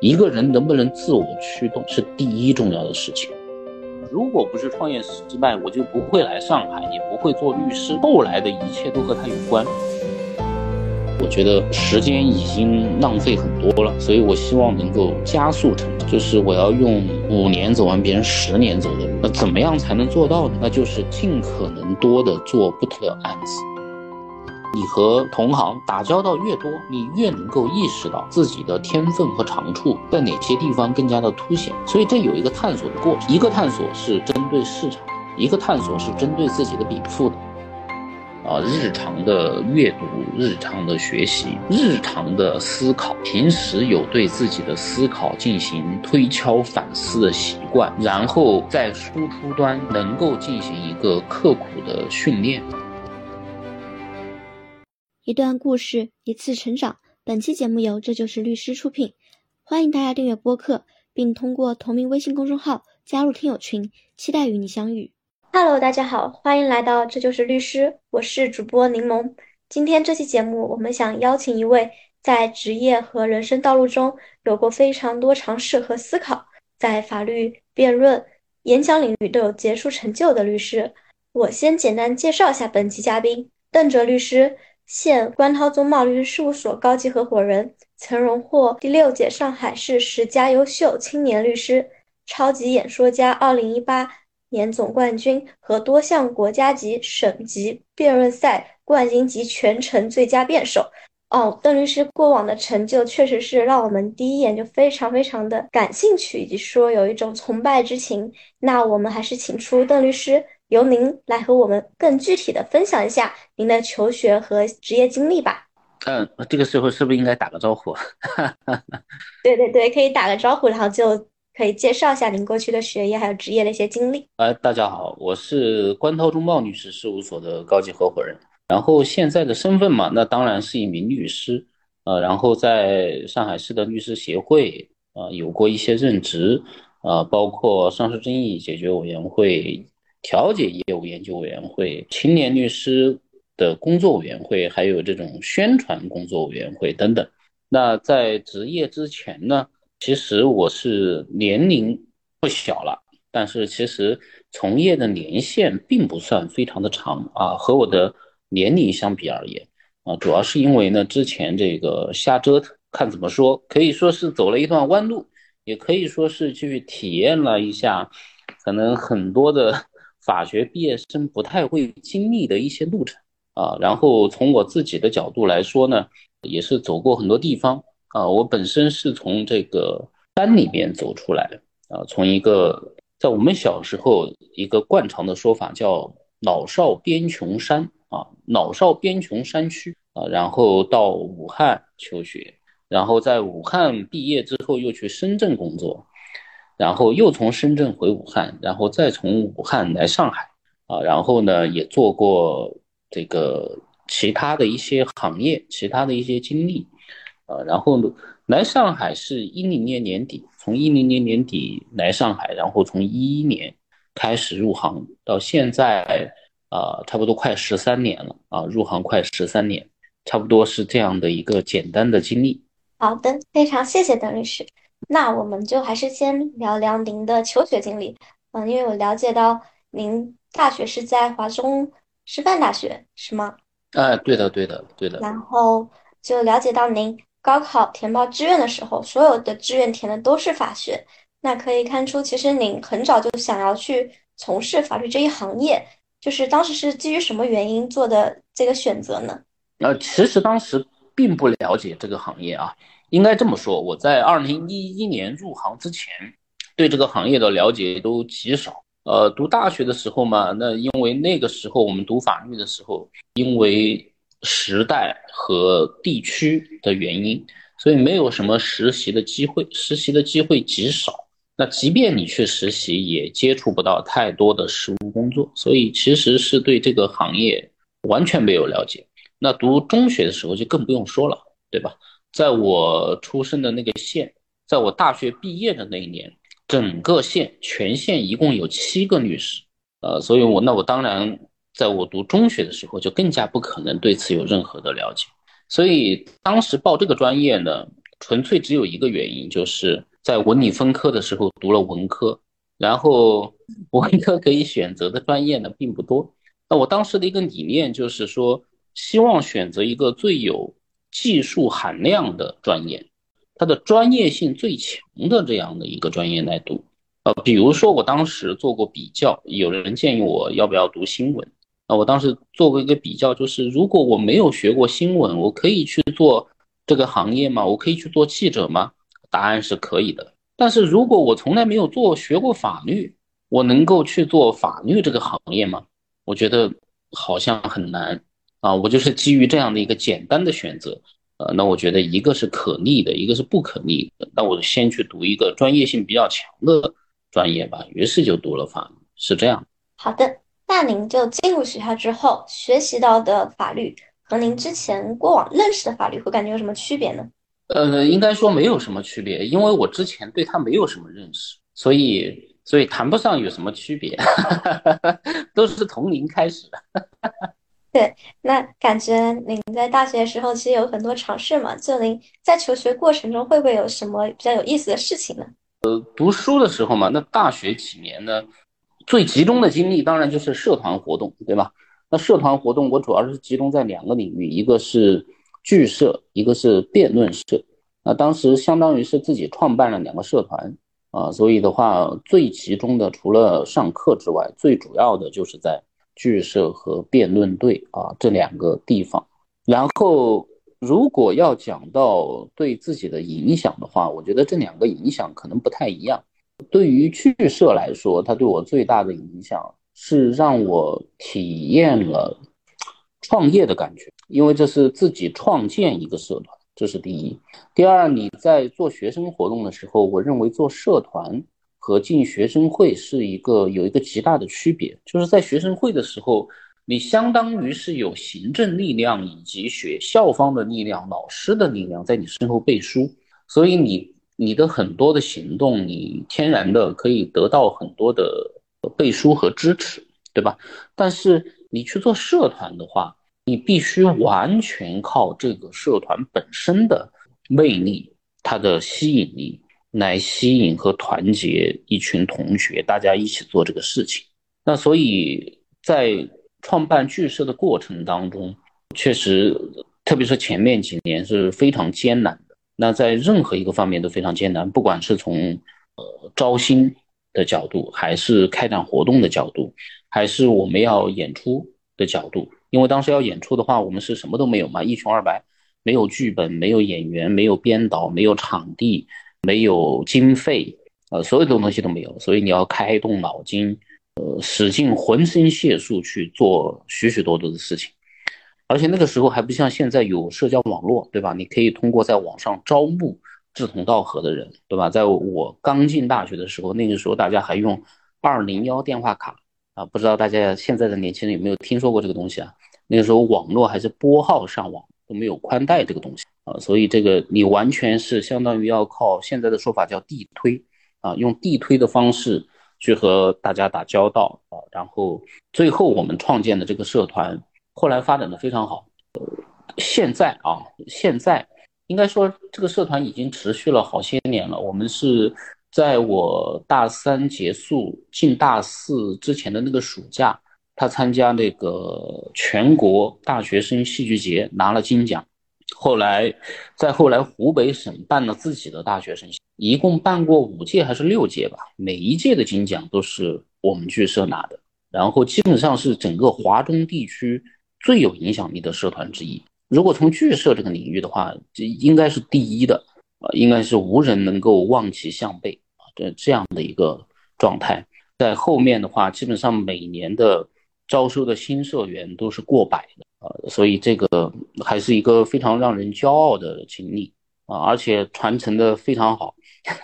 一个人能不能自我驱动是第一重要的事情。如果不是创业失败，我就不会来上海，也不会做律师。后来的一切都和他有关。我觉得时间已经浪费很多了，所以我希望能够加速成长。就是我要用五年走完别人十年走的路。那怎么样才能做到呢？那就是尽可能多的做不同的案子。你和同行打交道越多，你越能够意识到自己的天分和长处在哪些地方更加的凸显。所以这有一个探索的过程，一个探索是针对市场，一个探索是针对自己的禀赋的。啊，日常的阅读、日常的学习、日常的思考，平时有对自己的思考进行推敲反思的习惯，然后在输出端能够进行一个刻苦的训练。一段故事，一次成长。本期节目由这就是律师出品，欢迎大家订阅播客，并通过同名微信公众号加入听友群，期待与你相遇。Hello，大家好，欢迎来到这就是律师，我是主播柠檬。今天这期节目，我们想邀请一位在职业和人生道路中有过非常多尝试和思考，在法律、辩论、演讲领域都有杰出成就的律师。我先简单介绍一下本期嘉宾：邓哲律师。现关涛宗茂律师事务所高级合伙人，曾荣获第六届上海市十佳优秀青年律师、超级演说家二零一八年总冠军和多项国家级、省级辩论赛冠军及全程最佳辩手。哦，邓律师过往的成就确实是让我们第一眼就非常非常的感兴趣，以及说有一种崇拜之情。那我们还是请出邓律师。由您来和我们更具体的分享一下您的求学和职业经历吧。嗯，这个时候是不是应该打个招呼？对对对，可以打个招呼，然后就可以介绍一下您过去的学业还有职业的一些经历。呃，大家好，我是关涛中茂律师事务所的高级合伙人，然后现在的身份嘛，那当然是一名律师。呃，然后在上海市的律师协会啊有过一些任职，啊，包括上市争议解决委员会。调解业务研究委员会、青年律师的工作委员会，还有这种宣传工作委员会等等。那在职业之前呢，其实我是年龄不小了，但是其实从业的年限并不算非常的长啊。和我的年龄相比而言啊，主要是因为呢，之前这个瞎折腾，看怎么说，可以说是走了一段弯路，也可以说是去体验了一下，可能很多的。法学毕业生不太会经历的一些路程啊，然后从我自己的角度来说呢，也是走过很多地方啊。我本身是从这个山里面走出来啊，从一个在我们小时候一个惯常的说法叫老少边穷山啊，老少边穷山区啊，然后到武汉求学，然后在武汉毕业之后又去深圳工作。然后又从深圳回武汉，然后再从武汉来上海，啊，然后呢也做过这个其他的一些行业，其他的一些经历，啊，然后呢来上海是一零年年底，从一零年年底来上海，然后从一一年开始入行，到现在啊，差不多快十三年了，啊，入行快十三年，差不多是这样的一个简单的经历。好的，非常谢谢邓律师。那我们就还是先聊聊您的求学经历，嗯，因为我了解到您大学是在华中师范大学，是吗？哎，对的，对的，对的。然后就了解到您高考填报志愿的时候，所有的志愿填的都是法学，那可以看出，其实您很早就想要去从事法律这一行业，就是当时是基于什么原因做的这个选择呢？呃，其实当时并不了解这个行业啊。应该这么说，我在二零一一年入行之前，对这个行业的了解都极少。呃，读大学的时候嘛，那因为那个时候我们读法律的时候，因为时代和地区的原因，所以没有什么实习的机会，实习的机会极少。那即便你去实习，也接触不到太多的实务工作，所以其实是对这个行业完全没有了解。那读中学的时候就更不用说了，对吧？在我出生的那个县，在我大学毕业的那一年，整个县全县一共有七个律师，呃，所以我那我当然在我读中学的时候就更加不可能对此有任何的了解，所以当时报这个专业呢，纯粹只有一个原因，就是在文理分科的时候读了文科，然后 文科可以选择的专业呢并不多。那我当时的一个理念就是说，希望选择一个最有技术含量的专业，它的专业性最强的这样的一个专业来读。呃，比如说我当时做过比较，有人建议我要不要读新闻。那我当时做过一个比较，就是如果我没有学过新闻，我可以去做这个行业吗？我可以去做记者吗？答案是可以的。但是如果我从来没有做学过法律，我能够去做法律这个行业吗？我觉得好像很难啊。我就是基于这样的一个简单的选择，呃，那我觉得一个是可逆的，一个是不可逆的。那我先去读一个专业性比较强的专业吧。于是就读了法律，是这样。好的。那您就进入学校之后学习到的法律和您之前过往认识的法律会感觉有什么区别呢？呃，应该说没有什么区别，因为我之前对它没有什么认识，所以所以谈不上有什么区别，都是从零开始的。对，那感觉您在大学的时候其实有很多尝试嘛，就您在求学过程中会不会有什么比较有意思的事情呢？呃，读书的时候嘛，那大学几年呢？最集中的精力当然就是社团活动，对吧？那社团活动我主要是集中在两个领域，一个是剧社，一个是辩论社。那当时相当于是自己创办了两个社团啊，所以的话最集中的除了上课之外，最主要的就是在剧社和辩论队啊这两个地方。然后如果要讲到对自己的影响的话，我觉得这两个影响可能不太一样。对于剧社来说，它对我最大的影响是让我体验了创业的感觉，因为这是自己创建一个社团，这是第一。第二，你在做学生活动的时候，我认为做社团和进学生会是一个有一个极大的区别，就是在学生会的时候，你相当于是有行政力量以及学校方的力量、老师的力量在你身后背书，所以你。你的很多的行动，你天然的可以得到很多的背书和支持，对吧？但是你去做社团的话，你必须完全靠这个社团本身的魅力、它的吸引力来吸引和团结一群同学，大家一起做这个事情。那所以在创办剧社的过程当中，确实，特别是前面几年是非常艰难的。那在任何一个方面都非常艰难，不管是从呃招新的角度，还是开展活动的角度，还是我们要演出的角度，因为当时要演出的话，我们是什么都没有嘛，一穷二白，没有剧本，没有演员，没有编导，没有场地，没有经费，呃，所有的东西都没有，所以你要开动脑筋，呃，使尽浑身解数去做许许多多的事情。而且那个时候还不像现在有社交网络，对吧？你可以通过在网上招募志同道合的人，对吧？在我刚进大学的时候，那个时候大家还用二零幺电话卡啊，不知道大家现在的年轻人有没有听说过这个东西啊？那个时候网络还是拨号上网，都没有宽带这个东西啊，所以这个你完全是相当于要靠现在的说法叫地推啊，用地推的方式去和大家打交道啊，然后最后我们创建的这个社团。后来发展的非常好，呃，现在啊，现在应该说这个社团已经持续了好些年了。我们是在我大三结束进大四之前的那个暑假，他参加那个全国大学生戏剧节拿了金奖。后来，再后来湖北省办了自己的大学生，一共办过五届还是六届吧，每一届的金奖都是我们剧社拿的。然后基本上是整个华中地区。最有影响力的社团之一，如果从剧社这个领域的话，这应该是第一的，呃，应该是无人能够望其项背啊，这这样的一个状态。在后面的话，基本上每年的招收的新社员都是过百的啊，所以这个还是一个非常让人骄傲的经历啊，而且传承的非常好，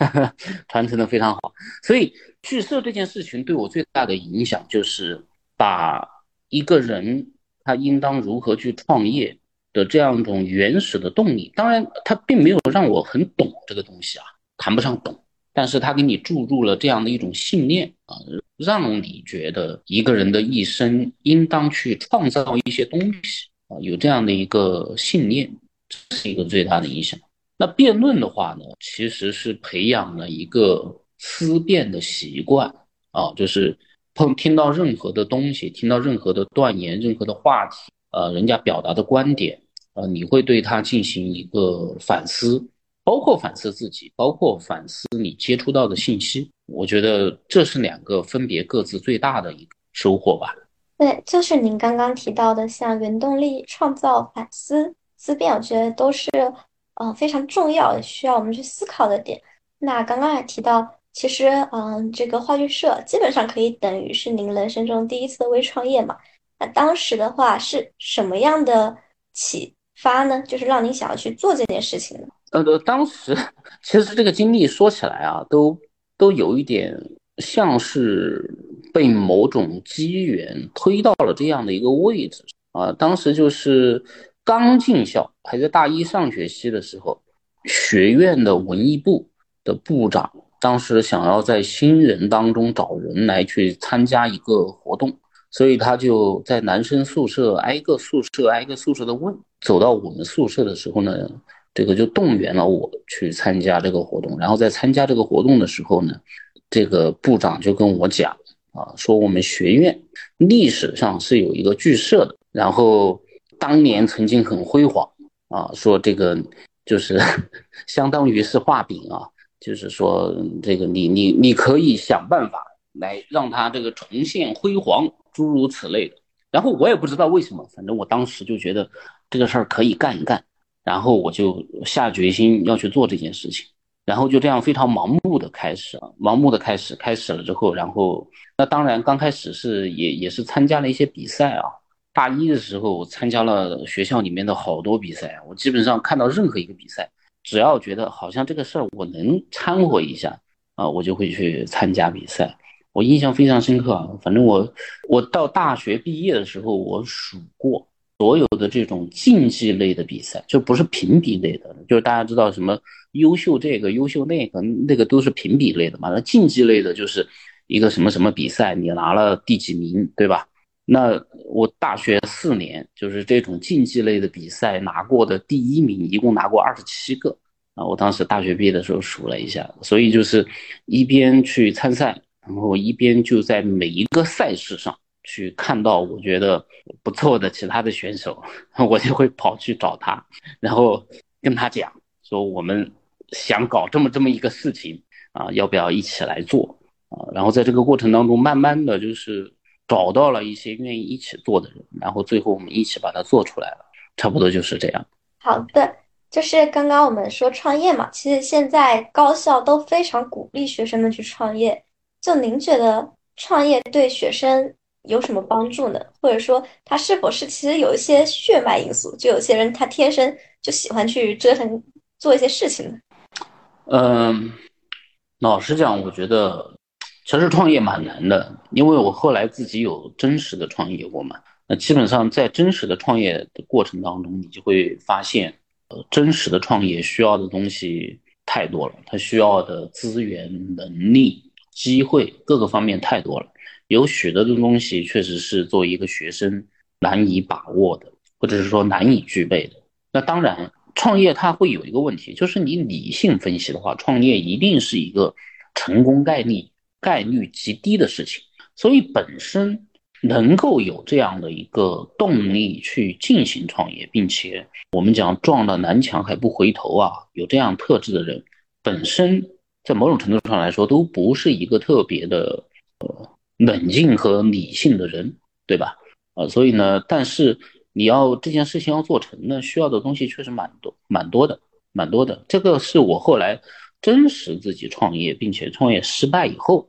传承的非常好。所以剧社这件事情对我最大的影响就是把一个人。他应当如何去创业的这样一种原始的动力，当然他并没有让我很懂这个东西啊，谈不上懂，但是他给你注入了这样的一种信念啊，让你觉得一个人的一生应当去创造一些东西啊，有这样的一个信念，这是一个最大的影响。那辩论的话呢，其实是培养了一个思辨的习惯啊，就是碰听到任何的东西，听到任何的断言、任何的话题，呃，人家表达的观点，呃，你会对他进行一个反思，包括反思自己，包括反思你接触到的信息。我觉得这是两个分别各自最大的一个收获吧。对，就是您刚刚提到的，像原动力、创造、反思、思辨，我觉得都是。呃，非常重要需要我们去思考的点。那刚刚也提到，其实，嗯，这个话剧社基本上可以等于是您人生中第一次的微创业嘛。那当时的话是什么样的启发呢？就是让您想要去做这件事情呢？呃，当时其实这个经历说起来啊，都都有一点像是被某种机缘推到了这样的一个位置啊。当时就是。刚进校，还在大一上学期的时候，学院的文艺部的部长当时想要在新人当中找人来去参加一个活动，所以他就在男生宿舍挨个宿舍挨个宿舍的问。走到我们宿舍的时候呢，这个就动员了我去参加这个活动。然后在参加这个活动的时候呢，这个部长就跟我讲啊，说我们学院历史上是有一个剧社的，然后。当年曾经很辉煌啊，说这个就是 相当于是画饼啊，就是说这个你你你可以想办法来让他这个重现辉煌，诸如此类的。然后我也不知道为什么，反正我当时就觉得这个事儿可以干一干，然后我就下决心要去做这件事情，然后就这样非常盲目的开始啊，盲目的开始，开始了之后，然后那当然刚开始是也也是参加了一些比赛啊。大一的时候，我参加了学校里面的好多比赛。我基本上看到任何一个比赛，只要觉得好像这个事儿我能掺和一下啊，我就会去参加比赛。我印象非常深刻啊。反正我我到大学毕业的时候，我数过所有的这种竞技类的比赛，就不是评比类的，就是大家知道什么优秀这个优秀那个那个都是评比类的嘛。那竞技类的就是一个什么什么比赛，你拿了第几名，对吧？那我大学四年就是这种竞技类的比赛拿过的第一名，一共拿过二十七个啊！我当时大学毕业的时候数了一下，所以就是一边去参赛，然后一边就在每一个赛事上去看到我觉得不错的其他的选手，我就会跑去找他，然后跟他讲说我们想搞这么这么一个事情啊，要不要一起来做啊？然后在这个过程当中，慢慢的就是。找到了一些愿意一起做的人，然后最后我们一起把它做出来了，差不多就是这样。好的，就是刚刚我们说创业嘛，其实现在高校都非常鼓励学生们去创业。就您觉得创业对学生有什么帮助呢？或者说他是否是其实有一些血脉因素？就有些人他天生就喜欢去折腾做一些事情呢？嗯，老实讲，我觉得。其实创业蛮难的，因为我后来自己有真实的创业过嘛。那基本上在真实的创业的过程当中，你就会发现，呃，真实的创业需要的东西太多了，它需要的资源、能力、机会各个方面太多了。有许多的东西确实是作为一个学生难以把握的，或者是说难以具备的。那当然，创业它会有一个问题，就是你理性分析的话，创业一定是一个成功概率。概率极低的事情，所以本身能够有这样的一个动力去进行创业，并且我们讲撞了南墙还不回头啊，有这样特质的人，本身在某种程度上来说都不是一个特别的呃冷静和理性的人，对吧？啊，所以呢，但是你要这件事情要做成呢，需要的东西确实蛮多蛮多的，蛮多的。这个是我后来真实自己创业，并且创业失败以后。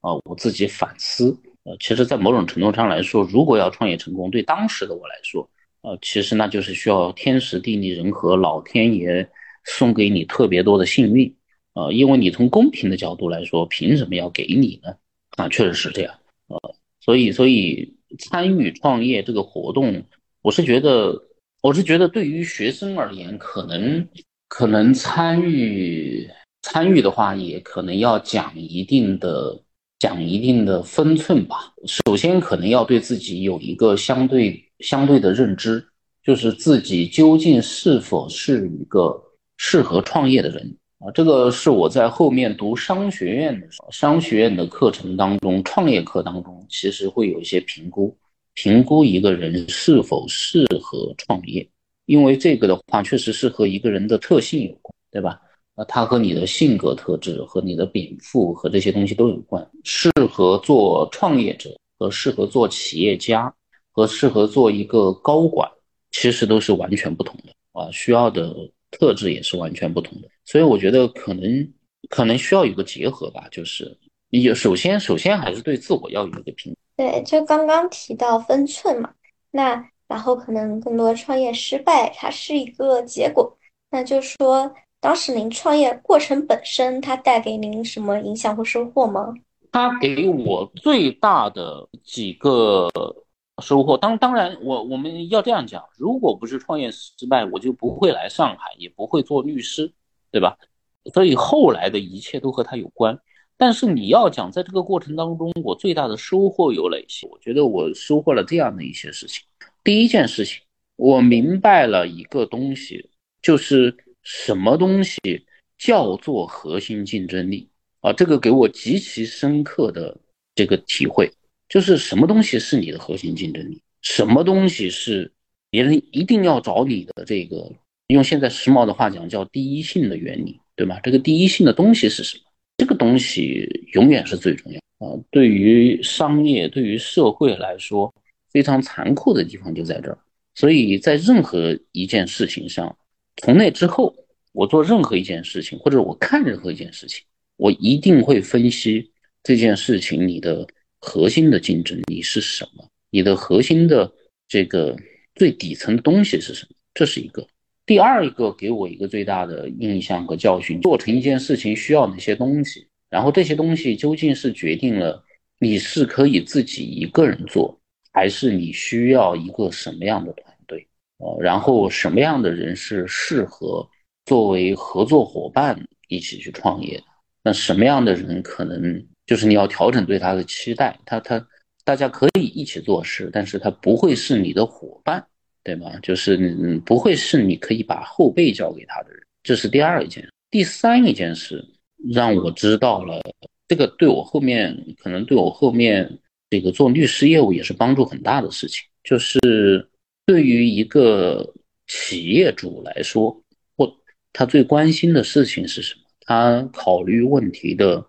啊，我自己反思，呃，其实，在某种程度上来说，如果要创业成功，对当时的我来说，呃，其实那就是需要天时地利人和，老天爷送给你特别多的幸运，呃，因为你从公平的角度来说，凭什么要给你呢？啊，确实是这样，呃，所以，所以参与创业这个活动，我是觉得，我是觉得对于学生而言，可能，可能参与参与的话，也可能要讲一定的。讲一定的分寸吧。首先，可能要对自己有一个相对相对的认知，就是自己究竟是否是一个适合创业的人啊。这个是我在后面读商学院的时候，商学院的课程当中，创业课当中，其实会有一些评估，评估一个人是否适合创业，因为这个的话，确实是和一个人的特性有关，对吧？那他和你的性格特质和你的禀赋和这些东西都有关，适合做创业者和适合做企业家和适合做一个高管，其实都是完全不同的啊，需要的特质也是完全不同的。所以我觉得可能可能需要有个结合吧，就是有首先首先还是对自我要有一个评。对，就刚刚提到分寸嘛，那然后可能更多创业失败，它是一个结果，那就说。当时您创业过程本身，它带给您什么影响或收获吗？它给我最大的几个收获，当当然，我我们要这样讲，如果不是创业失败，我就不会来上海，也不会做律师，对吧？所以后来的一切都和他有关。但是你要讲，在这个过程当中，我最大的收获有哪些？我觉得我收获了这样的一些事情。第一件事情，我明白了一个东西，就是。什么东西叫做核心竞争力啊？这个给我极其深刻的这个体会，就是什么东西是你的核心竞争力？什么东西是别人一定要找你的？这个用现在时髦的话讲叫第一性的原理，对吗？这个第一性的东西是什么？这个东西永远是最重要啊！对于商业，对于社会来说，非常残酷的地方就在这儿。所以在任何一件事情上。从那之后，我做任何一件事情，或者我看任何一件事情，我一定会分析这件事情你的核心的竞争力是什么，你的核心的这个最底层的东西是什么。这是一个。第二一个给我一个最大的印象和教训：做成一件事情需要哪些东西，然后这些东西究竟是决定了你是可以自己一个人做，还是你需要一个什么样的团队？呃，然后什么样的人是适合作为合作伙伴一起去创业的？那什么样的人可能就是你要调整对他的期待？他他大家可以一起做事，但是他不会是你的伙伴，对吗？就是嗯，不会是你可以把后背交给他的人。这是第二件，第三一件事让我知道了，这个对我后面可能对我后面这个做律师业务也是帮助很大的事情，就是。对于一个企业主来说，或他最关心的事情是什么？他考虑问题的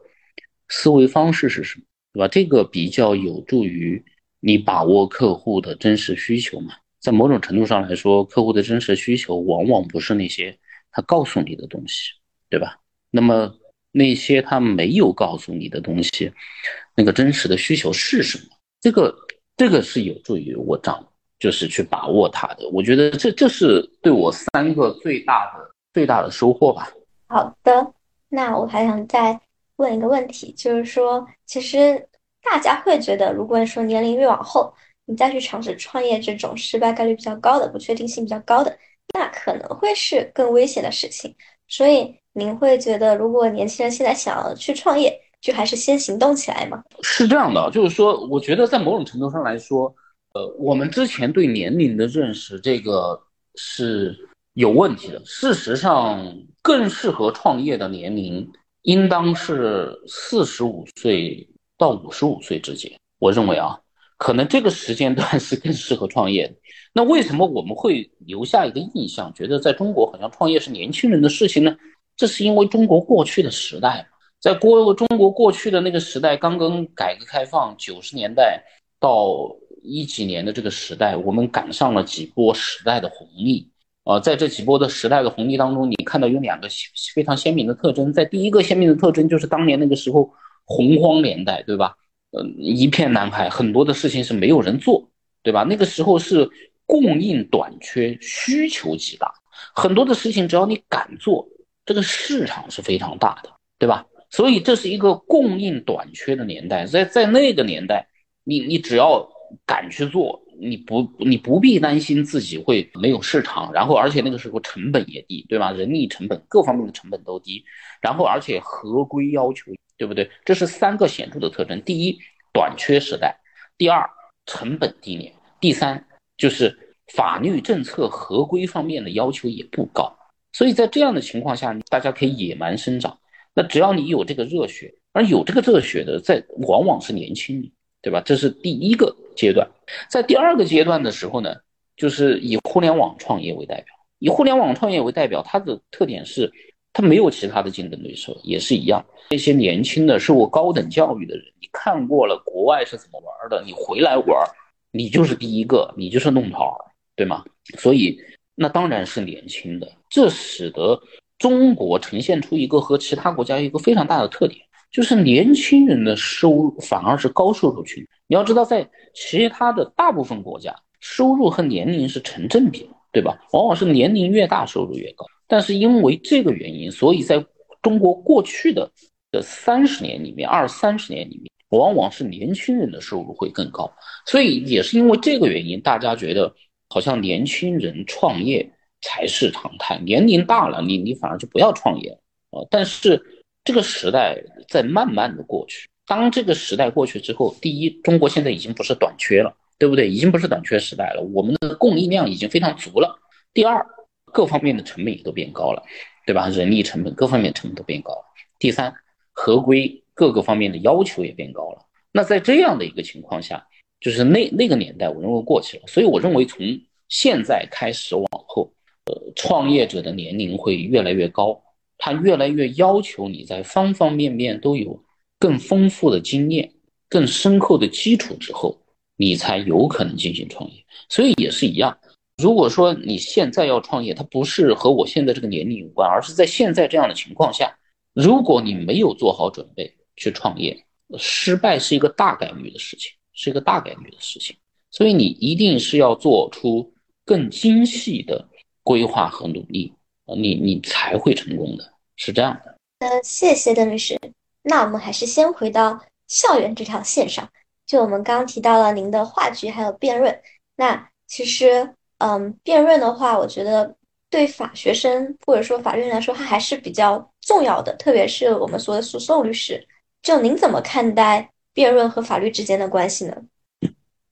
思维方式是什么？对吧？这个比较有助于你把握客户的真实需求嘛。在某种程度上来说，客户的真实需求往往不是那些他告诉你的东西，对吧？那么那些他没有告诉你的东西，那个真实的需求是什么？这个这个是有助于我掌。就是去把握它的，我觉得这这是对我三个最大的最大的收获吧。好的，那我还想再问一个问题，就是说，其实大家会觉得，如果说年龄越往后，你再去尝试创业这种失败概率比较高的、不确定性比较高的，那可能会是更危险的事情。所以您会觉得，如果年轻人现在想要去创业，就还是先行动起来吗？是这样的，就是说，我觉得在某种程度上来说。呃，我们之前对年龄的认识，这个是有问题的。事实上，更适合创业的年龄应当是四十五岁到五十五岁之间。我认为啊，可能这个时间段是更适合创业的。那为什么我们会留下一个印象，觉得在中国好像创业是年轻人的事情呢？这是因为中国过去的时代，在过中国过去的那个时代，刚刚改革开放九十年代到。一几年的这个时代，我们赶上了几波时代的红利啊！在这几波的时代的红利当中，你看到有两个非常鲜明的特征。在第一个鲜明的特征就是当年那个时候洪荒年代，对吧？嗯，一片蓝海，很多的事情是没有人做，对吧？那个时候是供应短缺，需求极大，很多的事情只要你敢做，这个市场是非常大的，对吧？所以这是一个供应短缺的年代，在在那个年代，你你只要。敢去做，你不你不必担心自己会没有市场，然后而且那个时候成本也低，对吧？人力成本各方面的成本都低，然后而且合规要求，对不对？这是三个显著的特征：第一，短缺时代；第二，成本低廉；第三，就是法律政策合规方面的要求也不高。所以在这样的情况下，大家可以野蛮生长。那只要你有这个热血，而有这个热血的，在往往是年轻人，对吧？这是第一个阶段。在第二个阶段的时候呢，就是以互联网创业为代表。以互联网创业为代表，它的特点是，它没有其他的竞争对手，也是一样。那些年轻的、受过高等教育的人，你看过了国外是怎么玩的，你回来玩，你就是第一个，你就是弄潮儿，对吗？所以，那当然是年轻的。这使得中国呈现出一个和其他国家一个非常大的特点，就是年轻人的收入反而是高收入群。你要知道，在其他的大部分国家，收入和年龄是成正比的。对吧？往往是年龄越大，收入越高。但是因为这个原因，所以在中国过去的的三十年里面，二三十年里面，往往是年轻人的收入会更高。所以也是因为这个原因，大家觉得好像年轻人创业才是常态。年龄大了，你你反而就不要创业了啊。但是这个时代在慢慢的过去。当这个时代过去之后，第一，中国现在已经不是短缺了。对不对？已经不是短缺时代了，我们的供应量已经非常足了。第二，各方面的成本也都变高了，对吧？人力成本各方面成本都变高了。第三，合规各个方面的要求也变高了。那在这样的一个情况下，就是那那个年代，我认为过去了。所以我认为从现在开始往后，呃，创业者的年龄会越来越高，他越来越要求你在方方面面都有更丰富的经验、更深厚的基础之后。你才有可能进行创业，所以也是一样。如果说你现在要创业，它不是和我现在这个年龄有关，而是在现在这样的情况下，如果你没有做好准备去创业，失败是一个大概率的事情，是一个大概率的事情。所以你一定是要做出更精细的规划和努力，你你才会成功的，是这样的。呃，谢谢邓律师。那我们还是先回到校园这条线上。就我们刚刚提到了您的话剧还有辩论，那其实，嗯，辩论的话，我觉得对法学生或者说法律人来说，它还是比较重要的，特别是我们所谓诉讼律师。就您怎么看待辩论和法律之间的关系呢？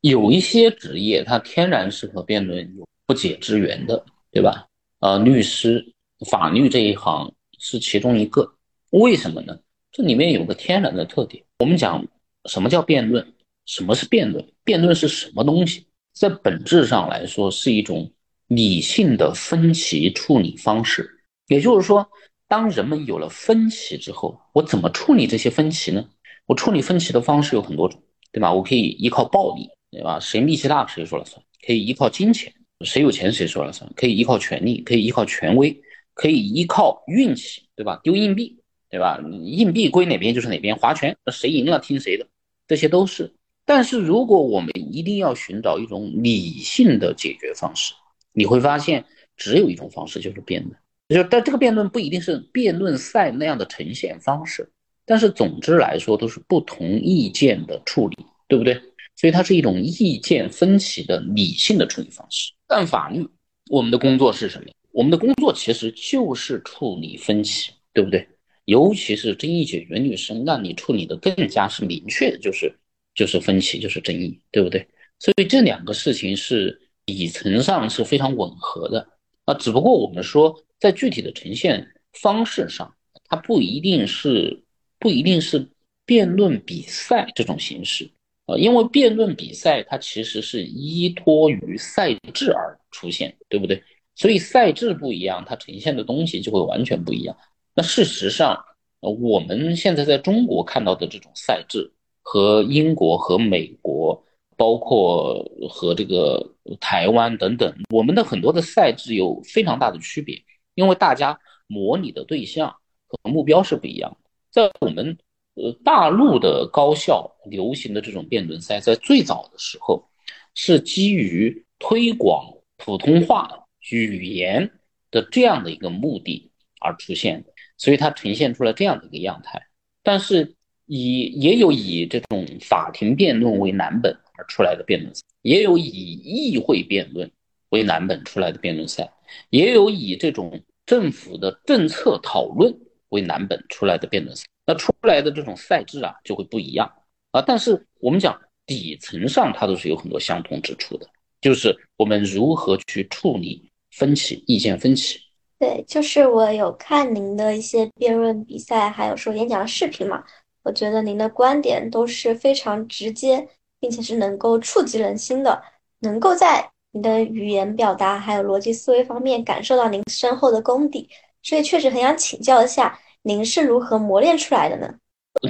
有一些职业它天然是和辩论有不解之缘的，对吧？呃，律师、法律这一行是其中一个。为什么呢？这里面有个天然的特点。我们讲什么叫辩论？什么是辩论？辩论是什么东西？在本质上来说，是一种理性的分歧处理方式。也就是说，当人们有了分歧之后，我怎么处理这些分歧呢？我处理分歧的方式有很多种，对吧？我可以依靠暴力，对吧？谁力气大谁说了算。可以依靠金钱，谁有钱谁说了算。可以依靠权力，可以依靠权威，可以依靠运气，对吧？丢硬币，对吧？硬币归哪边就是哪边，划拳，谁赢了听谁的，这些都是。但是，如果我们一定要寻找一种理性的解决方式，你会发现只有一种方式，就是辩论。就但这个辩论不一定是辩论赛那样的呈现方式，但是总之来说都是不同意见的处理，对不对？所以它是一种意见分歧的理性的处理方式。但法律，我们的工作是什么？我们的工作其实就是处理分歧，对不对？尤其是争议解决律师，让你处理的更加是明确，就是。就是分歧，就是争议，对不对？所以这两个事情是底层上是非常吻合的啊。只不过我们说，在具体的呈现方式上，它不一定是不一定是辩论比赛这种形式呃，因为辩论比赛它其实是依托于赛制而出现，对不对？所以赛制不一样，它呈现的东西就会完全不一样。那事实上，我们现在在中国看到的这种赛制。和英国、和美国，包括和这个台湾等等，我们的很多的赛制有非常大的区别，因为大家模拟的对象和目标是不一样的。在我们呃大陆的高校流行的这种辩论赛，在最早的时候是基于推广普通话语言的这样的一个目的而出现的，所以它呈现出了这样的一个样态，但是。以也有以这种法庭辩论为蓝本而出来的辩论赛，也有以议会辩论为蓝本出来的辩论赛，也有以这种政府的政策讨论为蓝本出来的辩论赛。那出来的这种赛制啊，就会不一样啊。但是我们讲底层上，它都是有很多相同之处的，就是我们如何去处理分歧、意见分歧，对，就是我有看您的一些辩论比赛，还有说演讲的视频嘛，我觉得您的观点都是非常直接，并且是能够触及人心的，能够在你的语言表达还有逻辑思维方面感受到您深厚的功底，所以确实很想请教一下，您是如何磨练出来的呢？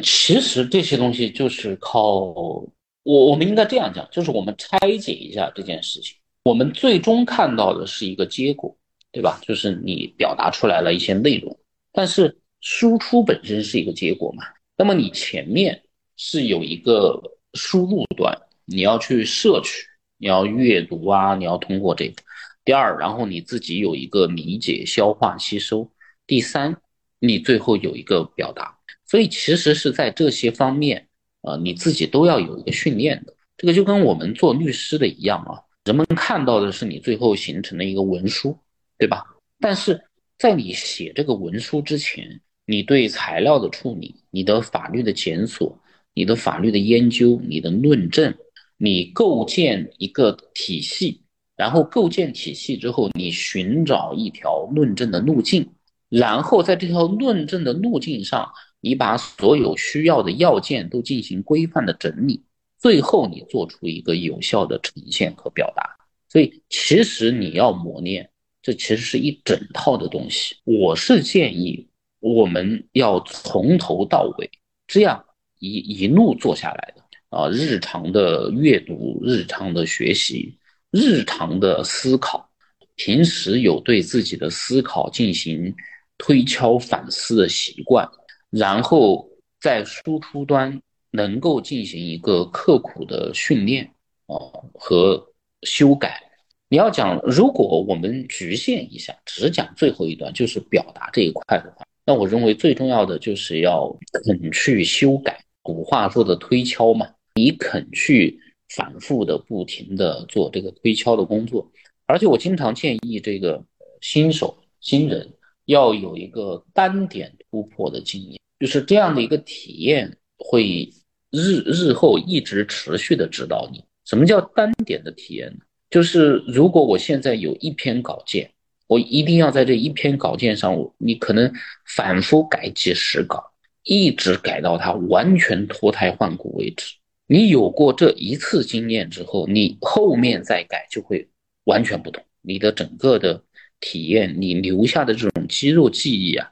其实这些东西就是靠我，我们应该这样讲，就是我们拆解一下这件事情，我们最终看到的是一个结果。对吧？就是你表达出来了一些内容，但是输出本身是一个结果嘛。那么你前面是有一个输入端，你要去摄取，你要阅读啊，你要通过这个。第二，然后你自己有一个理解、消化、吸收。第三，你最后有一个表达。所以其实是在这些方面，呃，你自己都要有一个训练的。这个就跟我们做律师的一样啊，人们看到的是你最后形成的一个文书。对吧？但是在你写这个文书之前，你对材料的处理、你的法律的检索、你的法律的研究、你的论证，你构建一个体系，然后构建体系之后，你寻找一条论证的路径，然后在这条论证的路径上，你把所有需要的要件都进行规范的整理，最后你做出一个有效的呈现和表达。所以，其实你要磨练。这其实是一整套的东西，我是建议我们要从头到尾这样一一路做下来的啊，日常的阅读、日常的学习、日常的思考，平时有对自己的思考进行推敲反思的习惯，然后在输出端能够进行一个刻苦的训练啊和修改。你要讲，如果我们局限一下，只讲最后一段，就是表达这一块的话，那我认为最重要的就是要肯去修改。古话说的推敲嘛，你肯去反复的、不停的做这个推敲的工作。而且我经常建议这个新手、新人要有一个单点突破的经验，就是这样的一个体验会日日后一直持续的指导你。什么叫单点的体验呢？就是如果我现在有一篇稿件，我一定要在这一篇稿件上，你可能反复改几十稿，一直改到它完全脱胎换骨为止。你有过这一次经验之后，你后面再改就会完全不同。你的整个的体验，你留下的这种肌肉记忆啊，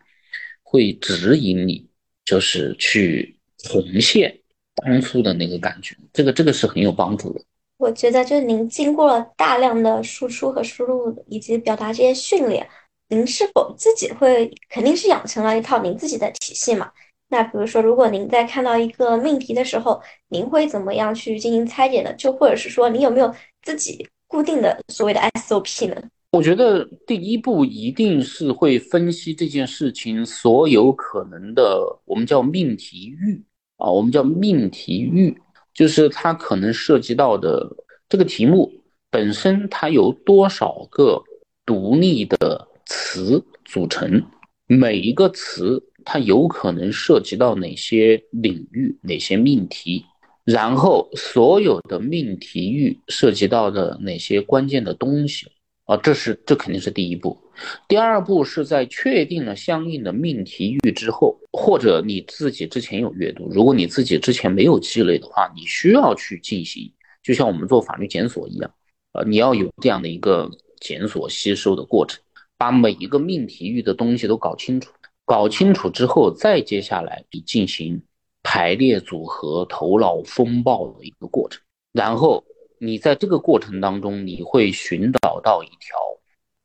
会指引你，就是去重现当初的那个感觉。这个这个是很有帮助的。我觉得，就是您经过了大量的输出和输入以及表达这些训练，您是否自己会肯定是养成了一套您自己的体系嘛？那比如说，如果您在看到一个命题的时候，您会怎么样去进行拆解呢？就或者是说，你有没有自己固定的所谓的 SOP 呢？我觉得第一步一定是会分析这件事情所有可能的，我们叫命题域啊，我们叫命题域。就是它可能涉及到的这个题目本身，它由多少个独立的词组成？每一个词它有可能涉及到哪些领域、哪些命题？然后所有的命题域涉及到的哪些关键的东西？啊，这是这肯定是第一步。第二步是在确定了相应的命题域之后，或者你自己之前有阅读，如果你自己之前没有积累的话，你需要去进行，就像我们做法律检索一样，呃，你要有这样的一个检索吸收的过程，把每一个命题域的东西都搞清楚，搞清楚之后，再接下来你进行排列组合、头脑风暴的一个过程，然后你在这个过程当中，你会寻找到一条。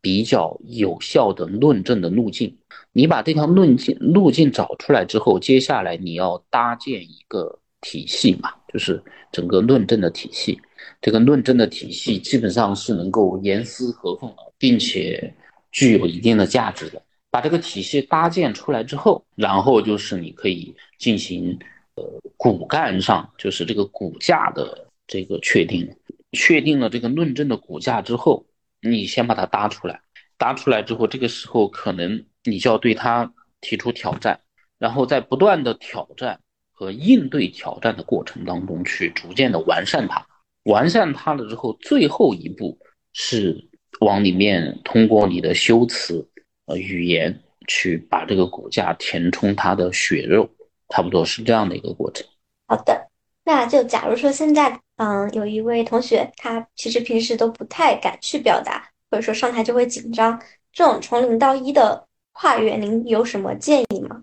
比较有效的论证的路径，你把这条论径路径找出来之后，接下来你要搭建一个体系嘛，就是整个论证的体系。这个论证的体系基本上是能够严丝合缝，并且具有一定的价值的。把这个体系搭建出来之后，然后就是你可以进行呃骨干上，就是这个骨架的这个确定。确定了这个论证的骨架之后。你先把它搭出来，搭出来之后，这个时候可能你就要对它提出挑战，然后在不断的挑战和应对挑战的过程当中，去逐渐的完善它。完善它了之后，最后一步是往里面通过你的修辞，呃语言去把这个骨架填充它的血肉，差不多是这样的一个过程。好的，那就假如说现在，嗯，有一位同学，他其实平时都不太敢去表达，或者说上台就会紧张，这种从零到一的跨越，您有什么建议吗？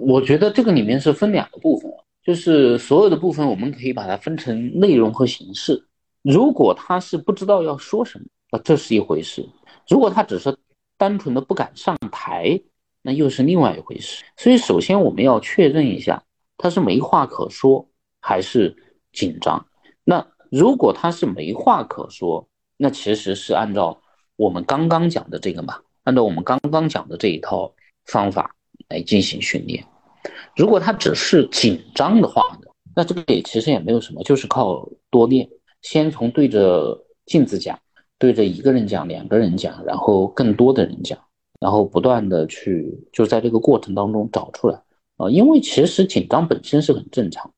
我觉得这个里面是分两个部分，就是所有的部分我们可以把它分成内容和形式。如果他是不知道要说什么，那这是一回事；如果他只是单纯的不敢上台，那又是另外一回事。所以，首先我们要确认一下，他是没话可说还是紧张。那如果他是没话可说，那其实是按照我们刚刚讲的这个嘛，按照我们刚刚讲的这一套方法来进行训练。如果他只是紧张的话，那这个也其实也没有什么，就是靠多练，先从对着镜子讲。对着一个人讲，两个人讲，然后更多的人讲，然后不断的去就在这个过程当中找出来啊，因为其实紧张本身是很正常，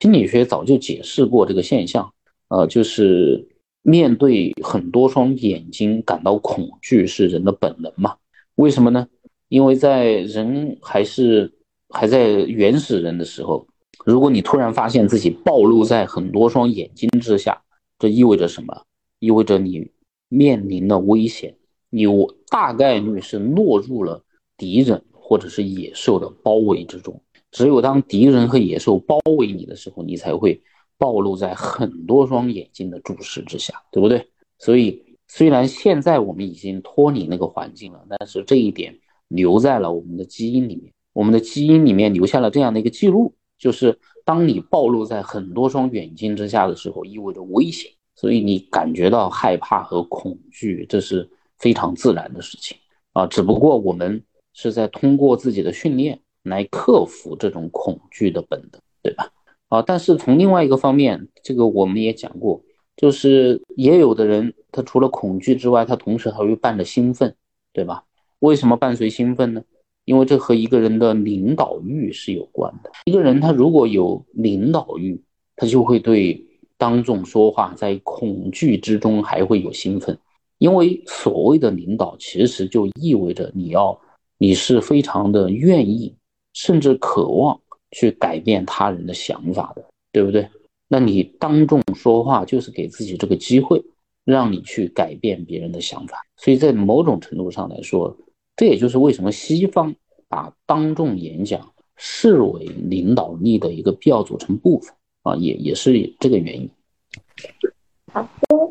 心理学早就解释过这个现象，呃，就是面对很多双眼睛感到恐惧是人的本能嘛？为什么呢？因为在人还是还在原始人的时候，如果你突然发现自己暴露在很多双眼睛之下，这意味着什么？意味着你面临了危险，你我大概率是落入了敌人或者是野兽的包围之中。只有当敌人和野兽包围你的时候，你才会暴露在很多双眼睛的注视之下，对不对？所以，虽然现在我们已经脱离那个环境了，但是这一点留在了我们的基因里面。我们的基因里面留下了这样的一个记录，就是当你暴露在很多双眼睛之下的时候，意味着危险。所以你感觉到害怕和恐惧，这是非常自然的事情啊。只不过我们是在通过自己的训练来克服这种恐惧的本能，对吧？啊，但是从另外一个方面，这个我们也讲过，就是也有的人他除了恐惧之外，他同时还会伴着兴奋，对吧？为什么伴随兴奋呢？因为这和一个人的领导欲是有关的。一个人他如果有领导欲，他就会对。当众说话，在恐惧之中还会有兴奋，因为所谓的领导，其实就意味着你要，你是非常的愿意，甚至渴望去改变他人的想法的，对不对？那你当众说话，就是给自己这个机会，让你去改变别人的想法。所以在某种程度上来说，这也就是为什么西方把当众演讲视为领导力的一个必要组成部分。啊，也也是这个原因。好的，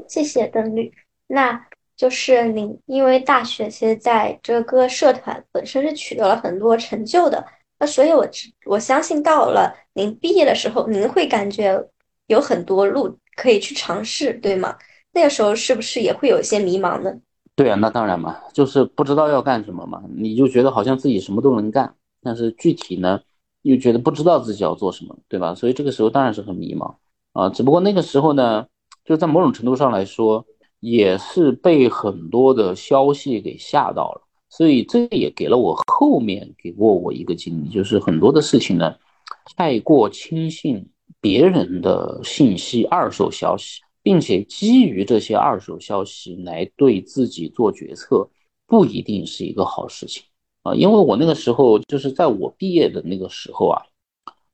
谢谢邓律。那就是您，因为大学其实在这个社团本身是取得了很多成就的，那所以我我相信到了您毕业的时候，您会感觉有很多路可以去尝试，对吗？那个时候是不是也会有一些迷茫呢？对啊，那当然嘛，就是不知道要干什么嘛，你就觉得好像自己什么都能干，但是具体呢？又觉得不知道自己要做什么，对吧？所以这个时候当然是很迷茫啊。只不过那个时候呢，就在某种程度上来说，也是被很多的消息给吓到了。所以这也给了我后面给过我一个经历，就是很多的事情呢，太过轻信别人的信息、二手消息，并且基于这些二手消息来对自己做决策，不一定是一个好事情。啊，因为我那个时候就是在我毕业的那个时候啊，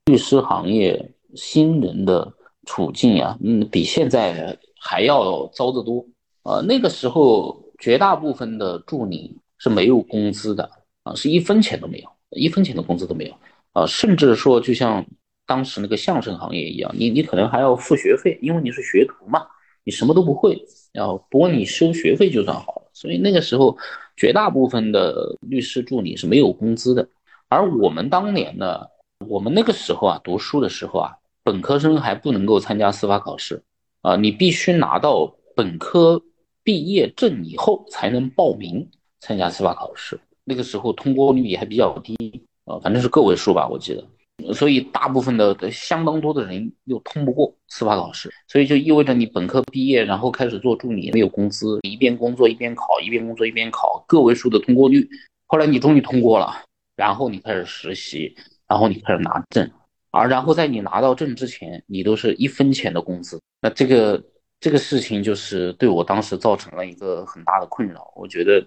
律师行业新人的处境啊，嗯，比现在还要糟得多。啊，那个时候绝大部分的助理是没有工资的啊，是一分钱都没有，一分钱的工资都没有啊，甚至说就像当时那个相声行业一样，你你可能还要付学费，因为你是学徒嘛，你什么都不会，然后不过你收学费就算好了。所以那个时候。绝大部分的律师助理是没有工资的，而我们当年呢，我们那个时候啊，读书的时候啊，本科生还不能够参加司法考试啊，你必须拿到本科毕业证以后才能报名参加司法考试。那个时候通过率也还比较低啊，反正是个位数吧，我记得。所以大部分的相当多的人又通不过司法考试，所以就意味着你本科毕业，然后开始做助理，没有工资，一边工作一边考，一边工作一边考，个位数的通过率。后来你终于通过了，然后你开始实习，然后你开始拿证，而然后在你拿到证之前，你都是一分钱的工资。那这个这个事情就是对我当时造成了一个很大的困扰，我觉得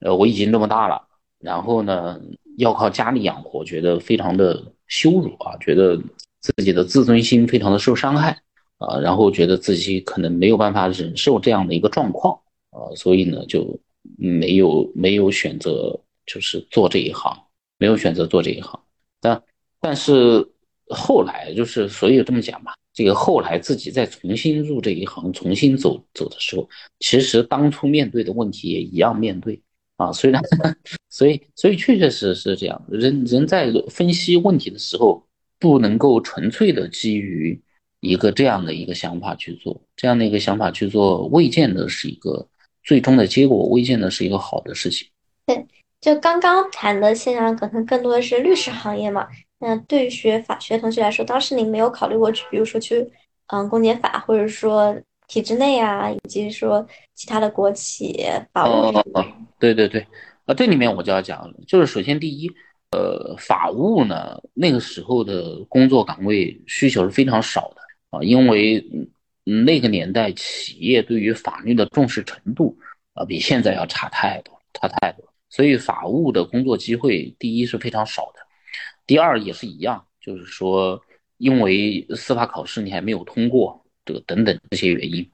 呃，我已经这么大了，然后呢，要靠家里养活，觉得非常的羞辱啊，觉得自己的自尊心非常的受伤害啊，然后觉得自己可能没有办法忍受这样的一个状况啊，所以呢，就没有没有选择就是做这一行，没有选择做这一行，但但是后来就是，所以这么讲吧。这个后来自己再重新入这一行，重新走走的时候，其实当初面对的问题也一样面对啊。虽然，所以所以确确实实是这样。人人在分析问题的时候，不能够纯粹的基于一个这样的一个想法去做，这样的一个想法去做，未见得是一个最终的结果，未见得是一个好的事情。对，就刚刚谈的现象，可能更多的是律师行业嘛。那对于学法学同学来说，当时您没有考虑过去，比如说去，嗯，公检法，或者说体制内啊，以及说其他的国企法务。哦哦，对对对，啊，这里面我就要讲，就是首先第一，呃，法务呢，那个时候的工作岗位需求是非常少的啊，因为那个年代企业对于法律的重视程度啊，比现在要差太多，差太多，所以法务的工作机会，第一是非常少的。第二也是一样，就是说，因为司法考试你还没有通过，这个等等这些原因，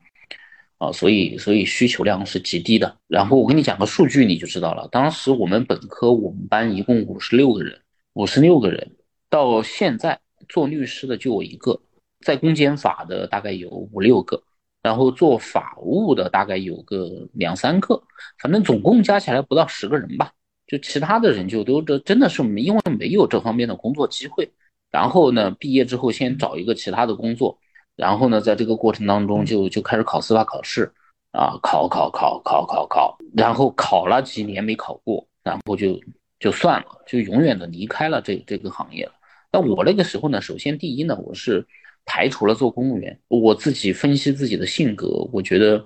啊，所以所以需求量是极低的。然后我跟你讲个数据，你就知道了。当时我们本科我们班一共五十六个人，五十六个人，到现在做律师的就我一个，在公检法的大概有五六个，然后做法务的大概有个两三个，反正总共加起来不到十个人吧。就其他的人就都这真的是因为没有这方面的工作机会，然后呢，毕业之后先找一个其他的工作，然后呢，在这个过程当中就就开始考司法考试，啊，考考考考考考，然后考了几年没考过，然后就就算了，就永远的离开了这这个行业了。那我那个时候呢，首先第一呢，我是排除了做公务员，我自己分析自己的性格，我觉得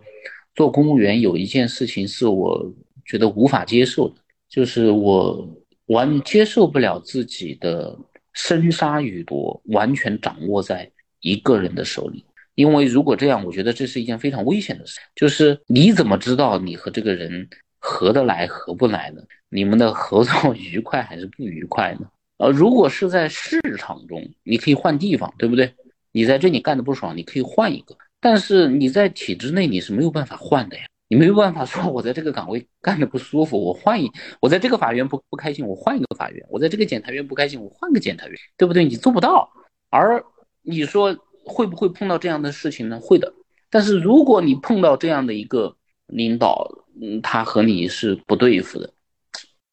做公务员有一件事情是我觉得无法接受的。就是我完接受不了自己的生杀予夺完全掌握在一个人的手里，因为如果这样，我觉得这是一件非常危险的事。就是你怎么知道你和这个人合得来合不来呢？你们的合作 愉快还是不愉快呢？呃，如果是在市场中，你可以换地方，对不对？你在这里干的不爽，你可以换一个，但是你在体制内你是没有办法换的呀。你没有办法说，我在这个岗位干的不舒服，我换一；我在这个法院不不开心，我换一个法院；我在这个检察院不开心，我换个检察院，对不对？你做不到。而你说会不会碰到这样的事情呢？会的。但是如果你碰到这样的一个领导，嗯，他和你是不对付的，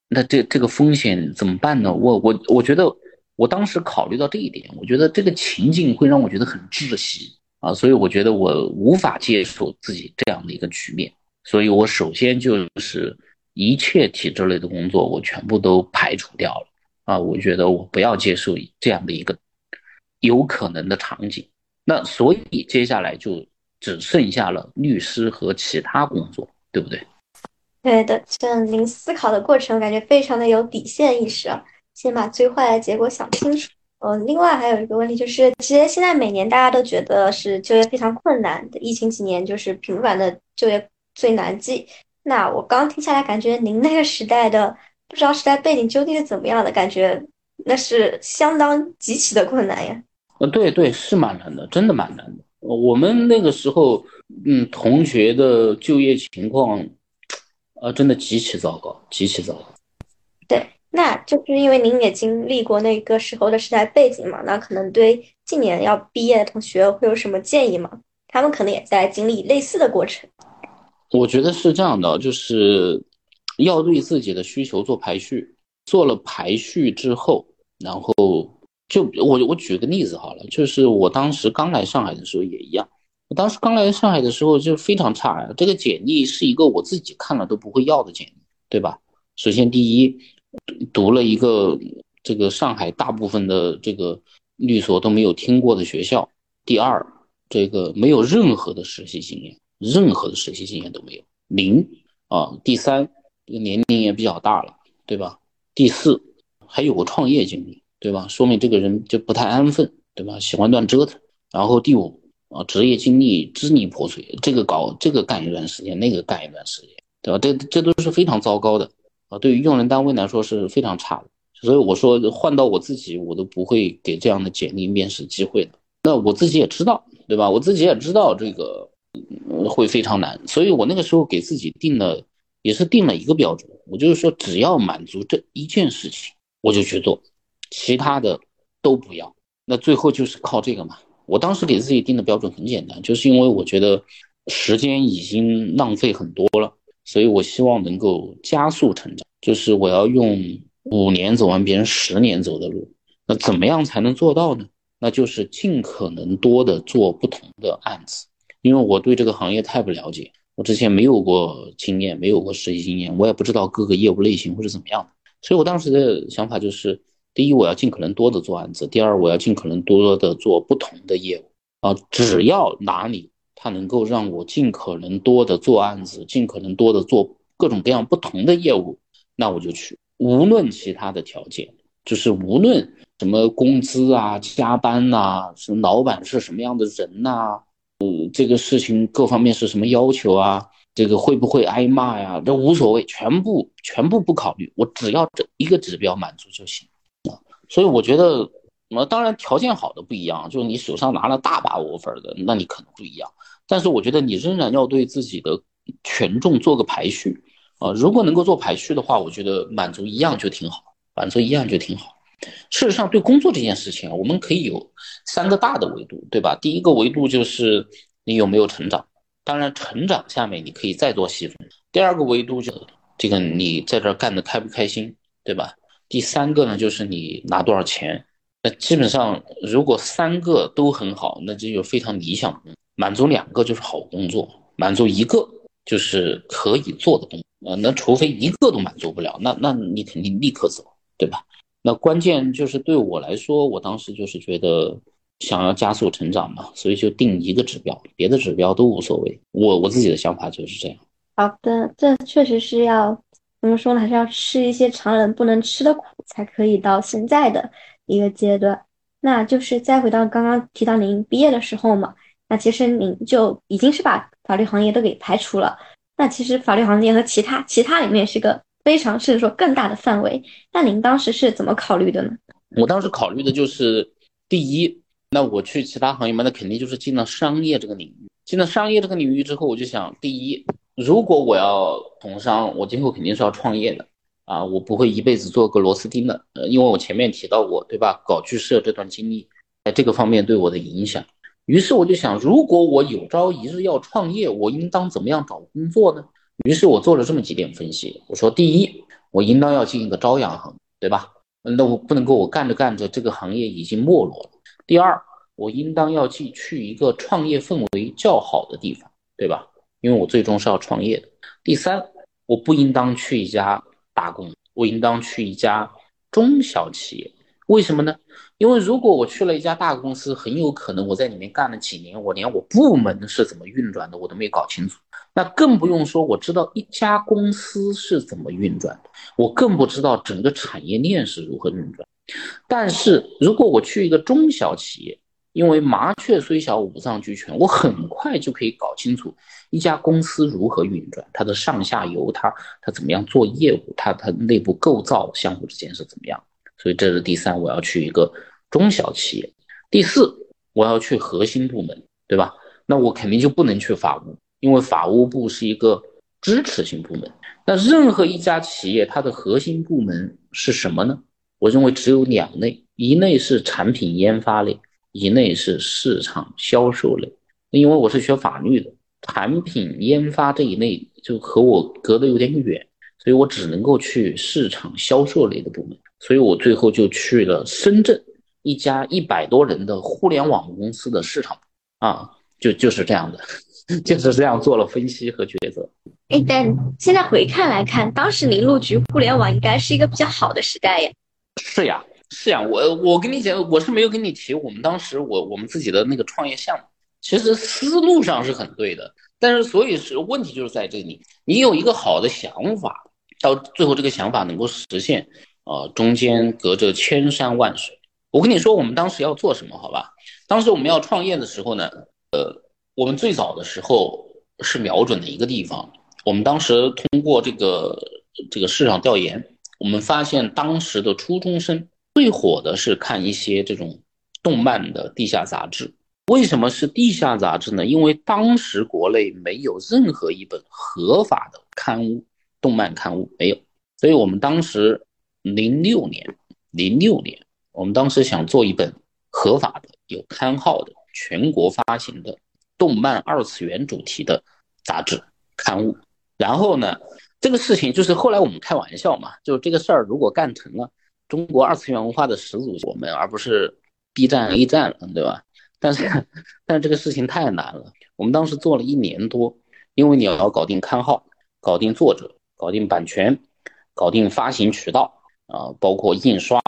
那这这个风险怎么办呢？我我我觉得，我当时考虑到这一点，我觉得这个情境会让我觉得很窒息啊，所以我觉得我无法接受自己这样的一个局面。所以，我首先就是一切体制类的工作，我全部都排除掉了啊！我觉得我不要接受这样的一个有可能的场景。那所以接下来就只剩下了律师和其他工作，对不对？对的，这您思考的过程，感觉非常的有底线意识啊！先把最坏的结果想清楚。嗯，另外还有一个问题就是，其实现在每年大家都觉得是就业非常困难的，疫情几年就是频繁的就业。最难记。那我刚听下来，感觉您那个时代的不知道时代背景究竟是怎么样的，感觉那是相当极其的困难呀。呃，对对，是蛮难的，真的蛮难的。我们那个时候，嗯，同学的就业情况，呃，真的极其糟糕，极其糟糕。对，那就是因为您也经历过那个时候的时代背景嘛，那可能对今年要毕业的同学会有什么建议吗？他们可能也在经历类似的过程。我觉得是这样的，就是要对自己的需求做排序，做了排序之后，然后就我我举个例子好了，就是我当时刚来上海的时候也一样，我当时刚来上海的时候就非常差呀，这个简历是一个我自己看了都不会要的简历，对吧？首先第一，读了一个这个上海大部分的这个律所都没有听过的学校，第二，这个没有任何的实习经验。任何的实习经验都没有，零啊。第三，这个年龄也比较大了，对吧？第四，还有个创业经历，对吧？说明这个人就不太安分，对吧？喜欢乱折腾。然后第五啊，职业经历支离破碎，这个搞这个干一段时间，那个干一段时间，对吧？这这都是非常糟糕的。啊，对于用人单位来说是非常差的。所以我说换到我自己，我都不会给这样的简历面试机会的。那我自己也知道，对吧？我自己也知道这个会非常难，所以我那个时候给自己定了，也是定了一个标准，我就是说只要满足这一件事情，我就去做，其他的都不要。那最后就是靠这个嘛。我当时给自己定的标准很简单，就是因为我觉得时间已经浪费很多了，所以我希望能够加速成长，就是我要用五年走完别人十年走的路。那怎么样才能做到呢？那就是尽可能多的做不同的案子，因为我对这个行业太不了解，我之前没有过经验，没有过实习经验，我也不知道各个业务类型会是怎么样的，所以我当时的想法就是。第一，我要尽可能多的做案子；第二，我要尽可能多的做不同的业务啊。只要哪里它能够让我尽可能多的做案子，尽可能多的做各种各样不同的业务，那我就去。无论其他的条件，就是无论什么工资啊、加班呐、什么老板是什么样的人呐，呃，这个事情各方面是什么要求啊，这个会不会挨骂呀？这无所谓，全部全部不考虑，我只要这一个指标满足就行。所以我觉得，那当然条件好的不一样，就是你手上拿了大把 offer 的，那你可能不一样。但是我觉得你仍然要对自己的权重做个排序啊。如果能够做排序的话，我觉得满足一样就挺好，满足一样就挺好。事实上，对工作这件事情啊，我们可以有三个大的维度，对吧？第一个维度就是你有没有成长，当然成长下面你可以再做细分。第二个维度就这个你在这干的开不开心，对吧？第三个呢，就是你拿多少钱。那基本上，如果三个都很好，那这就非常理想。满足两个就是好工作，满足一个就是可以做的工作。呃，那除非一个都满足不了，那那你肯定立刻走，对吧？那关键就是对我来说，我当时就是觉得想要加速成长嘛，所以就定一个指标，别的指标都无所谓。我我自己的想法就是这样。好的，这确实是要。怎么说呢？还是要吃一些常人不能吃的苦，才可以到现在的一个阶段。那就是再回到刚刚提到您毕业的时候嘛，那其实您就已经是把法律行业都给排除了。那其实法律行业和其他其他里面是个非常甚至说更大的范围。那您当时是怎么考虑的呢？我当时考虑的就是第一，那我去其他行业嘛，那肯定就是进了商业这个领域。进了商业这个领域之后，我就想第一。如果我要从商，我今后肯定是要创业的啊！我不会一辈子做个螺丝钉的，呃，因为我前面提到过，对吧？搞剧社这段经历，在这个方面对我的影响。于是我就想，如果我有朝一日要创业，我应当怎么样找工作呢？于是我做了这么几点分析。我说，第一，我应当要进一个朝阳行，对吧？那我不能够我干着干着这个行业已经没落了。第二，我应当要去去一个创业氛围较好的地方，对吧？因为我最终是要创业的。第三，我不应当去一家大公司，我应当去一家中小企业。为什么呢？因为如果我去了一家大公司，很有可能我在里面干了几年，我连我部门是怎么运转的我都没搞清楚。那更不用说我知道一家公司是怎么运转的，我更不知道整个产业链是如何运转。但是如果我去一个中小企业，因为麻雀虽小，五脏俱全，我很快就可以搞清楚一家公司如何运转，它的上下游，它它怎么样做业务，它它内部构造相互之间是怎么样。所以这是第三，我要去一个中小企业。第四，我要去核心部门，对吧？那我肯定就不能去法务，因为法务部是一个支持性部门。那任何一家企业，它的核心部门是什么呢？我认为只有两类，一类是产品研发类。一类是市场销售类，因为我是学法律的，产品研发这一类就和我隔得有点远，所以我只能够去市场销售类的部门，所以我最后就去了深圳一家一百多人的互联网公司的市场啊，就就是这样的，就是这样做了分析和抉择。哎，但现在回看来看，当时您入局互联网应该是一个比较好的时代呀。是呀。是呀，我我跟你讲，我是没有跟你提我们当时我我们自己的那个创业项目，其实思路上是很对的，但是所以是问题就是在这里，你有一个好的想法，到最后这个想法能够实现，啊，中间隔着千山万水。我跟你说，我们当时要做什么？好吧，当时我们要创业的时候呢，呃，我们最早的时候是瞄准的一个地方，我们当时通过这个这个市场调研，我们发现当时的初中生最火的是看一些这种动漫的地下杂志。为什么是地下杂志呢？因为当时国内没有任何一本合法的刊物，动漫刊物没有，所以我们当时零六年，零六年，我们当时想做一本合法的、有刊号的、全国发行的动漫二次元主题的杂志刊物。然后呢，这个事情就是后来我们开玩笑嘛，就这个事儿如果干成了，中国二次元文化的始祖我们，而不是 B 站 A 站了，对吧？但是，但是这个事情太难了。我们当时做了一年多，因为你要搞定刊号、搞定作者、搞定版权、搞定发行渠道啊，包括印刷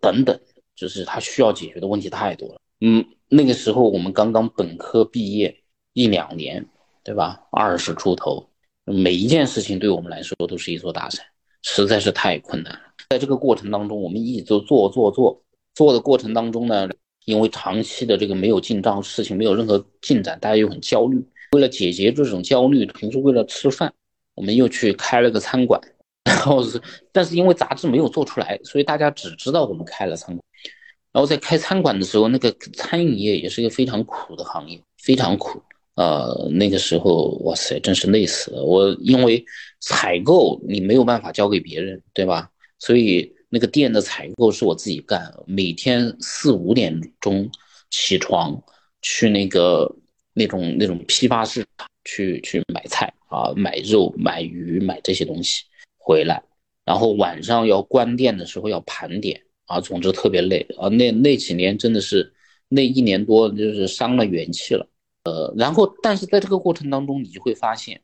等等，就是它需要解决的问题太多了。嗯，那个时候我们刚刚本科毕业一两年，对吧？二十出头，每一件事情对我们来说都是一座大山，实在是太困难了。在这个过程当中，我们一直做做做做的过程当中呢。因为长期的这个没有进账，事情没有任何进展，大家又很焦虑。为了解决这种焦虑，平时为了吃饭，我们又去开了个餐馆。然后是，但是因为杂志没有做出来，所以大家只知道我们开了餐馆。然后在开餐馆的时候，那个餐饮业也是一个非常苦的行业，非常苦。呃，那个时候，哇塞，真是累死了。我因为采购你没有办法交给别人，对吧？所以。那个店的采购是我自己干，每天四五点钟起床去那个那种那种批发市场去去买菜啊，买肉、买鱼、买这些东西回来，然后晚上要关店的时候要盘点啊，总之特别累啊。那那几年真的是那一年多就是伤了元气了，呃，然后但是在这个过程当中，你就会发现，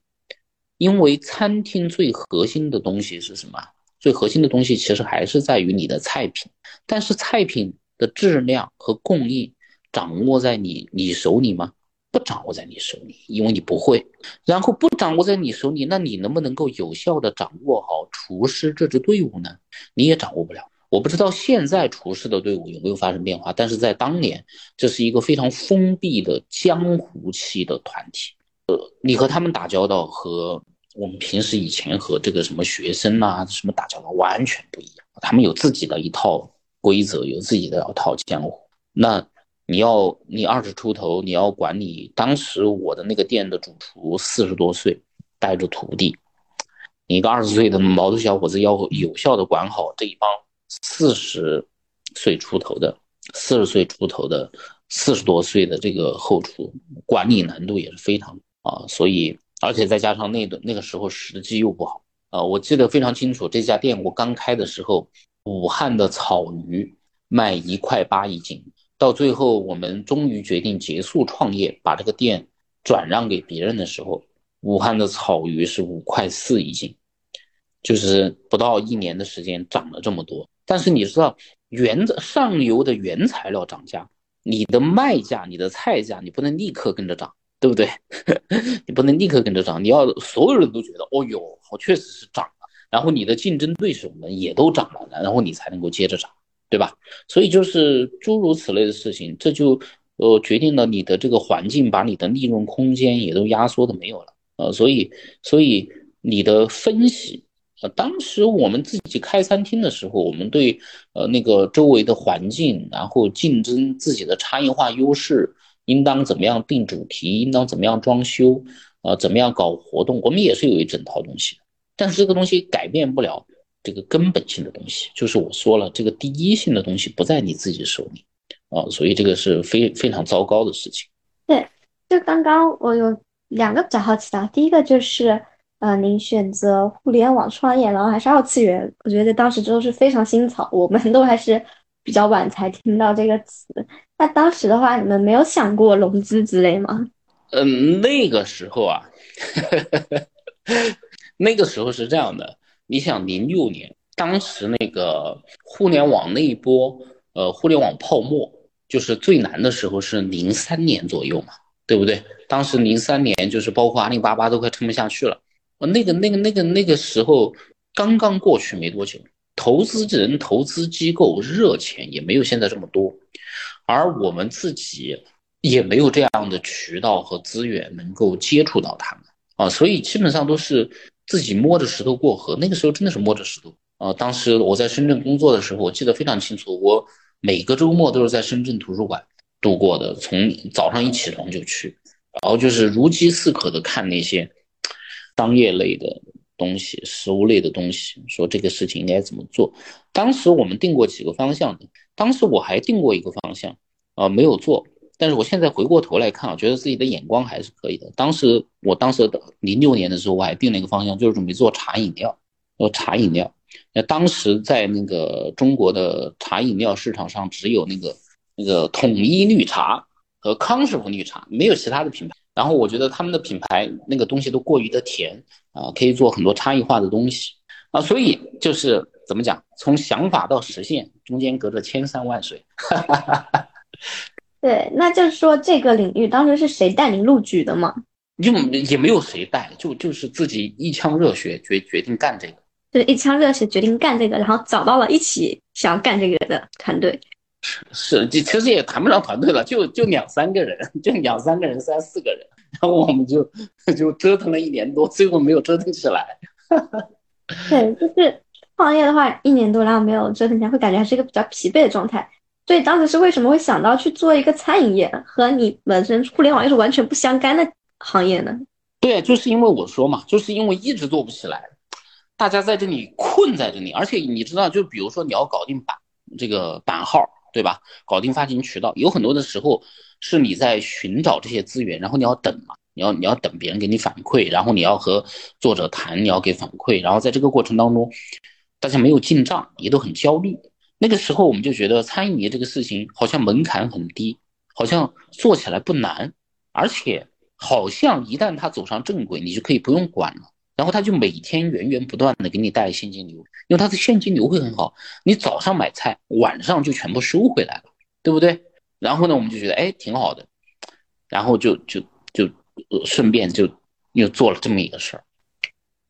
因为餐厅最核心的东西是什么？最核心的东西其实还是在于你的菜品，但是菜品的质量和供应掌握在你你手里吗？不掌握在你手里，因为你不会。然后不掌握在你手里，那你能不能够有效的掌握好厨师这支队伍呢？你也掌握不了。我不知道现在厨师的队伍有没有发生变化，但是在当年，这是一个非常封闭的江湖气的团体。呃，你和他们打交道和。我们平时以前和这个什么学生呐，什么打交道完全不一样，他们有自己的一套规则，有自己的一套江湖。那你要你二十出头，你要管理当时我的那个店的主厨四十多岁，带着徒弟，你一个二十岁的毛头小伙子要有效的管好这一帮四十岁出头的四十岁出头的四十多岁的这个后厨，管理难度也是非常啊，所以。而且再加上那个那个时候时机又不好啊，我记得非常清楚，这家店我刚开的时候，武汉的草鱼卖一块八一斤，到最后我们终于决定结束创业，把这个店转让给别人的时候，武汉的草鱼是五块四一斤，就是不到一年的时间涨了这么多。但是你知道，原上游的原材料涨价，你的卖价、你的菜价，你不能立刻跟着涨。对不对？你不能立刻跟着涨，你要所有人都觉得，哦哟，好，确实是涨了。然后你的竞争对手们也都涨了，然后你才能够接着涨，对吧？所以就是诸如此类的事情，这就呃决定了你的这个环境，把你的利润空间也都压缩的没有了。呃，所以所以你的分析，呃，当时我们自己开餐厅的时候，我们对呃那个周围的环境，然后竞争自己的差异化优势。应当怎么样定主题？应当怎么样装修？啊，怎么样搞活动？我们也是有一整套东西的，但是这个东西改变不了这个根本性的东西，就是我说了，这个第一性的东西不在你自己手里，啊，所以这个是非非常糟糕的事情。对，就刚刚我有两个比较好奇的，第一个就是，呃，您选择互联网创业，然后还是二次元，我觉得当时都是非常新潮，我们都还是比较晚才听到这个词。那当时的话，你们没有想过融资之类吗？嗯，那个时候啊，那个时候是这样的。你想，零六年，当时那个互联网那一波，呃，互联网泡沫就是最难的时候是零三年左右嘛，对不对？当时零三年就是包括阿里巴巴都快撑不下去了。那个、那个、那个、那个时候刚刚过去没多久，投资人、投资机构热钱也没有现在这么多。而我们自己也没有这样的渠道和资源能够接触到他们啊，所以基本上都是自己摸着石头过河。那个时候真的是摸着石头啊！当时我在深圳工作的时候，我记得非常清楚，我每个周末都是在深圳图书馆度过的，从早上一起床就去，然后就是如饥似渴的看那些商业类的东西、食物类的东西，说这个事情应该怎么做。当时我们定过几个方向的，当时我还定过一个方向，啊，没有做。但是我现在回过头来看啊，觉得自己的眼光还是可以的。当时我当时的零六年的时候，我还定了一个方向，就是准备做茶饮料，做茶饮料。那当时在那个中国的茶饮料市场上，只有那个那个统一绿茶和康师傅绿茶，没有其他的品牌。然后我觉得他们的品牌那个东西都过于的甜啊，可以做很多差异化的东西啊。所以就是怎么讲，从想法到实现中间隔着千山万水。对，那就是说这个领域当时是谁带您入局的吗？就也没有谁带，就就是自己一腔热血决决定干这个，对，一腔热血决定干这个，然后找到了一起想要干这个的团队。是是，其实也谈不上团队了，就就两三个人，就两三个人，三四个人，然后我们就就折腾了一年多，最后没有折腾起来。对，就是创业的话，一年多然后没有折腾起来，会感觉还是一个比较疲惫的状态。所以当时是为什么会想到去做一个餐饮业，和你本身互联网又是完全不相干的行业呢？对，就是因为我说嘛，就是因为一直做不起来，大家在这里困在这里，而且你知道，就比如说你要搞定版这个版号，对吧？搞定发行渠道，有很多的时候是你在寻找这些资源，然后你要等嘛，你要你要等别人给你反馈，然后你要和作者谈，你要给反馈，然后在这个过程当中，大家没有进账，也都很焦虑。那个时候我们就觉得餐饮业这个事情好像门槛很低，好像做起来不难，而且好像一旦它走上正轨，你就可以不用管了。然后他就每天源源不断的给你带来现金流，因为他的现金流会很好。你早上买菜，晚上就全部收回来了，对不对？然后呢，我们就觉得哎挺好的，然后就就就顺便就又做了这么一个事儿。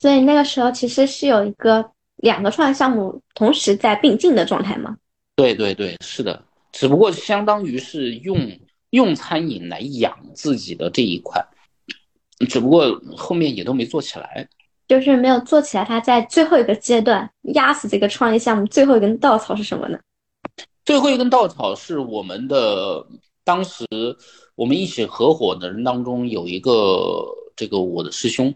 所以那个时候其实是有一个。两个创业项目同时在并进的状态吗？对对对，是的，只不过相当于是用用餐饮来养自己的这一块，只不过后面也都没做起来，就是没有做起来。他在最后一个阶段压死这个创业项目，最后一根稻草是什么呢？最后一根稻草是我们的当时我们一起合伙的人当中有一个这个我的师兄，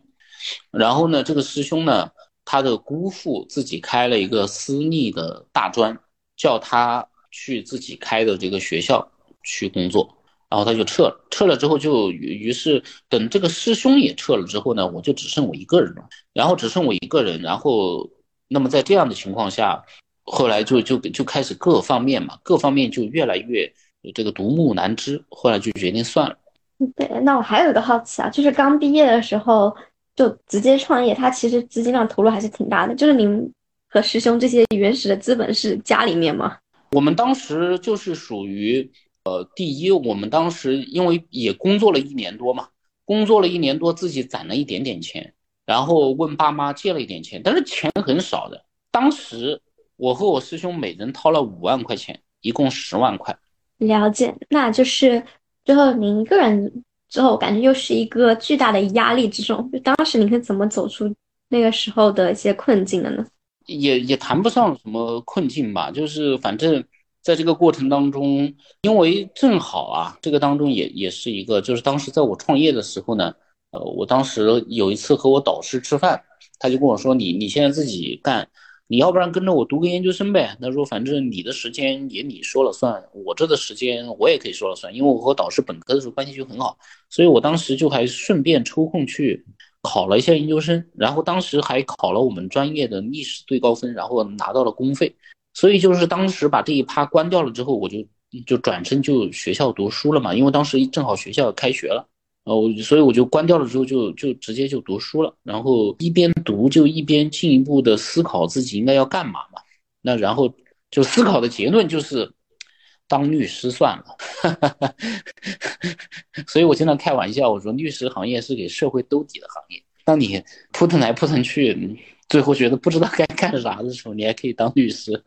然后呢，这个师兄呢。他的姑父自己开了一个私立的大专，叫他去自己开的这个学校去工作，然后他就撤了。撤了之后，就于是等这个师兄也撤了之后呢，我就只剩我一个人了。然后只剩我一个人，然后那么在这样的情况下，后来就就就开始各方面嘛，各方面就越来越这个独木难支。后来就决定算了。对，那我还有一个好奇啊，就是刚毕业的时候。就直接创业，他其实资金量投入还是挺大的。就是您和师兄这些原始的资本是家里面吗？我们当时就是属于，呃，第一，我们当时因为也工作了一年多嘛，工作了一年多，自己攒了一点点钱，然后问爸妈借了一点钱，但是钱很少的。当时我和我师兄每人掏了五万块钱，一共十万块。了解，那就是最后您一个人。之后感觉又是一个巨大的压力之中，就当时你是怎么走出那个时候的一些困境的呢？也也谈不上什么困境吧，就是反正在这个过程当中，因为正好啊，这个当中也也是一个，就是当时在我创业的时候呢，呃，我当时有一次和我导师吃饭，他就跟我说，你你现在自己干。你要不然跟着我读个研究生呗？他说反正你的时间也你说了算，我这的时间我也可以说了算，因为我和导师本科的时候关系就很好，所以我当时就还顺便抽空去考了一下研究生，然后当时还考了我们专业的历史最高分，然后拿到了公费，所以就是当时把这一趴关掉了之后，我就就转身就学校读书了嘛，因为当时正好学校开学了。哦，所以我就关掉了之后，就就直接就读书了，然后一边读就一边进一步的思考自己应该要干嘛嘛。那然后就思考的结论就是，当律师算了。所以我经常开玩笑，我说律师行业是给社会兜底的行业。当你扑腾来扑腾去，最后觉得不知道该干啥的时候，你还可以当律师。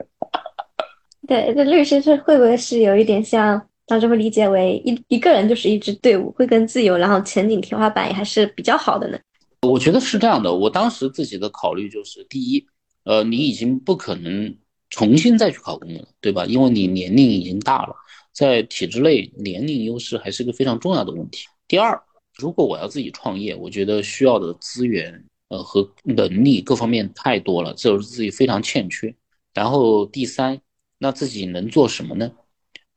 对，这律师是会不会是有一点像？那就会理解为一一个人就是一支队伍，会更自由，然后前景天花板也还是比较好的呢。我觉得是这样的。我当时自己的考虑就是，第一，呃，你已经不可能重新再去考公了，对吧？因为你年龄已经大了，在体制内年龄优势还是个非常重要的问题。第二，如果我要自己创业，我觉得需要的资源，呃，和能力各方面太多了，这是自己非常欠缺。然后第三，那自己能做什么呢？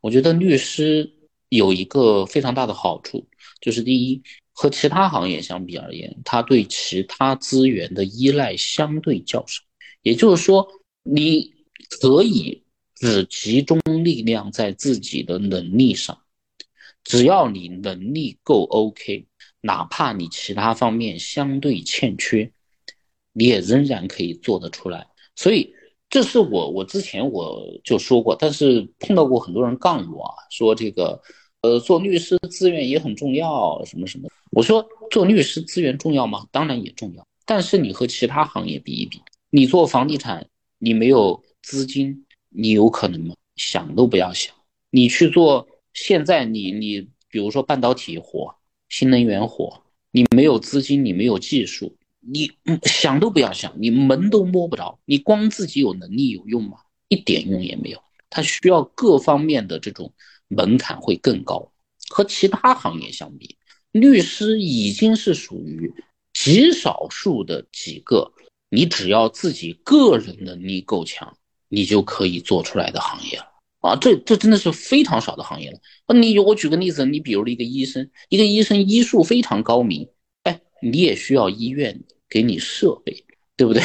我觉得律师有一个非常大的好处，就是第一。和其他行业相比而言，它对其他资源的依赖相对较少。也就是说，你可以只集中力量在自己的能力上，只要你能力够 OK，哪怕你其他方面相对欠缺，你也仍然可以做得出来。所以，这是我我之前我就说过，但是碰到过很多人杠我啊，说这个。呃，做律师资源也很重要，什么什么？我说做律师资源重要吗？当然也重要，但是你和其他行业比一比，你做房地产，你没有资金，你有可能吗？想都不要想。你去做现在你你比如说半导体活、新能源火，你没有资金，你没有技术，你想都不要想，你门都摸不着。你光自己有能力有用吗？一点用也没有。它需要各方面的这种。门槛会更高，和其他行业相比，律师已经是属于极少数的几个，你只要自己个人能力够强，你就可以做出来的行业了啊！这这真的是非常少的行业了。那你我举个例子，你比如一个医生，一个医生医术非常高明，哎，你也需要医院给你设备，对不对？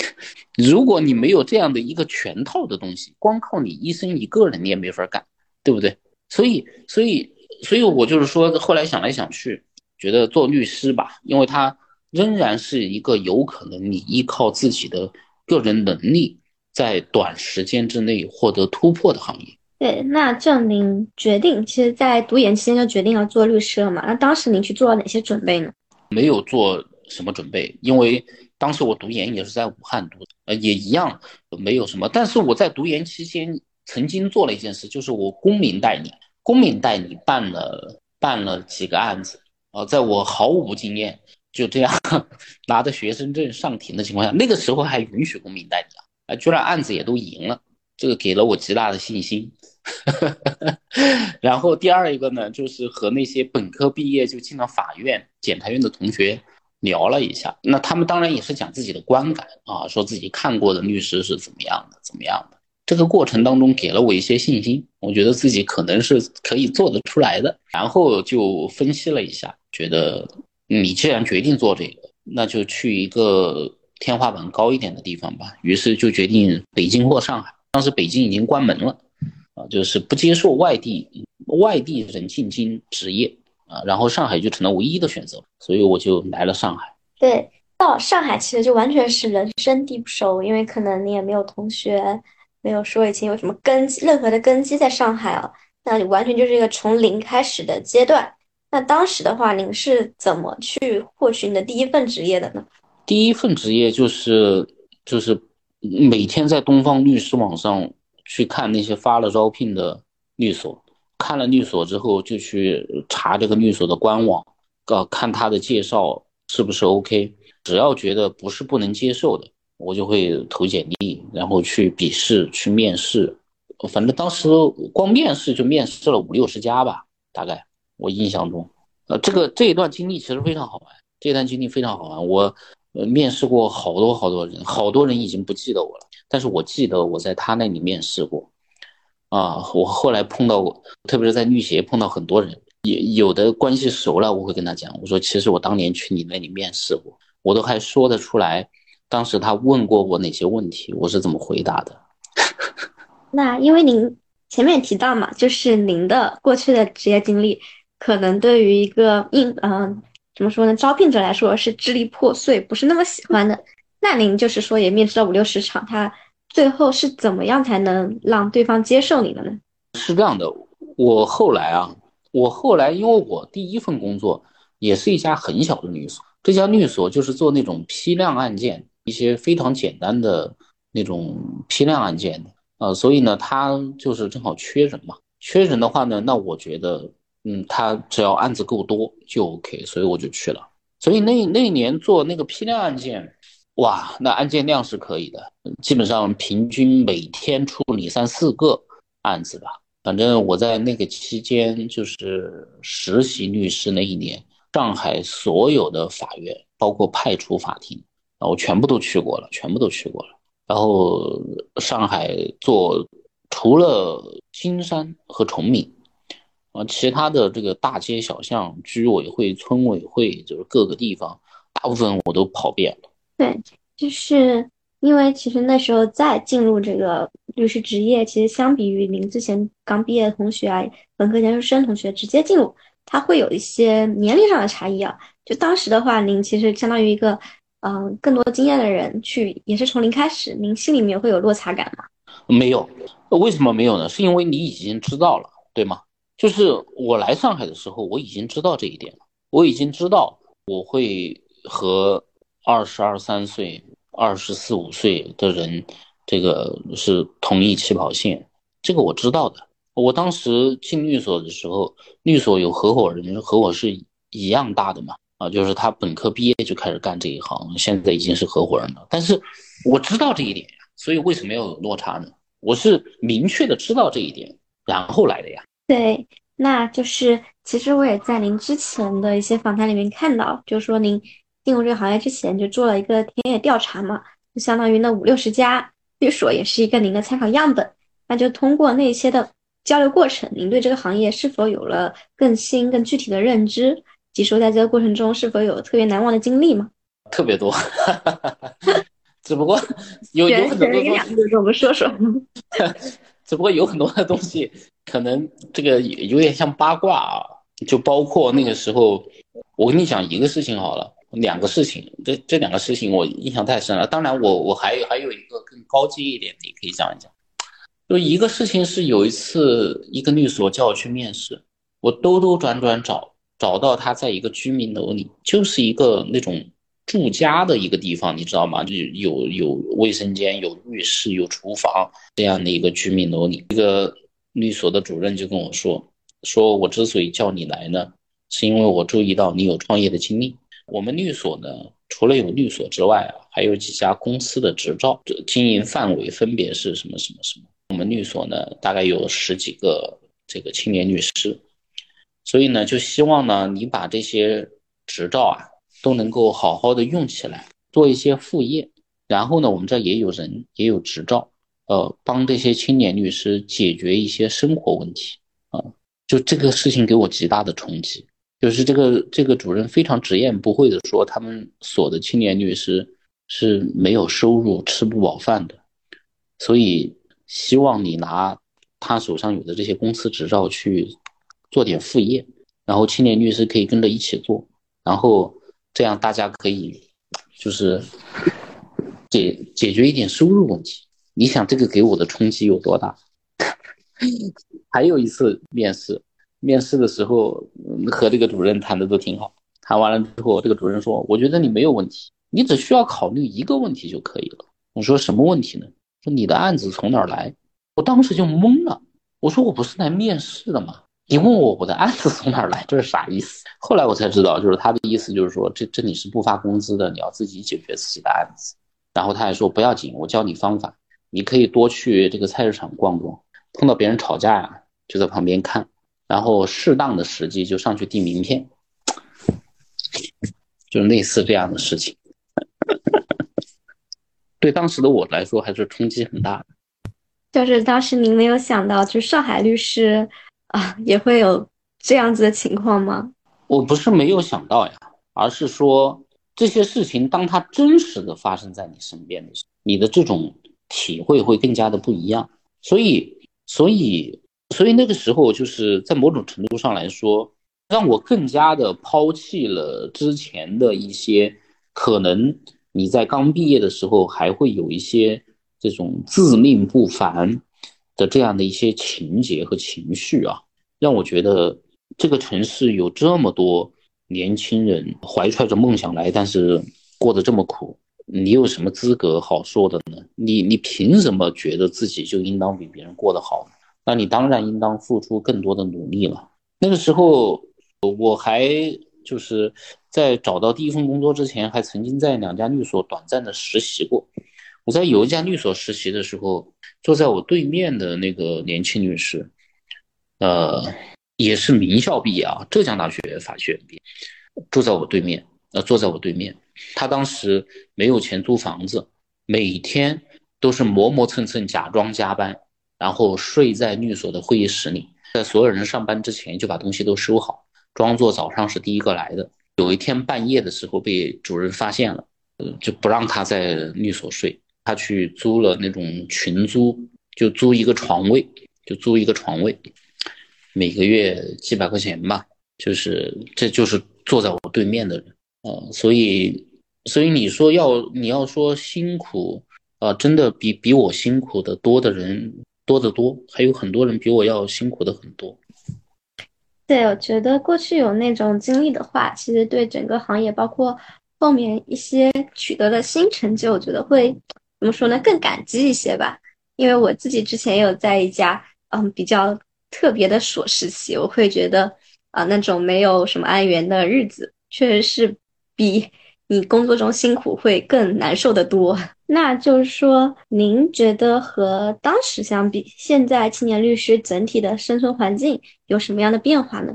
如果你没有这样的一个全套的东西，光靠你医生一个人，你也没法干。对不对？所以，所以，所以我就是说，后来想来想去，觉得做律师吧，因为他仍然是一个有可能你依靠自己的个人能力，在短时间之内获得突破的行业。对，那这样您决定，其实，在读研期间就决定要做律师了嘛？那当时您去做了哪些准备呢？没有做什么准备，因为当时我读研也是在武汉读，呃，也一样没有什么。但是我在读研期间。曾经做了一件事，就是我公民代理，公民代理办了办了几个案子啊，在我毫无经验，就这样 拿着学生证上庭的情况下，那个时候还允许公民代理啊，啊，居然案子也都赢了，这个给了我极大的信心。然后第二一个呢，就是和那些本科毕业就进了法院、检察院的同学聊了一下，那他们当然也是讲自己的观感啊，说自己看过的律师是怎么样的，怎么样的。这个过程当中给了我一些信心，我觉得自己可能是可以做得出来的。然后就分析了一下，觉得你既然决定做这个，那就去一个天花板高一点的地方吧。于是就决定北京或上海。当时北京已经关门了，啊，就是不接受外地外地人进京执业啊。然后上海就成了唯一的选择，所以我就来了上海。对，到上海其实就完全是人生地不熟，因为可能你也没有同学。没有说以前有什么根基，任何的根基在上海啊，那你完全就是一个从零开始的阶段。那当时的话，您是怎么去获取你的第一份职业的呢？第一份职业就是就是每天在东方律师网上去看那些发了招聘的律所，看了律所之后就去查这个律所的官网，呃，看他的介绍是不是 OK，只要觉得不是不能接受的。我就会投简历，然后去笔试、去面试，反正当时光面试就面试了五六十家吧，大概我印象中，呃，这个这一段经历其实非常好玩，这段经历非常好玩。我呃面试过好多好多人，好多人已经不记得我了，但是我记得我在他那里面试过，啊，我后来碰到过，特别是在律协碰到很多人，也有的关系熟了，我会跟他讲，我说其实我当年去你那里面试过，我都还说得出来。当时他问过我哪些问题，我是怎么回答的？那因为您前面提到嘛，就是您的过去的职业经历，可能对于一个应嗯怎么说呢，招聘者来说是支离破碎，不是那么喜欢的。那您就是说也面试了五六十场，他最后是怎么样才能让对方接受你的呢？是这样的，我后来啊，我后来因为我第一份工作也是一家很小的律所，这家律所就是做那种批量案件。一些非常简单的那种批量案件的啊，所以呢，他就是正好缺人嘛。缺人的话呢，那我觉得，嗯，他只要案子够多就 OK，所以我就去了。所以那那年做那个批量案件，哇，那案件量是可以的，基本上平均每天处理三四个案子吧。反正我在那个期间就是实习律师那一年，上海所有的法院，包括派出法庭，啊，我全部都去过了，全部都去过了。然后上海做除了金山和崇明，啊，其他的这个大街小巷、居委会、村委会，就是各个地方，大部分我都跑遍了。对，就是因为其实那时候再进入这个律师职业，其实相比于您之前刚毕业的同学啊，本科研究生同学直接进入，他会有一些年龄上的差异啊。就当时的话，您其实相当于一个。嗯，更多经验的人去也是从零开始，您心里面会有落差感吗？没有，为什么没有呢？是因为你已经知道了，对吗？就是我来上海的时候，我已经知道这一点了，我已经知道我会和二十二三岁、二十四五岁的人，这个是同一起跑线，这个我知道的。我当时进律所的时候，律所有合伙人和我是一样大的嘛。啊，就是他本科毕业就开始干这一行，现在已经是合伙人了。但是我知道这一点呀，所以为什么要有落差呢？我是明确的知道这一点，然后来的呀。对，那就是其实我也在您之前的一些访谈里面看到，就是说您进入这个行业之前就做了一个田野调查嘛，就相当于那五六十家律所也是一个您的参考样本。那就通过那些的交流过程，您对这个行业是否有了更新、更具体的认知？及说，在这个过程中是否有特别难忘的经历吗？特别多，只不过有有很多东西，跟我们说说。只不过有很多的东西，可能这个有点像八卦啊。就包括那个时候，我跟你讲一个事情好了，两个事情，这这两个事情我印象太深了。当然，我我还有还有一个更高阶一点的，也可以讲一讲。就一个事情是有一次，一个律所叫我去面试，我兜兜转转找。找到他在一个居民楼里，就是一个那种住家的一个地方，你知道吗？就有有卫生间、有浴室、有厨房这样的一个居民楼里。一个律所的主任就跟我说：“说我之所以叫你来呢，是因为我注意到你有创业的经历。我们律所呢，除了有律所之外啊，还有几家公司的执照，经营范围分别是什么什么什么。我们律所呢，大概有十几个这个青年律师。”所以呢，就希望呢，你把这些执照啊都能够好好的用起来，做一些副业。然后呢，我们这也有人也有执照，呃，帮这些青年律师解决一些生活问题啊。就这个事情给我极大的冲击，就是这个这个主任非常直言不讳的说，他们所的青年律师是没有收入、吃不饱饭的，所以希望你拿他手上有的这些公司执照去。做点副业，然后青年律师可以跟着一起做，然后这样大家可以就是解解决一点收入问题。你想这个给我的冲击有多大？还有一次面试，面试的时候和这个主任谈的都挺好，谈完了之后，这个主任说：“我觉得你没有问题，你只需要考虑一个问题就可以了。”我说：“什么问题呢？”说：“你的案子从哪儿来？”我当时就懵了，我说：“我不是来面试的吗？”你问我我的案子从哪儿来，这是啥意思？后来我才知道，就是他的意思就是说，这这里是不发工资的，你要自己解决自己的案子。然后他还说不要紧，我教你方法，你可以多去这个菜市场逛逛，碰到别人吵架呀，就在旁边看，然后适当的时机就上去递名片，就类似这样的事情。对当时的我来说，还是冲击很大的。就是当时您没有想到，就上海律师。啊，也会有这样子的情况吗？我不是没有想到呀，而是说这些事情，当它真实的发生在你身边的时候，你的这种体会会更加的不一样。所以，所以，所以那个时候，就是在某种程度上来说，让我更加的抛弃了之前的一些可能你在刚毕业的时候还会有一些这种自命不凡。这样的一些情节和情绪啊，让我觉得这个城市有这么多年轻人怀揣着梦想来，但是过得这么苦，你有什么资格好说的呢？你你凭什么觉得自己就应当比别人过得好？那你当然应当付出更多的努力了。那个时候我还就是在找到第一份工作之前，还曾经在两家律所短暂的实习过。我在有一家律所实习的时候，坐在我对面的那个年轻律师，呃，也是名校毕业啊，浙江大学法学院毕业，住在我对面，呃，坐在我对面。他当时没有钱租房子，每天都是磨磨蹭蹭，假装加班，然后睡在律所的会议室里，在所有人上班之前就把东西都收好，装作早上是第一个来的。有一天半夜的时候被主任发现了，呃，就不让他在律所睡。他去租了那种群租，就租一个床位，就租一个床位，每个月几百块钱吧。就是这就是坐在我对面的人啊，所以所以你说要你要说辛苦啊，真的比比我辛苦的多的人多得多，还有很多人比我要辛苦的很多。对，我觉得过去有那种经历的话，其实对整个行业，包括后面一些取得的新成就，我觉得会。怎么说呢？更感激一些吧，因为我自己之前也有在一家嗯比较特别的所实习，我会觉得啊那种没有什么安源的日子，确实是比你工作中辛苦会更难受的多。那就是说，您觉得和当时相比，现在青年律师整体的生存环境有什么样的变化呢？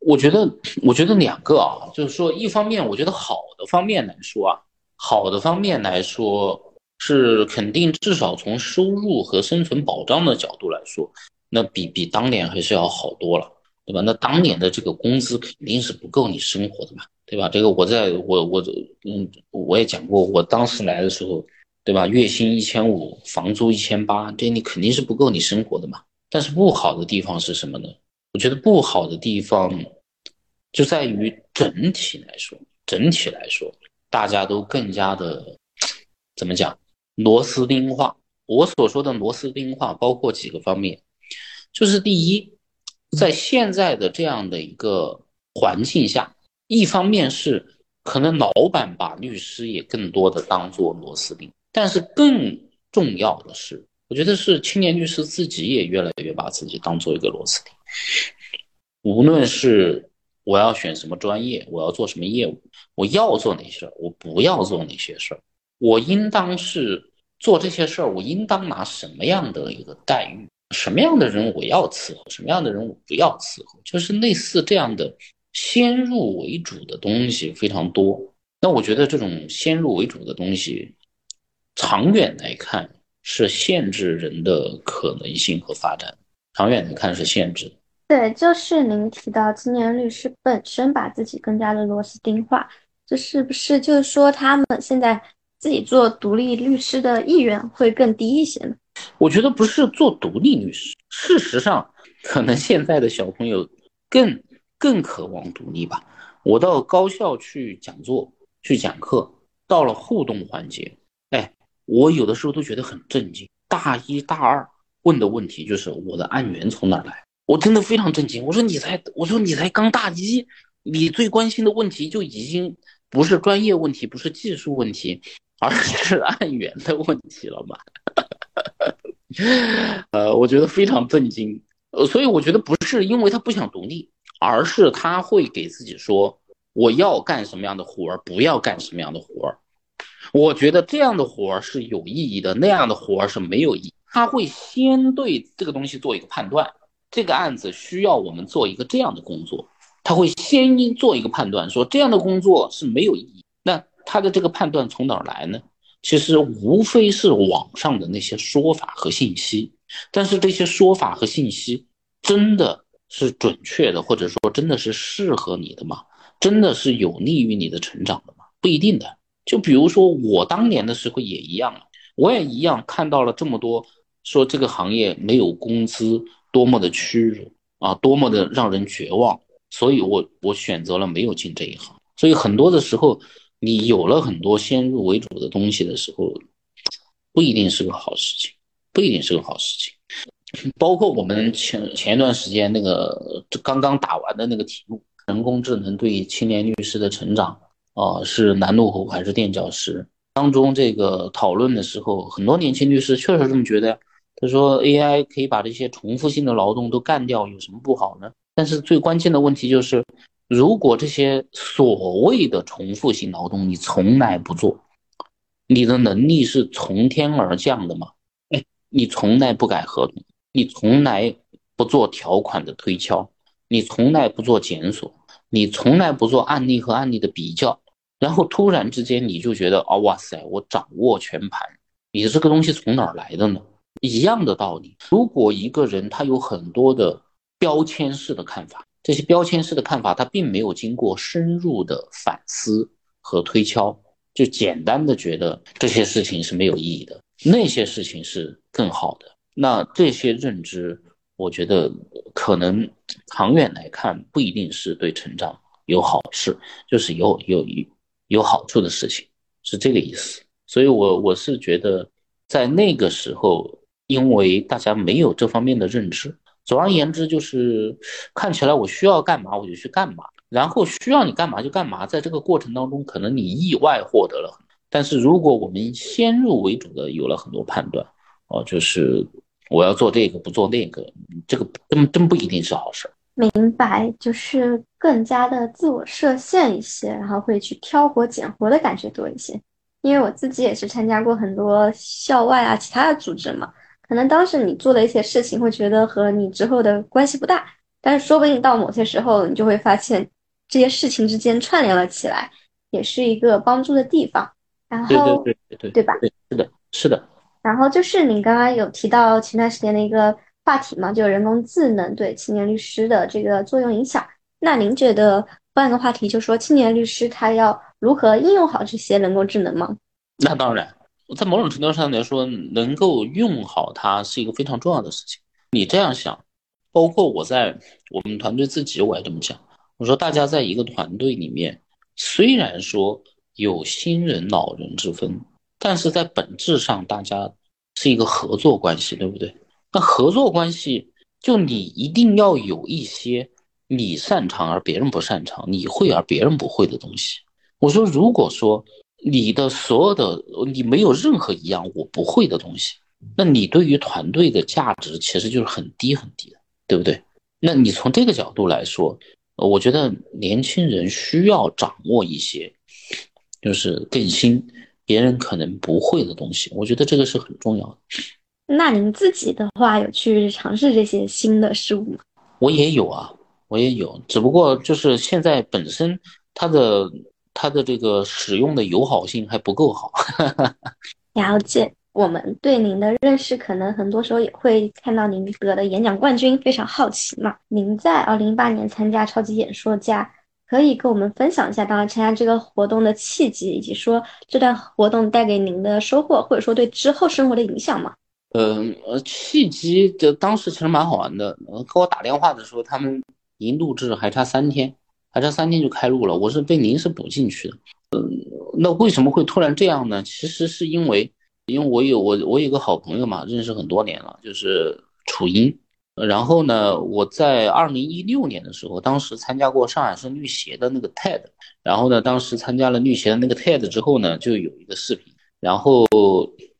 我觉得，我觉得两个啊，就是说，一方面，我觉得好的方面来说啊，好的方面来说。是肯定，至少从收入和生存保障的角度来说，那比比当年还是要好多了，对吧？那当年的这个工资肯定是不够你生活的嘛，对吧？这个我在我我嗯我也讲过，我当时来的时候，对吧？月薪一千五，房租一千八，这你肯定是不够你生活的嘛。但是不好的地方是什么呢？我觉得不好的地方就在于整体来说，整体来说，大家都更加的怎么讲？螺丝钉化，我所说的螺丝钉化包括几个方面，就是第一，在现在的这样的一个环境下，一方面是可能老板把律师也更多的当做螺丝钉，但是更重要的是，我觉得是青年律师自己也越来越把自己当做一个螺丝钉，无论是我要选什么专业，我要做什么业务，我要做哪些事儿，我不要做哪些事儿。我应当是做这些事儿，我应当拿什么样的一个待遇？什么样的人我要伺候？什么样的人我不要伺候？就是类似这样的先入为主的东西非常多。那我觉得这种先入为主的东西，长远来看是限制人的可能性和发展。长远来看是限制。对，就是您提到青年律师本身把自己更加的螺丝钉化，这是不是就是说他们现在？自己做独立律师的意愿会更低一些呢？我觉得不是做独立律师，事实上，可能现在的小朋友更更渴望独立吧。我到高校去讲座、去讲课，到了互动环节，哎，我有的时候都觉得很震惊。大一大二问的问题就是我的案源从哪来，我真的非常震惊。我说你才，我说你才刚大一，你最关心的问题就已经不是专业问题，不是技术问题。而是案源的问题了嘛？呃，我觉得非常震惊。呃，所以我觉得不是因为他不想独立，而是他会给自己说我要干什么样的活儿，不要干什么样的活儿。我觉得这样的活儿是有意义的，那样的活儿是没有意义。他会先对这个东西做一个判断，这个案子需要我们做一个这样的工作，他会先做一个判断，说这样的工作是没有意义。他的这个判断从哪儿来呢？其实无非是网上的那些说法和信息，但是这些说法和信息真的是准确的，或者说真的是适合你的吗？真的是有利于你的成长的吗？不一定的。就比如说我当年的时候也一样，我也一样看到了这么多说这个行业没有工资，多么的屈辱啊，多么的让人绝望，所以我我选择了没有进这一行。所以很多的时候。你有了很多先入为主的东西的时候，不一定是个好事情，不一定是个好事情。包括我们前前一段时间那个刚刚打完的那个题目，人工智能对青年律师的成长啊，是拦路虎还是垫脚石？当中这个讨论的时候，很多年轻律师确实这么觉得。他说，AI 可以把这些重复性的劳动都干掉，有什么不好呢？但是最关键的问题就是。如果这些所谓的重复性劳动你从来不做，你的能力是从天而降的吗？哎，你从来不改合同，你从来不做条款的推敲，你从来不做检索，你从来不做案例和案例的比较，然后突然之间你就觉得啊，哇塞，我掌握全盘，你这个东西从哪儿来的呢？一样的道理，如果一个人他有很多的标签式的看法。这些标签式的看法，他并没有经过深入的反思和推敲，就简单的觉得这些事情是没有意义的，那些事情是更好的。那这些认知，我觉得可能长远来看不一定是对成长有好事，就是有有有好处的事情，是这个意思。所以，我我是觉得在那个时候，因为大家没有这方面的认知。总而言之，就是看起来我需要干嘛我就去干嘛，然后需要你干嘛就干嘛。在这个过程当中，可能你意外获得了，但是如果我们先入为主的有了很多判断，哦，就是我要做这个不做那个，这个真真不一定是好事儿。明白，就是更加的自我设限一些，然后会去挑活拣活的感觉多一些。因为我自己也是参加过很多校外啊其他的组织嘛。可能当时你做的一些事情，会觉得和你之后的关系不大，但是说不定到某些时候，你就会发现这些事情之间串联了起来，也是一个帮助的地方。然后，对对对对对吧？是的，是的。然后就是你刚刚有提到前段时间的一个话题嘛，就人工智能对青年律师的这个作用影响。那您觉得换个话题，就说青年律师他要如何应用好这些人工智能吗？那当然。在某种程度上来说，能够用好它是一个非常重要的事情。你这样想，包括我在我们团队自己，我也这么讲。我说，大家在一个团队里面，虽然说有新人老人之分，但是在本质上，大家是一个合作关系，对不对？那合作关系，就你一定要有一些你擅长而别人不擅长，你会而别人不会的东西。我说，如果说。你的所有的，你没有任何一样我不会的东西，那你对于团队的价值其实就是很低很低的，对不对？那你从这个角度来说，我觉得年轻人需要掌握一些，就是更新别人可能不会的东西，我觉得这个是很重要的。那您自己的话，有去尝试这些新的事物吗？我也有啊，我也有，只不过就是现在本身它的。它的这个使用的友好性还不够好。了解，我们对您的认识，可能很多时候也会看到您得的演讲冠军，非常好奇嘛。您在二零一八年参加超级演说家，可以跟我们分享一下当时参加这个活动的契机，以及说这段活动带给您的收获，或者说对之后生活的影响吗？嗯呃，契机就当时其实蛮好玩的。呃，给我打电话的时候，他们离录制还差三天。还差三天就开录了，我是被临时补进去的。嗯，那为什么会突然这样呢？其实是因为，因为我有我我有个好朋友嘛，认识很多年了，就是楚英。然后呢，我在二零一六年的时候，当时参加过上海市律协的那个 TED。然后呢，当时参加了律协的那个 TED 之后呢，就有一个视频。然后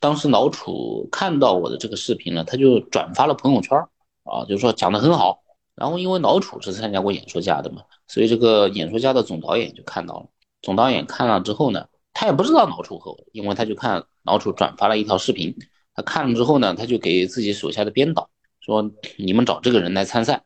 当时老楚看到我的这个视频了，他就转发了朋友圈啊，就说讲的很好。然后因为老楚是参加过演说家的嘛。所以这个演说家的总导演就看到了，总导演看了之后呢，他也不知道老楚和我，因为他就看老楚转发了一条视频，他看了之后呢，他就给自己手下的编导说：“你们找这个人来参赛。”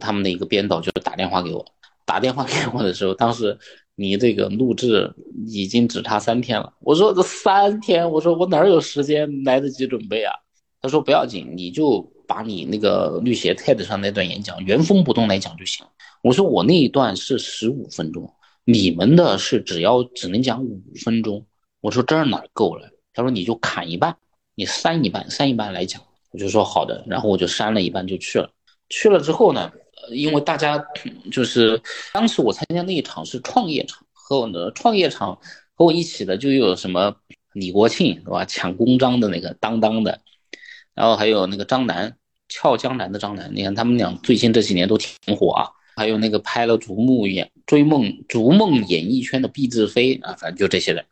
他们的一个编导就打电话给我，打电话给我的时候，当时你这个录制已经只差三天了。我说这三天，我说我哪有时间来得及准备啊？他说不要紧，你就把你那个律协 TED 上那段演讲原封不动来讲就行。我说我那一段是十五分钟，你们的是只要只能讲五分钟。我说这儿哪够了？他说你就砍一半，你删一半，删一半来讲。我就说好的，然后我就删了一半就去了。去了之后呢，因为大家就是当时我参加那一场是创业场，和我的创业场和我一起的就有什么李国庆是吧？抢公章的那个当当的，然后还有那个张楠，俏江南的张楠，你看他们俩最近这几年都挺火啊。还有那个拍了《逐梦演追梦》《逐梦演艺圈》的毕志飞啊，反正就这些人，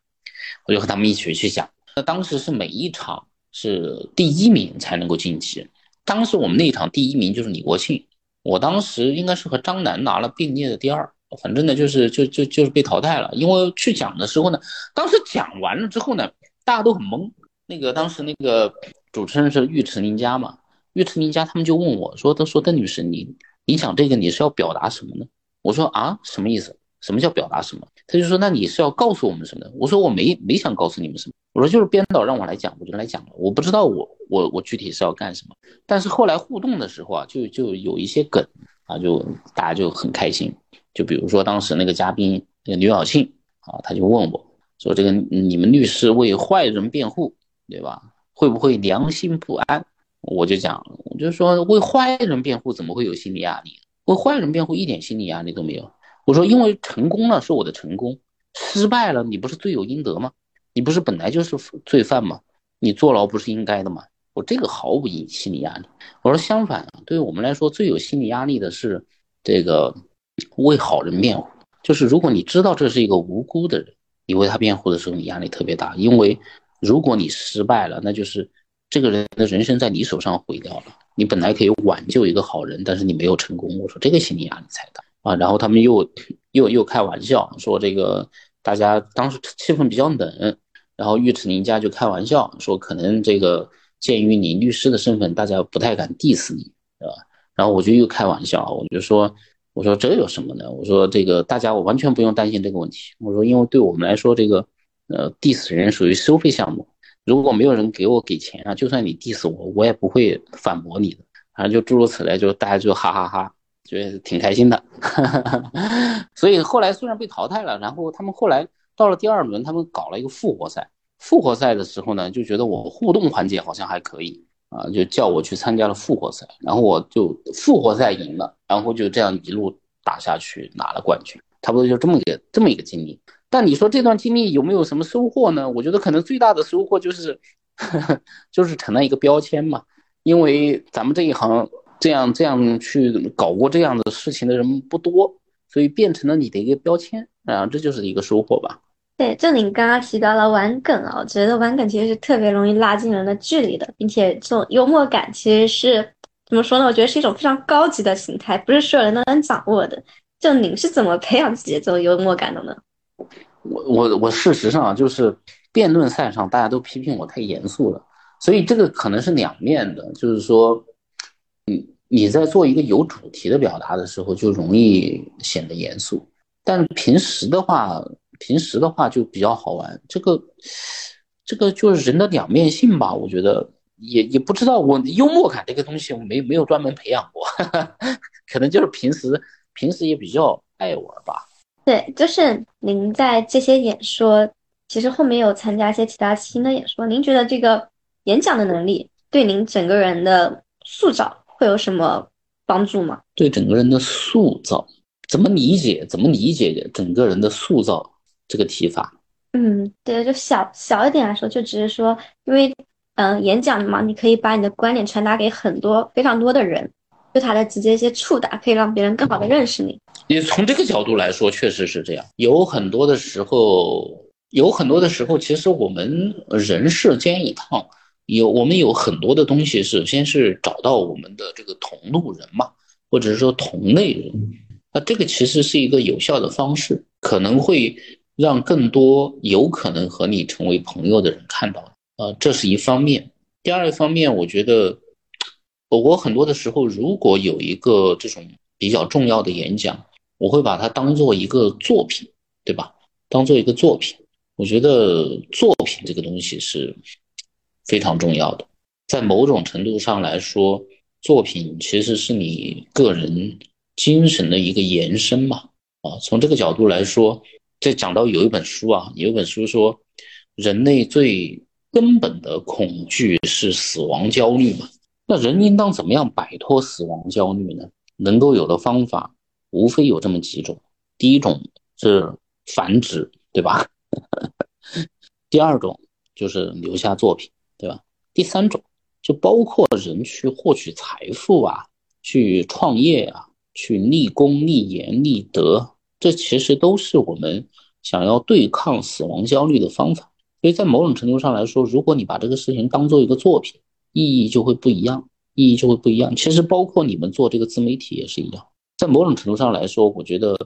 我就和他们一起去讲。那当时是每一场是第一名才能够晋级，当时我们那一场第一名就是李国庆，我当时应该是和张楠拿了并列的第二，反正呢就是就就就是被淘汰了。因为去讲的时候呢，当时讲完了之后呢，大家都很懵。那个当时那个主持人是尉迟宁家嘛，尉迟宁家他们就问我说：“他说邓女士，你你讲这个你是要表达什么呢？”我说：“啊，什么意思？什么叫表达什么？”他就说：“那你是要告诉我们什么？”我说：“我没没想告诉你们什么。”我说：“就是编导让我来讲，我就来讲了。我不知道我我我具体是要干什么。但是后来互动的时候啊，就就有一些梗啊，就大家就很开心。就比如说当时那个嘉宾那个刘晓庆啊，他就问我说：‘这个你们律师为坏人辩护。’”对吧？会不会良心不安？我就讲，我就说为坏人辩护怎么会有心理压力？为坏人辩护一点心理压力都没有。我说，因为成功了是我的成功，失败了你不是罪有应得吗？你不是本来就是罪犯吗？你坐牢不是应该的吗？我这个毫无心心理压力。我说相反，对于我们来说最有心理压力的是这个为好人辩护。就是如果你知道这是一个无辜的人，你为他辩护的时候，你压力特别大，因为。如果你失败了，那就是这个人的人生在你手上毁掉了。你本来可以挽救一个好人，但是你没有成功。我说这个心理压力才大啊！然后他们又又又开玩笑说，这个大家当时气氛比较冷，然后尉迟宁家就开玩笑说，可能这个鉴于你律师的身份，大家不太敢 diss 你，对吧？然后我就又开玩笑，我就说，我说这有什么呢？我说这个大家我完全不用担心这个问题。我说因为对我们来说，这个。呃，diss 人属于收费项目，如果没有人给我给钱啊，就算你 diss 我，我也不会反驳你的。反正就诸如此类，就大家就哈哈哈，觉得挺开心的。所以后来虽然被淘汰了，然后他们后来到了第二轮，他们搞了一个复活赛。复活赛的时候呢，就觉得我互动环节好像还可以啊，就叫我去参加了复活赛，然后我就复活赛赢了，然后就这样一路打下去拿了冠军，差不多就这么一个这么一个经历。但你说这段经历有没有什么收获呢？我觉得可能最大的收获就是，就是成了一个标签嘛。因为咱们这一行这样这样去搞过这样的事情的人不多，所以变成了你的一个标签啊，这就是一个收获吧。对，就你刚刚提到了玩梗啊，我觉得玩梗其实是特别容易拉近人的距离的，并且这种幽默感其实是怎么说呢？我觉得是一种非常高级的形态，不是所有人都能掌握的。就您是怎么培养自己这种幽默感的呢？我我我事实上就是辩论赛上大家都批评我太严肃了，所以这个可能是两面的，就是说，你你在做一个有主题的表达的时候就容易显得严肃，但是平时的话，平时的话就比较好玩。这个这个就是人的两面性吧，我觉得也也不知道我幽默感这个东西我没没有专门培养过，可能就是平时平时也比较爱玩吧。对，就是您在这些演说，其实后面有参加一些其他新的演说。您觉得这个演讲的能力对您整个人的塑造会有什么帮助吗？对整个人的塑造，怎么理解？怎么理解整个人的塑造这个提法？嗯，对，就小小一点来说，就只是说，因为嗯，演讲嘛，你可以把你的观点传达给很多非常多的人。对他的直接一些触达，可以让别人更好的认识你。你从这个角度来说，确实是这样。有很多的时候，有很多的时候，其实我们人世间一趟，有我们有很多的东西，首先是找到我们的这个同路人嘛，或者是说同类人。那这个其实是一个有效的方式，可能会让更多有可能和你成为朋友的人看到。呃，这是一方面。第二个方面，我觉得。我国很多的时候，如果有一个这种比较重要的演讲，我会把它当做一个作品，对吧？当做一个作品，我觉得作品这个东西是非常重要的。在某种程度上来说，作品其实是你个人精神的一个延伸嘛。啊，从这个角度来说，在讲到有一本书啊，有一本书说，人类最根本的恐惧是死亡焦虑嘛。那人应当怎么样摆脱死亡焦虑呢？能够有的方法无非有这么几种：第一种是繁殖，对吧？第二种就是留下作品，对吧？第三种就包括人去获取财富啊，去创业啊，去立功、立言、立德，这其实都是我们想要对抗死亡焦虑的方法。所以在某种程度上来说，如果你把这个事情当做一个作品，意义就会不一样，意义就会不一样。其实包括你们做这个自媒体也是一样，在某种程度上来说，我觉得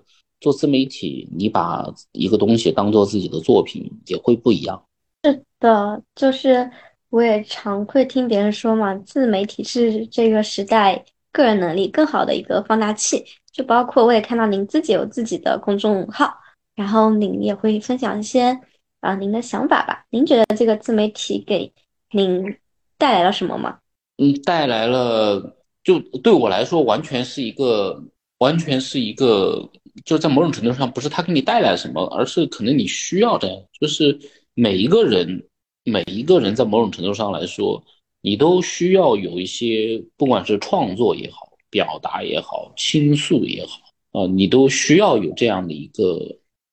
做自媒体，你把一个东西当做自己的作品，也会不一样。是的，就是我也常会听别人说嘛，自媒体是这个时代个人能力更好的一个放大器。就包括我也看到您自己有自己的公众号，然后您也会分享一些啊您的想法吧。您觉得这个自媒体给您带来了什么吗？嗯，带来了，就对我来说，完全是一个，完全是一个，就在某种程度上，不是他给你带来什么，而是可能你需要这样。就是每一个人，每一个人在某种程度上来说，你都需要有一些，不管是创作也好，表达也好，倾诉也好，啊，你都需要有这样的一个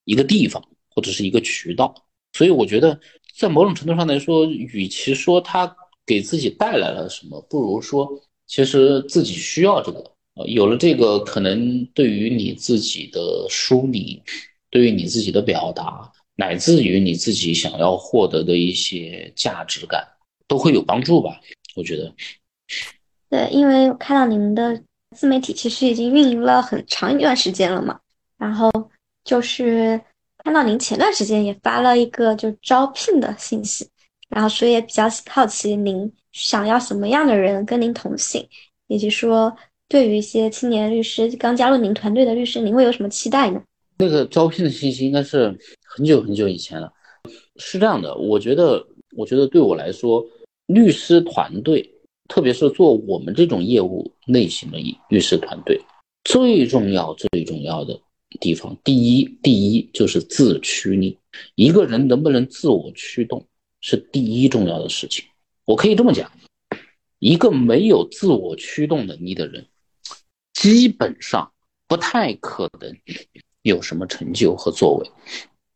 一个地方或者是一个渠道。所以我觉得，在某种程度上来说，与其说他。给自己带来了什么？不如说，其实自己需要这个呃，有了这个，可能对于你自己的梳理，对于你自己的表达，乃至于你自己想要获得的一些价值感，都会有帮助吧？我觉得。对，因为我看到你们的自媒体其实已经运营了很长一段时间了嘛，然后就是看到您前段时间也发了一个就招聘的信息。然后，所以也比较好奇，您想要什么样的人跟您同行，以及说，对于一些青年律师刚加入您团队的律师，您会有什么期待呢？那个招聘的信息应该是很久很久以前了。是这样的，我觉得，我觉得对我来说，律师团队，特别是做我们这种业务类型的律师团队，最重要、最重要的地方，第一，第一就是自驱力，一个人能不能自我驱动。是第一重要的事情，我可以这么讲，一个没有自我驱动能力的人，基本上不太可能有什么成就和作为，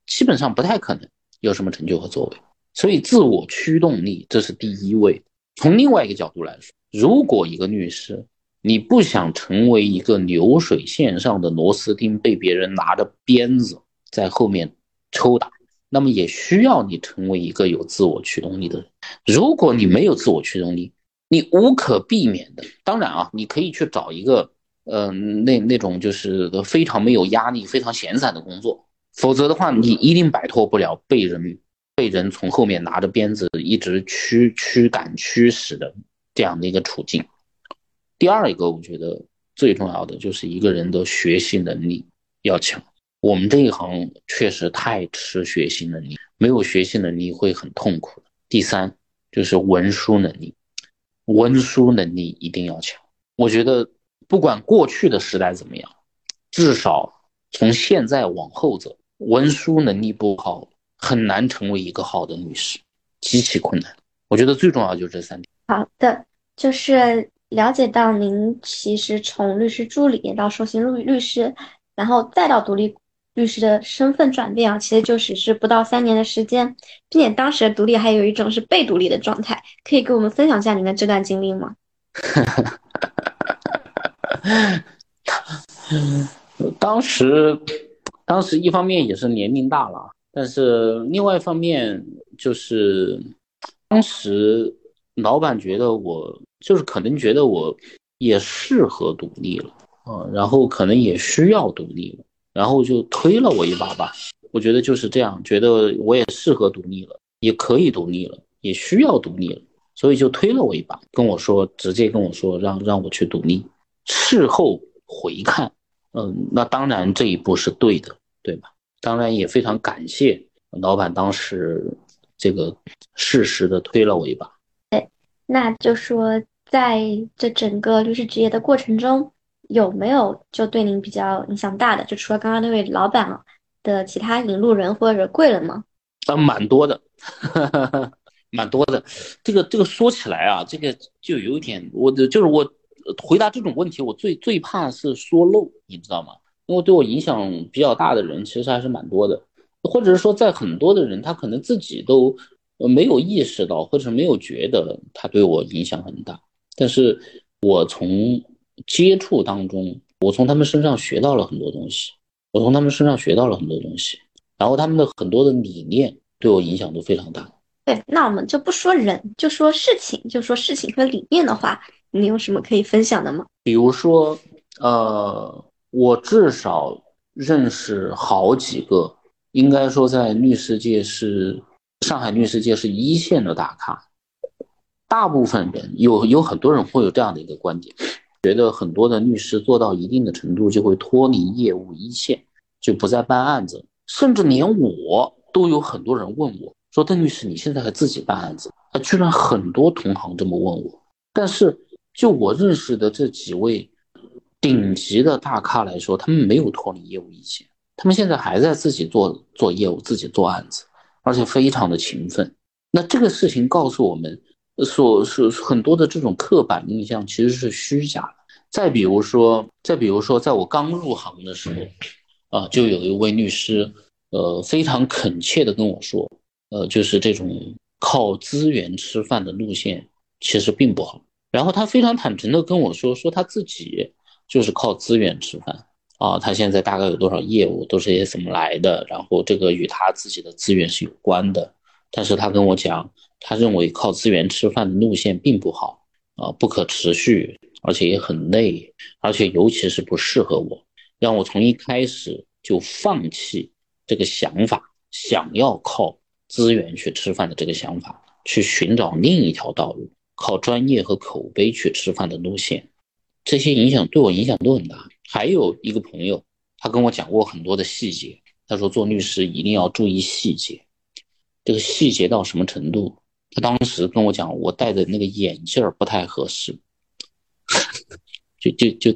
基本上不太可能有什么成就和作为。所以，自我驱动力这是第一位。从另外一个角度来说，如果一个律师你不想成为一个流水线上的螺丝钉，被别人拿着鞭子在后面抽打。那么也需要你成为一个有自我驱动力的人。如果你没有自我驱动力，你无可避免的，当然啊，你可以去找一个，嗯，那那种就是非常没有压力、非常闲散的工作。否则的话，你一定摆脱不了被人被人从后面拿着鞭子一直驱驱赶、驱使的这样的一个处境。第二一个，我觉得最重要的就是一个人的学习能力要强。我们这一行确实太吃学习能力，没有学习能力会很痛苦。第三就是文书能力，文书能力一定要强。我觉得不管过去的时代怎么样，至少从现在往后走，文书能力不好很难成为一个好的律师，极其困难。我觉得最重要就是这三点。好的，就是了解到您其实从律师助理到首席律律师，然后再到独立。律师的身份转变啊，其实就只是不到三年的时间，并且当时的独立还有一种是被独立的状态，可以给我们分享一下您的这段经历吗？当时，当时一方面也是年龄大了，但是另外一方面就是，当时老板觉得我就是可能觉得我也适合独立了，嗯，然后可能也需要独立了。然后就推了我一把吧，我觉得就是这样，觉得我也适合独立了，也可以独立了，也需要独立了，所以就推了我一把，跟我说，直接跟我说让让我去独立。事后回看，嗯，那当然这一步是对的，对吧？当然也非常感谢老板当时这个适时的推了我一把。对，那就说在这整个律师职业的过程中。有没有就对您比较影响大的？就除了刚刚那位老板的其他引路人或者贵人吗？啊，蛮多的，蛮多的。这个这个说起来啊，这个就有点，我的就是我回答这种问题，我最最怕是说漏，你知道吗？因为对我影响比较大的人其实还是蛮多的，或者是说在很多的人他可能自己都没有意识到，或者是没有觉得他对我影响很大，但是我从。接触当中，我从他们身上学到了很多东西，我从他们身上学到了很多东西，然后他们的很多的理念对我影响都非常大。对，那我们就不说人，就说事情，就说事情和理念的话，你有什么可以分享的吗？比如说，呃，我至少认识好几个，应该说在律师界是上海律师界是一线的大咖。大部分人有有很多人会有这样的一个观点，觉得很多的律师做到一定的程度就会脱离业务一线，就不再办案子，甚至连我都有很多人问我说：“邓律师，你现在还自己办案子？”啊，居然很多同行这么问我。但是就我认识的这几位顶级的大咖来说，他们没有脱离业务一线，他们现在还在自己做做业务，自己做案子，而且非常的勤奋。那这个事情告诉我们。所是很多的这种刻板印象其实是虚假的。再比如说，再比如说，在我刚入行的时候，啊，就有一位律师，呃，非常恳切的跟我说，呃，就是这种靠资源吃饭的路线其实并不好。然后他非常坦诚的跟我说，说他自己就是靠资源吃饭啊，他现在大概有多少业务都是些怎么来的，然后这个与他自己的资源是有关的。但是他跟我讲。他认为靠资源吃饭的路线并不好啊，不可持续，而且也很累，而且尤其是不适合我，让我从一开始就放弃这个想法，想要靠资源去吃饭的这个想法，去寻找另一条道路，靠专业和口碑去吃饭的路线。这些影响对我影响都很大。还有一个朋友，他跟我讲过很多的细节，他说做律师一定要注意细节，这个细节到什么程度？他当时跟我讲，我戴的那个眼镜儿不太合适，就就就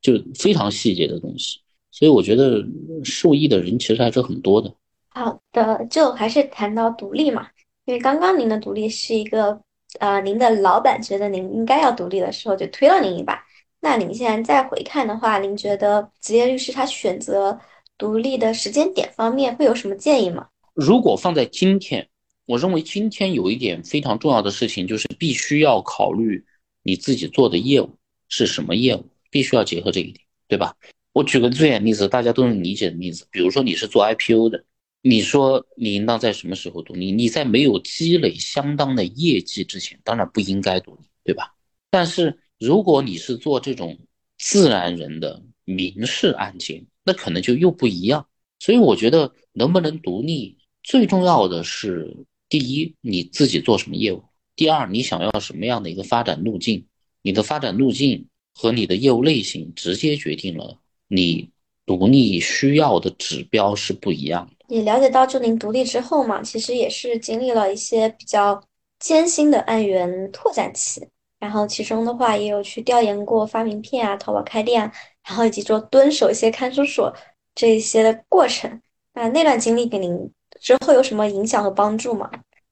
就非常细节的东西，所以我觉得受益的人其实还是很多的。好的，就还是谈到独立嘛，因为刚刚您的独立是一个呃，您的老板觉得您应该要独立的时候就推了您一把。那您现在再回看的话，您觉得职业律师他选择独立的时间点方面会有什么建议吗？如果放在今天。我认为今天有一点非常重要的事情，就是必须要考虑你自己做的业务是什么业务，必须要结合这一点，对吧？我举个最简例子，大家都能理解的例子，比如说你是做 IPO 的，你说你应当在什么时候独立？你在没有积累相当的业绩之前，当然不应该独立，对吧？但是如果你是做这种自然人的民事案件，那可能就又不一样。所以我觉得能不能独立，最重要的是。第一，你自己做什么业务？第二，你想要什么样的一个发展路径？你的发展路径和你的业务类型直接决定了你独立需要的指标是不一样的。也了解到，就您独立之后嘛，其实也是经历了一些比较艰辛的案源拓展期，然后其中的话也有去调研过发名片啊、淘宝开店，然后以及做蹲守一些看守所这一些的过程。那那段经历给您。之后有什么影响和帮助吗？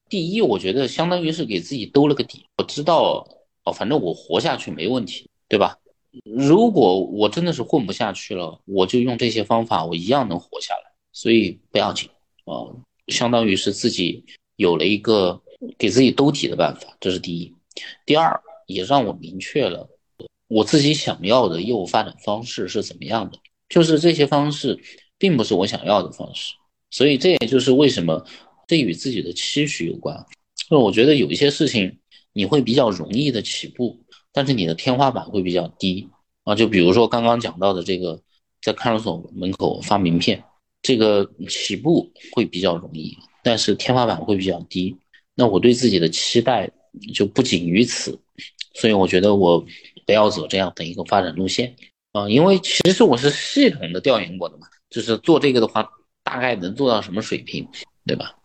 第一，我觉得相当于是给自己兜了个底。我知道哦，反正我活下去没问题，对吧？如果我真的是混不下去了，我就用这些方法，我一样能活下来。所以不要紧啊，相当于是自己有了一个给自己兜底的办法，这是第一。第二，也让我明确了我自己想要的业务发展方式是怎么样的，就是这些方式并不是我想要的方式。所以这也就是为什么这与自己的期许有关。那我觉得有一些事情你会比较容易的起步，但是你的天花板会比较低啊。就比如说刚刚讲到的这个，在看守所门口发名片，这个起步会比较容易，但是天花板会比较低。那我对自己的期待就不仅于此，所以我觉得我不要走这样的一个发展路线啊，因为其实我是系统的调研过的嘛，就是做这个的话。大概能做到什么水平，对吧？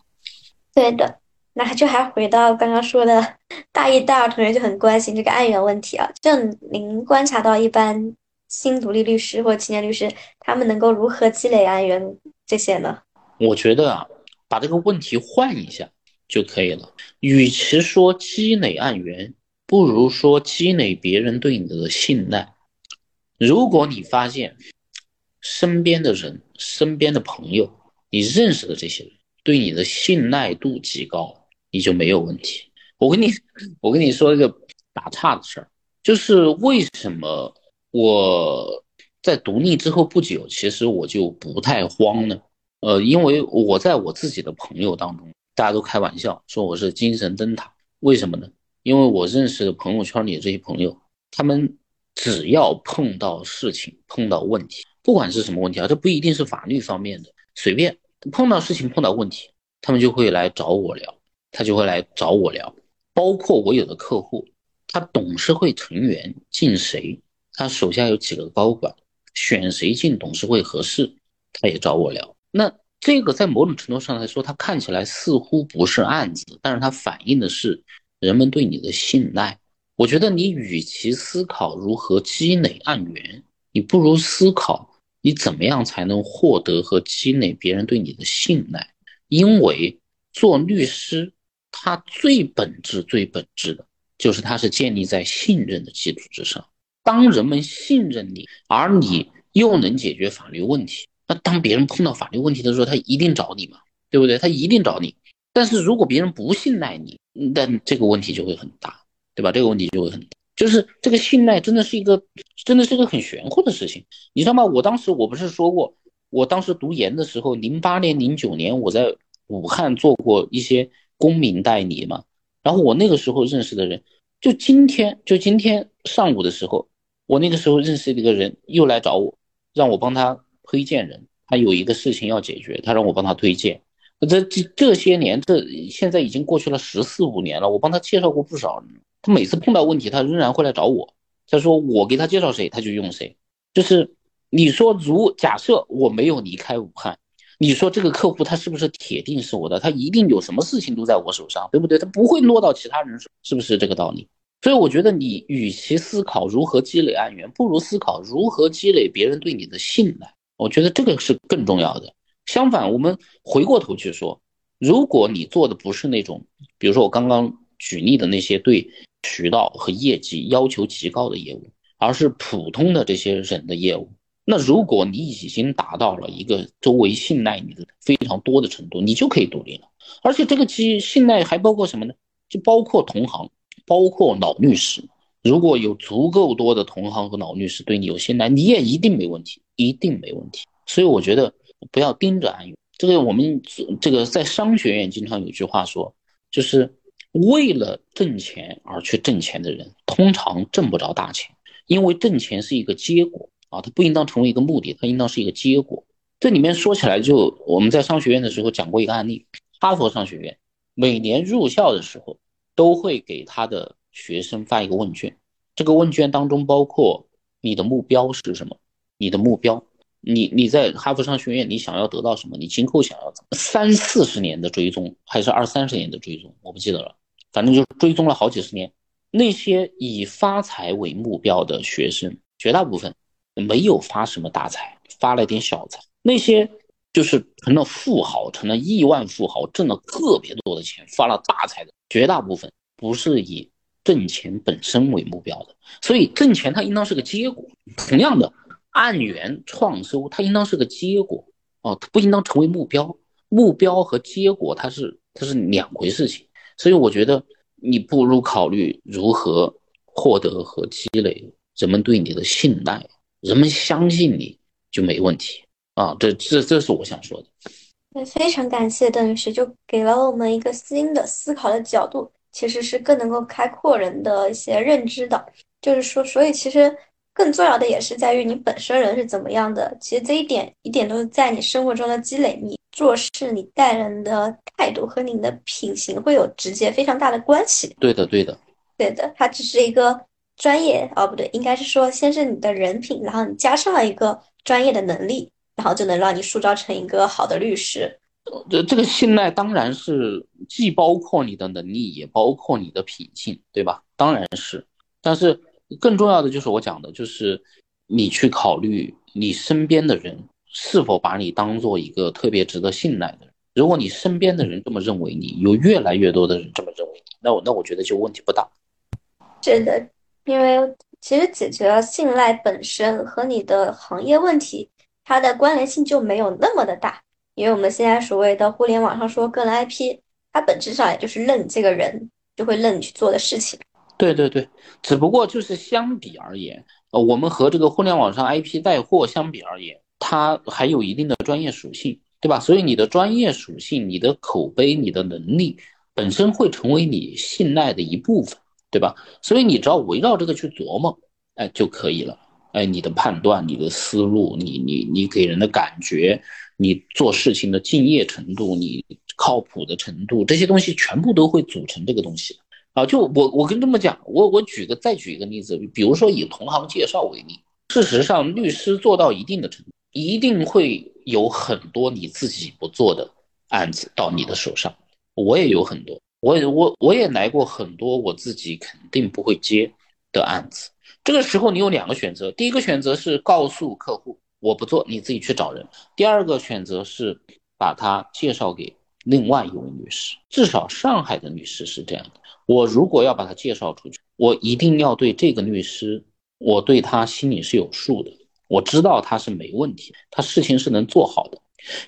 对的，那就还回到刚刚说的，大一、大二同学就很关心这个案源问题啊。就您观察到，一般新独立律师或青年律师，他们能够如何积累案源这些呢？我觉得啊，把这个问题换一下就可以了。与其说积累案源，不如说积累别人对你的信赖。如果你发现，身边的人，身边的朋友，你认识的这些人对你的信赖度极高，你就没有问题。我跟你，我跟你说一个打岔的事儿，就是为什么我在独立之后不久，其实我就不太慌呢？呃，因为我在我自己的朋友当中，大家都开玩笑说我是精神灯塔。为什么呢？因为我认识的朋友圈里的这些朋友，他们只要碰到事情、碰到问题，不管是什么问题啊，这不一定是法律方面的，随便碰到事情、碰到问题，他们就会来找我聊，他就会来找我聊。包括我有的客户，他董事会成员进谁，他手下有几个高管，选谁进董事会合适，他也找我聊。那这个在某种程度上来说，它看起来似乎不是案子，但是它反映的是人们对你的信赖。我觉得你与其思考如何积累案源，你不如思考你怎么样才能获得和积累别人对你的信赖。因为做律师，他最本质、最本质的就是他是建立在信任的基础之上。当人们信任你，而你又能解决法律问题，那当别人碰到法律问题的时候，他一定找你嘛，对不对？他一定找你。但是如果别人不信赖你，那这个问题就会很大。对吧？这个问题就会很大，就是这个信赖真的是一个，真的是一个很玄乎的事情，你知道吗？我当时我不是说过，我当时读研的时候，零八年、零九年我在武汉做过一些公民代理嘛，然后我那个时候认识的人，就今天就今天上午的时候，我那个时候认识的一个人又来找我，让我帮他推荐人，他有一个事情要解决，他让我帮他推荐。这这这些年，这现在已经过去了十四五年了，我帮他介绍过不少人。他每次碰到问题，他仍然会来找我。他说我给他介绍谁，他就用谁。就是你说，如假设我没有离开武汉，你说这个客户他是不是铁定是我的？他一定有什么事情都在我手上，对不对？他不会落到其他人手，是不是这个道理？所以我觉得你与其思考如何积累案源，不如思考如何积累别人对你的信赖。我觉得这个是更重要的。相反，我们回过头去说，如果你做的不是那种，比如说我刚刚举例的那些对。渠道和业绩要求极高的业务，而是普通的这些人的业务。那如果你已经达到了一个周围信赖你的非常多的程度，你就可以独立了。而且这个其信赖还包括什么呢？就包括同行，包括老律师。如果有足够多的同行和老律师对你有信赖，你也一定没问题，一定没问题。所以我觉得不要盯着案源。这个我们这个在商学院经常有句话说，就是。为了挣钱而去挣钱的人，通常挣不着大钱，因为挣钱是一个结果啊，它不应当成为一个目的，它应当是一个结果。这里面说起来，就我们在商学院的时候讲过一个案例，哈佛商学院每年入校的时候都会给他的学生发一个问卷，这个问卷当中包括你的目标是什么，你的目标，你你在哈佛商学院你想要得到什么，你今后想要怎么，三四十年的追踪还是二三十年的追踪，我不记得了。反正就是追踪了好几十年，那些以发财为目标的学生，绝大部分没有发什么大财，发了点小财。那些就是成了富豪，成了亿万富豪，挣了特别多的钱，发了大财的，绝大部分不是以挣钱本身为目标的。所以挣钱它应当是个结果。同样的，按源创收它应当是个结果哦，它不应当成为目标。目标和结果它是它是两回事情。所以我觉得你不如考虑如何获得和积累人们对你的信赖，人们相信你就没问题啊！这这这是我想说的。那非常感谢邓律师，就给了我们一个新的思考的角度，其实是更能够开阔人的一些认知的。就是说，所以其实更重要的也是在于你本身人是怎么样的。其实这一点一点都是在你生活中的积累。你。做事，你待人的态度和你的品行会有直接非常大的关系。对的，对的，对的。它只是一个专业哦，不对，应该是说先是你的人品，然后你加上一个专业的能力，然后就能让你塑造成一个好的律师。这这个信赖当然是既包括你的能力，也包括你的品性，对吧？当然是。但是更重要的就是我讲的，就是你去考虑你身边的人。是否把你当做一个特别值得信赖的人？如果你身边的人这么认为你，有越来越多的人这么认为你，那我那我觉得就问题不大。是的，因为其实解决了信赖本身和你的行业问题，它的关联性就没有那么的大。因为我们现在所谓的互联网上说个人 IP，它本质上也就是认你这个人，就会认你去做的事情。对对对，只不过就是相比而言，呃，我们和这个互联网上 IP 带货相比而言。它还有一定的专业属性，对吧？所以你的专业属性、你的口碑、你的能力本身会成为你信赖的一部分，对吧？所以你只要围绕这个去琢磨，哎就可以了。哎，你的判断、你的思路、你你你给人的感觉、你做事情的敬业程度、你靠谱的程度，这些东西全部都会组成这个东西。啊，就我我跟这么讲，我我举个再举一个例子，比如说以同行介绍为例，事实上律师做到一定的程度，一定会有很多你自己不做的案子到你的手上。我也有很多，我也我我也来过很多我自己肯定不会接的案子。这个时候你有两个选择，第一个选择是告诉客户我不做，你自己去找人；第二个选择是把他介绍给另外一位律师。至少上海的律师是这样的。我如果要把他介绍出去，我一定要对这个律师，我对他心里是有数的，我知道他是没问题，他事情是能做好的。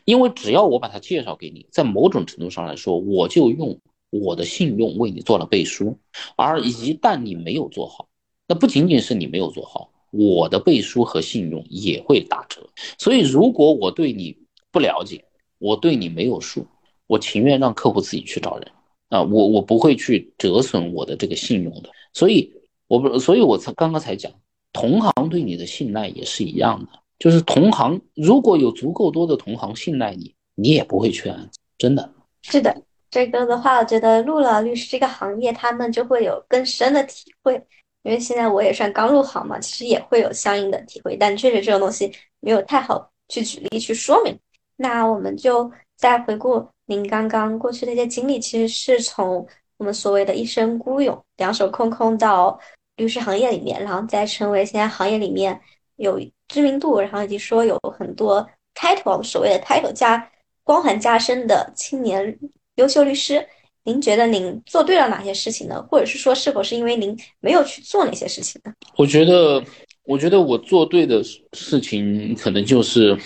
因为只要我把他介绍给你，在某种程度上来说，我就用我的信用为你做了背书。而一旦你没有做好，那不仅仅是你没有做好，我的背书和信用也会打折。所以，如果我对你不了解，我对你没有数，我情愿让客户自己去找人啊，我我不会去折损我的这个信用的。所以，我不，所以我才刚刚才讲，同行对你的信赖也是一样的。就是同行，如果有足够多的同行信赖你，你也不会缺案子，真的是的。这个的话，我觉得入了律师这个行业，他们就会有更深的体会。因为现在我也算刚入行嘛，其实也会有相应的体会，但确实这种东西没有太好去举例去说明。那我们就再回顾您刚刚过去的一些经历，其实是从我们所谓的一身孤勇、两手空空到律师行业里面，然后再成为现在行业里面有。知名度，然后以及说有很多 title，所谓的 title 加光环加深的青年优秀律师，您觉得您做对了哪些事情呢？或者是说，是否是因为您没有去做那些事情呢？我觉得，我觉得我做对的事情，可能就是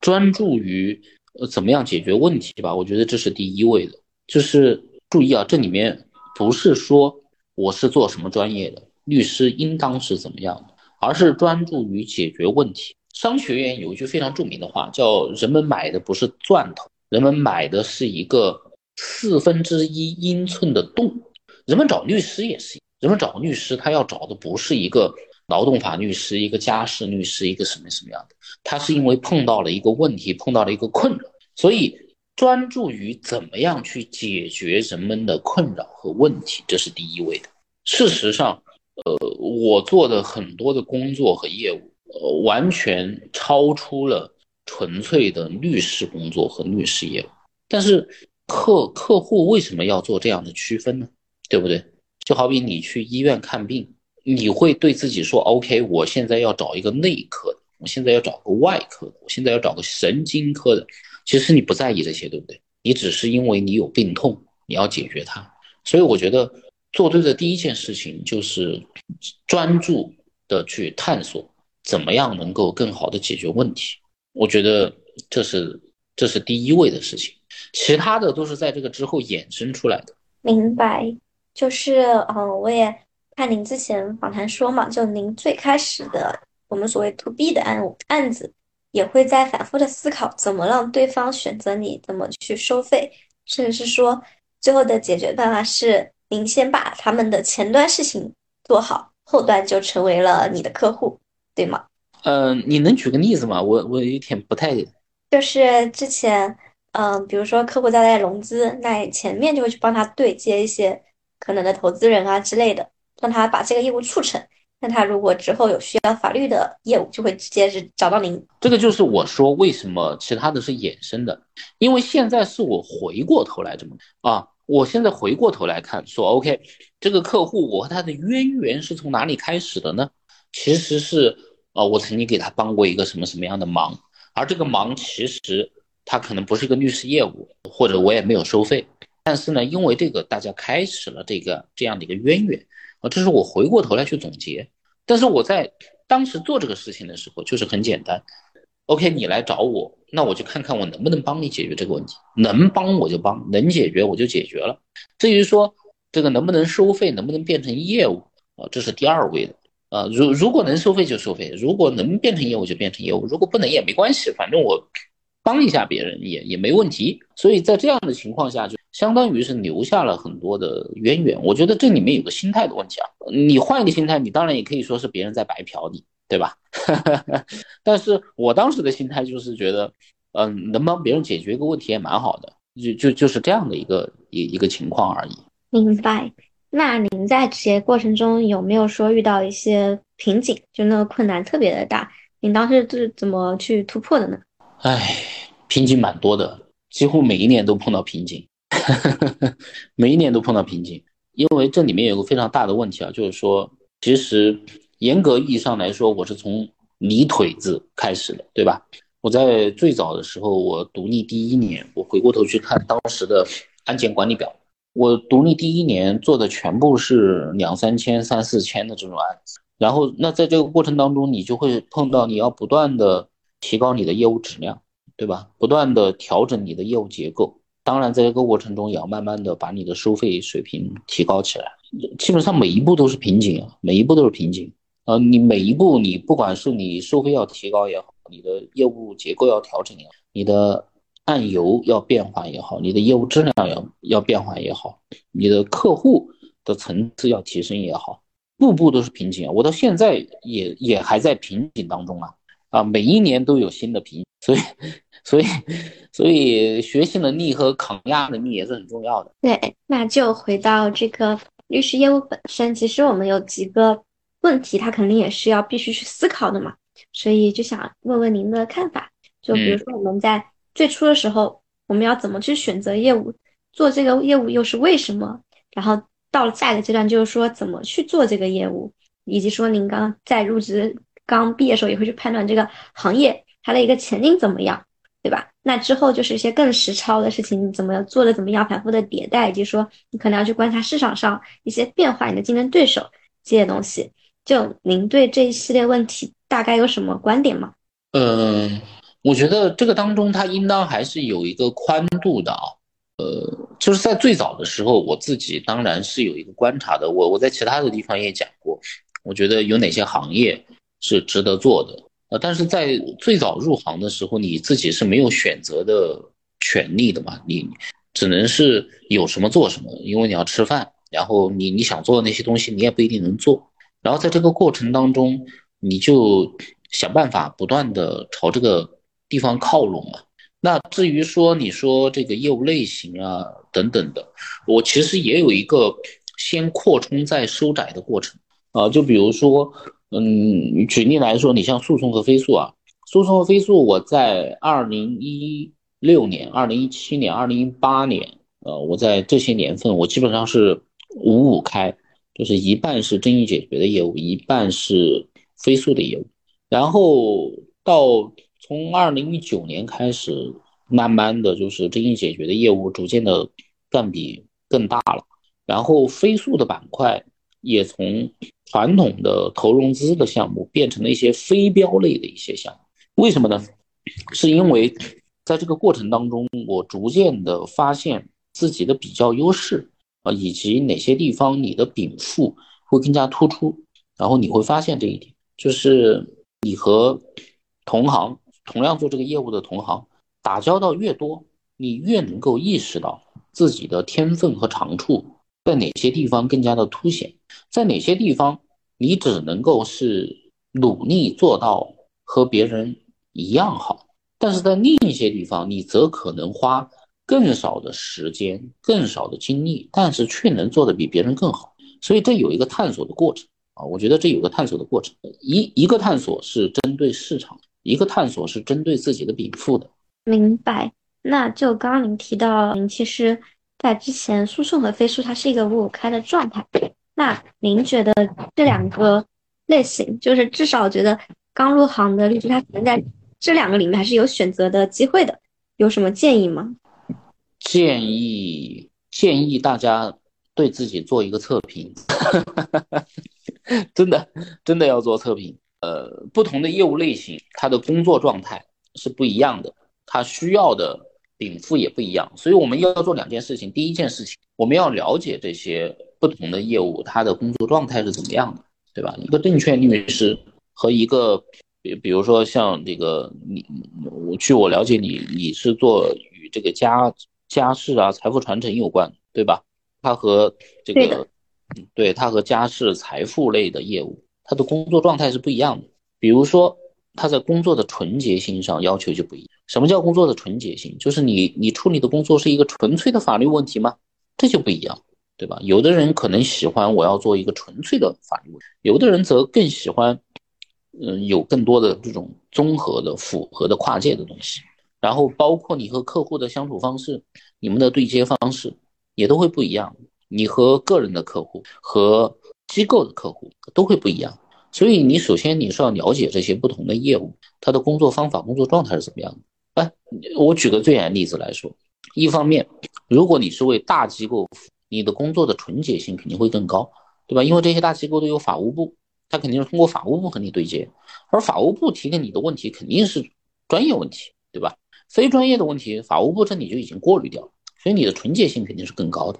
专注于呃怎么样解决问题吧。我觉得这是第一位的。就是注意啊，这里面不是说我是做什么专业的律师，应当是怎么样的。而是专注于解决问题。商学院有一句非常著名的话，叫“人们买的不是钻头，人们买的是一个四分之一英寸的洞”。人们找律师也是，人们找律师，他要找的不是一个劳动法律师、一个家事律师、一个什么什么样的，他是因为碰到了一个问题，碰到了一个困扰，所以专注于怎么样去解决人们的困扰和问题，这是第一位的。事实上。呃，我做的很多的工作和业务，呃，完全超出了纯粹的律师工作和律师业务。但是客客户为什么要做这样的区分呢？对不对？就好比你去医院看病，你会对自己说：“OK，我现在要找一个内科的，我现在要找个外科的，我现在要找个神经科的。”其实你不在意这些，对不对？你只是因为你有病痛，你要解决它。所以我觉得。做对的第一件事情就是专注的去探索怎么样能够更好的解决问题。我觉得这是这是第一位的事情，其他的都是在这个之后衍生出来的。明白，就是嗯，我也看您之前访谈说嘛，就您最开始的我们所谓 to B 的案案子，也会在反复的思考怎么让对方选择你，怎么去收费，甚至是说最后的解决办法是。您先把他们的前端事情做好，后端就成为了你的客户，对吗？嗯，你能举个例子吗？我我有点不太，就是之前，嗯，比如说客户在在融资，那前面就会去帮他对接一些可能的投资人啊之类的，让他把这个业务促成。那他如果之后有需要法律的业务，就会直接是找到您。这个就是我说为什么其他的是衍生的，因为现在是我回过头来这么啊。我现在回过头来看，说 OK，这个客户我和他的渊源是从哪里开始的呢？其实是，呃，我曾经给他帮过一个什么什么样的忙，而这个忙其实他可能不是一个律师业务，或者我也没有收费，但是呢，因为这个大家开始了这个这样的一个渊源，啊，这是我回过头来去总结。但是我在当时做这个事情的时候，就是很简单。OK，你来找我，那我就看看我能不能帮你解决这个问题，能帮我就帮，能解决我就解决了。至于说这个能不能收费，能不能变成业务啊，这是第二位的啊。如如果能收费就收费，如果能变成业务就变成业务，如果不能也没关系，反正我帮一下别人也也没问题。所以在这样的情况下，就相当于是留下了很多的渊源。我觉得这里面有个心态的问题啊，你换一个心态，你当然也可以说是别人在白嫖你，对吧？但是我当时的心态就是觉得，嗯，能帮别人解决一个问题也蛮好的，就就就是这样的一个一一个情况而已。明白。那您在职业过程中有没有说遇到一些瓶颈，就那个困难特别的大？您当时是怎么去突破的呢？唉，瓶颈蛮多的，几乎每一年都碰到瓶颈，每一年都碰到瓶颈。因为这里面有个非常大的问题啊，就是说，其实严格意义上来说，我是从泥腿子开始的，对吧？我在最早的时候，我独立第一年，我回过头去看当时的案件管理表。我独立第一年做的全部是两三千、三四千的这种案子，然后那在这个过程当中，你就会碰到你要不断的提高你的业务质量，对吧？不断的调整你的业务结构，当然在这个过程中也要慢慢的把你的收费水平提高起来。基本上每一步都是瓶颈啊，每一步都是瓶颈啊！你每一步你不管是你收费要提高也好，你的业务结构要调整也好，你的。案由要变化也好，你的业务质量要要变化也好，你的客户的层次要提升也好，步步都是瓶颈啊！我到现在也也还在瓶颈当中啊啊！每一年都有新的瓶，所以所以所以学习能力和抗压能力也是很重要的。对，那就回到这个律师业务本身，其实我们有几个问题，他肯定也是要必须去思考的嘛，所以就想问问您的看法，就比如说我们在。最初的时候，我们要怎么去选择业务？做这个业务又是为什么？然后到了下一个阶段，就是说怎么去做这个业务，以及说您刚在入职刚毕业的时候，也会去判断这个行业它的一个前景怎么样，对吧？那之后就是一些更实操的事情，怎么做的怎么样，反复的迭代，以及说你可能要去观察市场上一些变化，你的竞争对手这些东西。就您对这一系列问题大概有什么观点吗？嗯。我觉得这个当中，它应当还是有一个宽度的啊，呃，就是在最早的时候，我自己当然是有一个观察的。我我在其他的地方也讲过，我觉得有哪些行业是值得做的，呃，但是在最早入行的时候，你自己是没有选择的权利的嘛，你只能是有什么做什么，因为你要吃饭，然后你你想做的那些东西，你也不一定能做，然后在这个过程当中，你就想办法不断的朝这个。地方靠拢嘛，那至于说你说这个业务类型啊等等的，我其实也有一个先扩充再收窄的过程。啊，就比如说，嗯，举例来说，你像诉讼和非诉啊，诉讼和非诉，我在二零一六年、二零一七年、二零一八年，呃，我在这些年份，我基本上是五五开，就是一半是争议解决的业务，一半是非诉的业务，然后到。从二零一九年开始，慢慢的就是争议解决的业务逐渐的占比更大了，然后飞速的板块也从传统的投融资的项目变成了一些非标类的一些项目。为什么呢？是因为在这个过程当中，我逐渐的发现自己的比较优势啊，以及哪些地方你的禀赋会更加突出，然后你会发现这一点，就是你和同行。同样做这个业务的同行，打交道越多，你越能够意识到自己的天分和长处在哪些地方更加的凸显，在哪些地方你只能够是努力做到和别人一样好，但是在另一些地方你则可能花更少的时间、更少的精力，但是却能做得比别人更好。所以这有一个探索的过程啊，我觉得这有个探索的过程，一一个探索是针对市场。一个探索是针对自己的禀赋的，明白。那就刚刚您提到，您其实在之前诉讼和非诉，它是一个五五开的状态。那您觉得这两个类型，就是至少觉得刚入行的律师，他可能在这两个里面还是有选择的机会的，有什么建议吗？建议建议大家对自己做一个测评，真的真的要做测评。呃，不同的业务类型，它的工作状态是不一样的，它需要的禀赋也不一样，所以我们要做两件事情。第一件事情，我们要了解这些不同的业务，它的工作状态是怎么样的，对吧？一个证券律师和一个比比如说像这个你，我据我了解，你你是做与这个家家事啊、财富传承有关，对吧？他和这个，对他和家事财富类的业务，他的工作状态是不一样的。比如说他在工作的纯洁性上要求就不一样。什么叫工作的纯洁性？就是你你处理的工作是一个纯粹的法律问题吗？这就不一样，对吧？有的人可能喜欢我要做一个纯粹的法律问题，有的人则更喜欢。嗯，有更多的这种综合的、复合的、跨界的东西，然后包括你和客户的相处方式，你们的对接方式也都会不一样。你和个人的客户和机构的客户都会不一样，所以你首先你是要了解这些不同的业务，他的工作方法、工作状态是怎么样的。哎，我举个最简单的例子来说，一方面，如果你是为大机构，你的工作的纯洁性肯定会更高，对吧？因为这些大机构都有法务部。他肯定是通过法务部和你对接，而法务部提给你的问题肯定是专业问题，对吧？非专业的问题，法务部这里就已经过滤掉了，所以你的纯洁性肯定是更高的。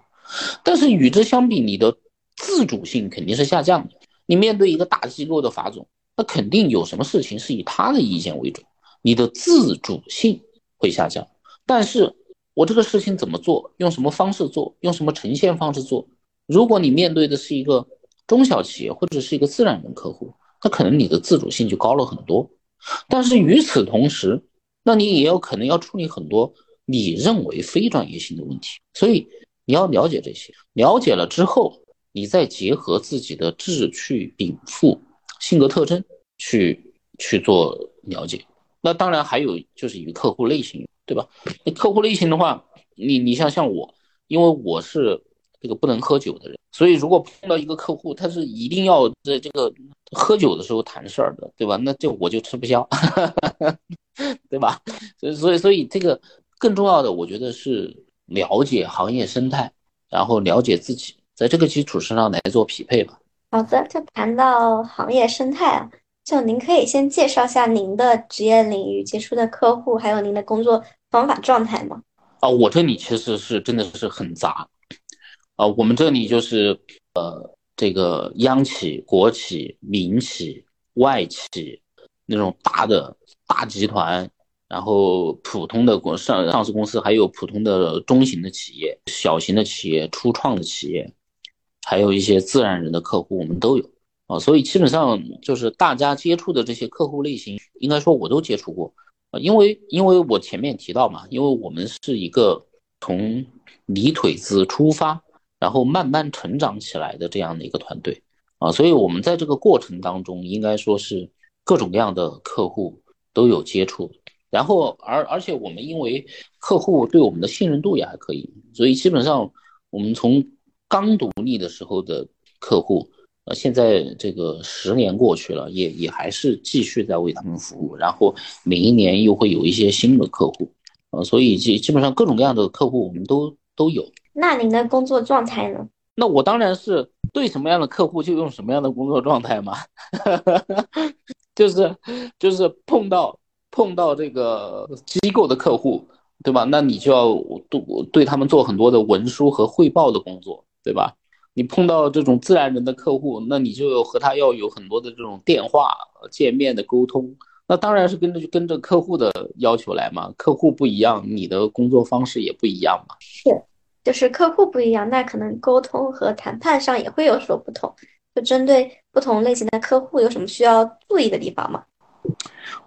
但是与之相比，你的自主性肯定是下降的。你面对一个大机构的法总，那肯定有什么事情是以他的意见为准，你的自主性会下降。但是我这个事情怎么做，用什么方式做，用什么呈现方式做，如果你面对的是一个。中小企业或者是一个自然人客户，那可能你的自主性就高了很多。但是与此同时，那你也有可能要处理很多你认为非专业性的问题。所以你要了解这些，了解了之后，你再结合自己的志趣禀赋、性格特征去去做了解。那当然还有就是与客户类型，对吧？那客户类型的话，你你像像我，因为我是。这个不能喝酒的人，所以如果碰到一个客户，他是一定要在这个喝酒的时候谈事儿的，对吧？那这我就吃不消，对吧？所以所以所以这个更重要的，我觉得是了解行业生态，然后了解自己，在这个基础之上来做匹配吧。好的，就谈到行业生态啊，就您可以先介绍下您的职业领域、接触的客户，还有您的工作方法状态吗？啊，我这里其实是真的是很杂。啊，我们这里就是呃，这个央企、国企、民企、外企那种大的大集团，然后普通的国上上市公司，还有普通的中型的企业、小型的企业、初创的企业，还有一些自然人的客户，我们都有啊。所以基本上就是大家接触的这些客户类型，应该说我都接触过啊。因为因为我前面提到嘛，因为我们是一个从泥腿子出发。然后慢慢成长起来的这样的一个团队啊，所以我们在这个过程当中，应该说是各种各样的客户都有接触。然后而而且我们因为客户对我们的信任度也还可以，所以基本上我们从刚独立的时候的客户，呃，现在这个十年过去了，也也还是继续在为他们服务。然后每一年又会有一些新的客户，呃，所以基基本上各种各样的客户我们都都有。那您的工作状态呢？那我当然是对什么样的客户就用什么样的工作状态嘛，就是就是碰到碰到这个机构的客户，对吧？那你就要对对他们做很多的文书和汇报的工作，对吧？你碰到这种自然人的客户，那你就和他要有很多的这种电话见面的沟通，那当然是跟着跟着客户的要求来嘛。客户不一样，你的工作方式也不一样嘛。是。就是客户不一样，那可能沟通和谈判上也会有所不同。就针对不同类型的客户，有什么需要注意的地方吗？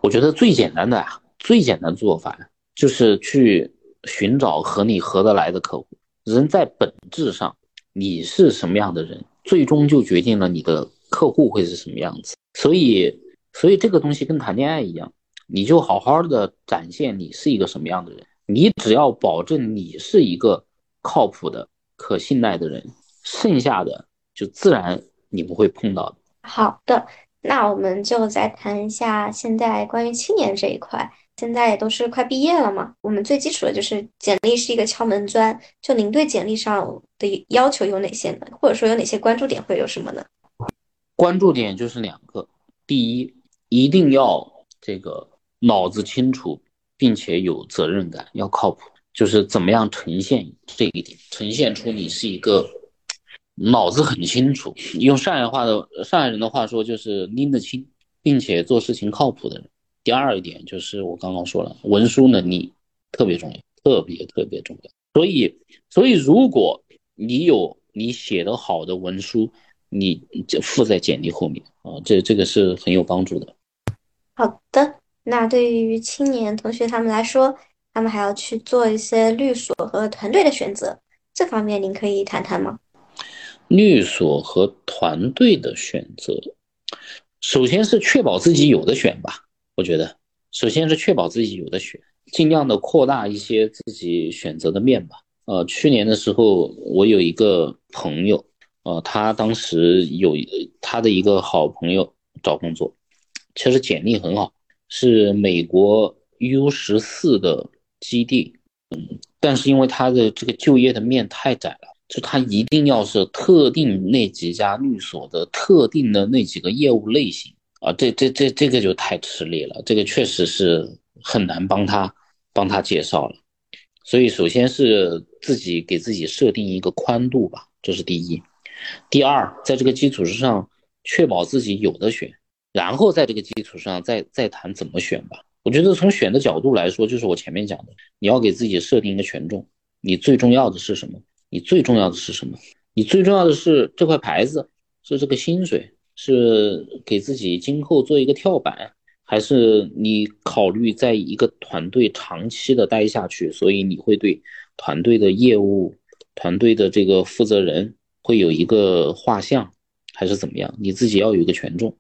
我觉得最简单的啊，最简单做法就是去寻找和你合得来的客户。人在本质上，你是什么样的人，最终就决定了你的客户会是什么样子。所以，所以这个东西跟谈恋爱一样，你就好好的展现你是一个什么样的人。你只要保证你是一个。靠谱的、可信赖的人，剩下的就自然你不会碰到的。好的，那我们就再谈一下现在关于青年这一块。现在也都是快毕业了嘛，我们最基础的就是简历是一个敲门砖。就您对简历上的要求有哪些呢？或者说有哪些关注点会有什么呢？关注点就是两个，第一，一定要这个脑子清楚，并且有责任感，要靠谱。就是怎么样呈现这一点，呈现出你是一个脑子很清楚，用上海话的上海人的话说就是拎得清并且做事情靠谱的人。第二一点就是我刚刚说了，文书能力特别重要，特别特别重要。所以，所以如果你有你写的好的文书，你就附在简历后面啊，这这个是很有帮助的。好的，那对于青年同学他们来说，他们还要去做一些律所和团队的选择，这方面您可以谈谈吗？律所和团队的选择，首先是确保自己有的选吧。我觉得，首先是确保自己有的选，尽量的扩大一些自己选择的面吧。呃，去年的时候，我有一个朋友，呃，他当时有他的一个好朋友找工作，其实简历很好，是美国 U 十四的基地，嗯，但是因为他的这个就业的面太窄了，就他一定要是特定那几家律所的特定的那几个业务类型。啊，这这这这个就太吃力了，这个确实是很难帮他帮他介绍了。所以，首先是自己给自己设定一个宽度吧，这是第一。第二，在这个基础之上，确保自己有的选，然后在这个基础上再再谈怎么选吧。我觉得从选的角度来说，就是我前面讲的，你要给自己设定一个权重，你最重要的是什么？你最重要的是什么？你最重要的是这块牌子，是这个薪水。是给自己今后做一个跳板，还是你考虑在一个团队长期的待下去？所以你会对团队的业务、团队的这个负责人会有一个画像，还是怎么样？你自己要有一个权重。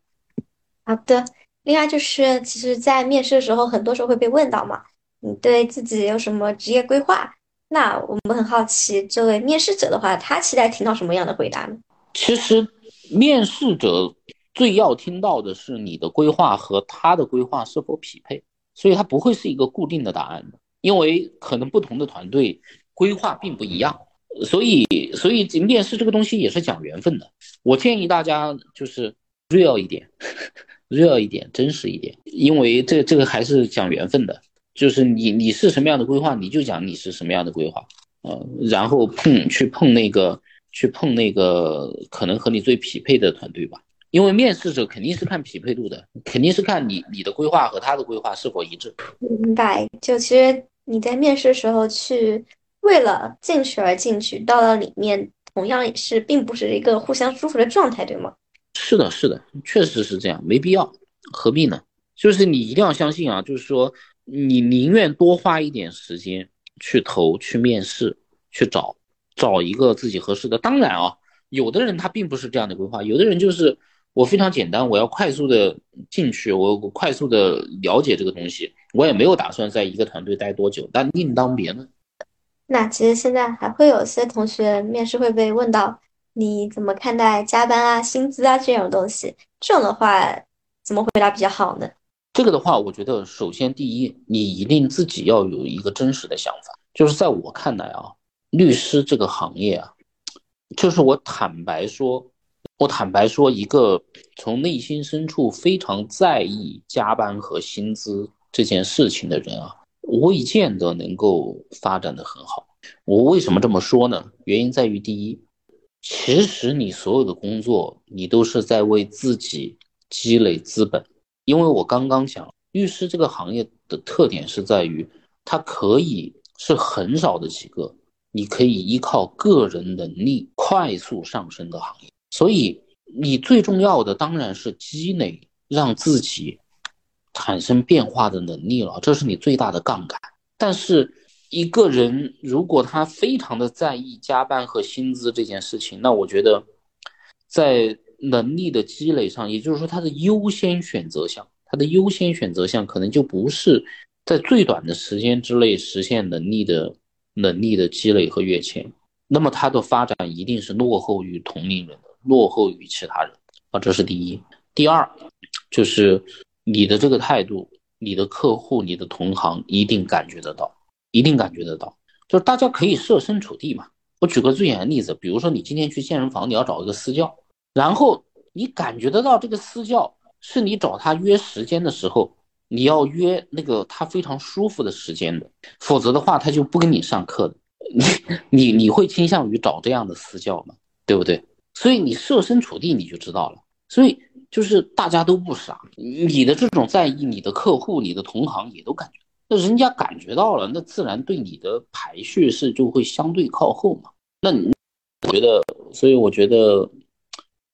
好的。另外就是，其实，在面试的时候，很多时候会被问到嘛，你对自己有什么职业规划？那我们很好奇，这位面试者的话，他期待听到什么样的回答呢？其实。面试者最要听到的是你的规划和他的规划是否匹配，所以他不会是一个固定的答案的，因为可能不同的团队规划并不一样，所以所以面试这个东西也是讲缘分的。我建议大家就是 real 一点，real 一点，真实一点，因为这这个还是讲缘分的，就是你你是什么样的规划，你就讲你是什么样的规划，呃，然后碰去碰那个。去碰那个可能和你最匹配的团队吧，因为面试者肯定是看匹配度的，肯定是看你你的规划和他的规划是否一致。明白。就其实你在面试的时候去为了进去而进去，到了里面同样也是并不是一个互相舒服的状态，对吗？是的，是的，确实是这样，没必要，何必呢？就是你一定要相信啊，就是说你宁愿多花一点时间去投、去面试、去找。找一个自己合适的，当然啊，有的人他并不是这样的规划，有的人就是我非常简单，我要快速的进去，我快速的了解这个东西，我也没有打算在一个团队待多久，但另当别论。那其实现在还会有些同学面试会被问到你怎么看待加班啊、薪资啊这种东西，这种的话怎么回答比较好呢？这个的话，我觉得首先第一，你一定自己要有一个真实的想法，就是在我看来啊。律师这个行业啊，就是我坦白说，我坦白说，一个从内心深处非常在意加班和薪资这件事情的人啊，未见得能够发展的很好。我为什么这么说呢？原因在于，第一，其实你所有的工作，你都是在为自己积累资本。因为我刚刚讲，律师这个行业的特点是在于，它可以是很少的几个。你可以依靠个人能力快速上升的行业，所以你最重要的当然是积累让自己产生变化的能力了，这是你最大的杠杆。但是一个人如果他非常的在意加班和薪资这件事情，那我觉得在能力的积累上，也就是说他的优先选择项，他的优先选择项可能就不是在最短的时间之内实现能力的。能力的积累和跃迁，那么他的发展一定是落后于同龄人的，落后于其他人啊，这是第一。第二，就是你的这个态度，你的客户、你的同行一定感觉得到，一定感觉得到。就是大家可以设身处地嘛。我举个最简单的例子，比如说你今天去健身房，你要找一个私教，然后你感觉得到这个私教是你找他约时间的时候。你要约那个他非常舒服的时间的，否则的话他就不跟你上课的。你你你会倾向于找这样的私教吗？对不对？所以你设身处地你就知道了。所以就是大家都不傻，你的这种在意，你的客户、你的同行也都感觉，那人家感觉到了，那自然对你的排序是就会相对靠后嘛。那你觉得，所以我觉得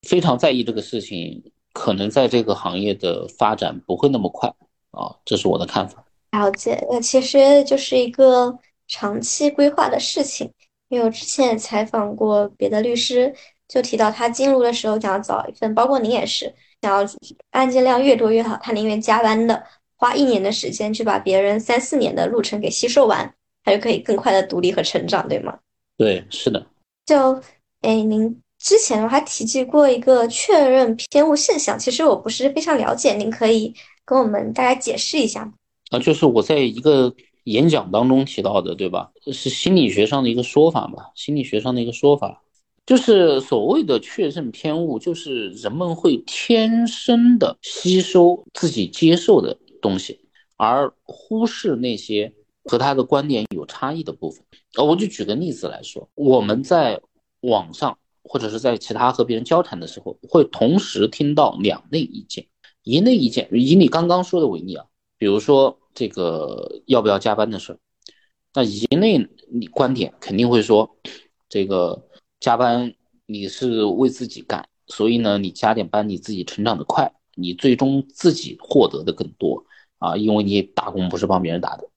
非常在意这个事情，可能在这个行业的发展不会那么快啊，这是我的看法。了解，那其实就是一个长期规划的事情。因为我之前也采访过别的律师，就提到他进入的时候想要找一份，包括您也是，想要案件量越多越好，他宁愿加班的，花一年的时间去把别人三四年的路程给吸收完，他就可以更快的独立和成长，对吗？对，是的。就，哎，您之前我还提及过一个确认偏误现象，其实我不是非常了解，您可以跟我们大概解释一下吗？啊，就是我在一个演讲当中提到的，对吧？是心理学上的一个说法嘛？心理学上的一个说法，就是所谓的确认偏误，就是人们会天生的吸收自己接受的东西，而忽视那些和他的观点有差异的部分。呃，我就举个例子来说，我们在网上或者是在其他和别人交谈的时候，会同时听到两类意见，一类意见以你刚刚说的为例啊。比如说这个要不要加班的事儿，那一类你观点肯定会说，这个加班你是为自己干，所以呢你加点班你自己成长的快，你最终自己获得的更多啊，因为你打工不是帮别人打的。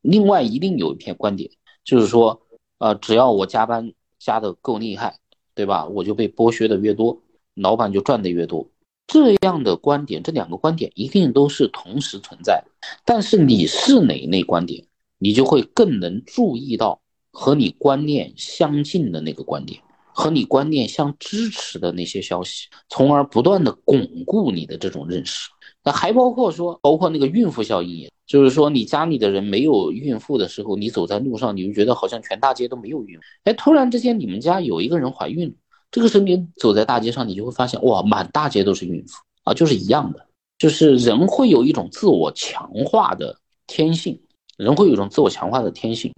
另外一定有一篇观点就是说，呃只要我加班加的够厉害，对吧？我就被剥削的越多，老板就赚的越多。这样的观点，这两个观点一定都是同时存在。但是你是哪一类观点，你就会更能注意到和你观念相近的那个观点，和你观念相支持的那些消息，从而不断的巩固你的这种认识。那还包括说，包括那个孕妇效应，就是说你家里的人没有孕妇的时候，你走在路上，你就觉得好像全大街都没有孕妇。哎，突然之间你们家有一个人怀孕了。这个时候你走在大街上，你就会发现，哇，满大街都是孕妇啊，就是一样的，就是人会有一种自我强化的天性，人会有一种自我强化的天性，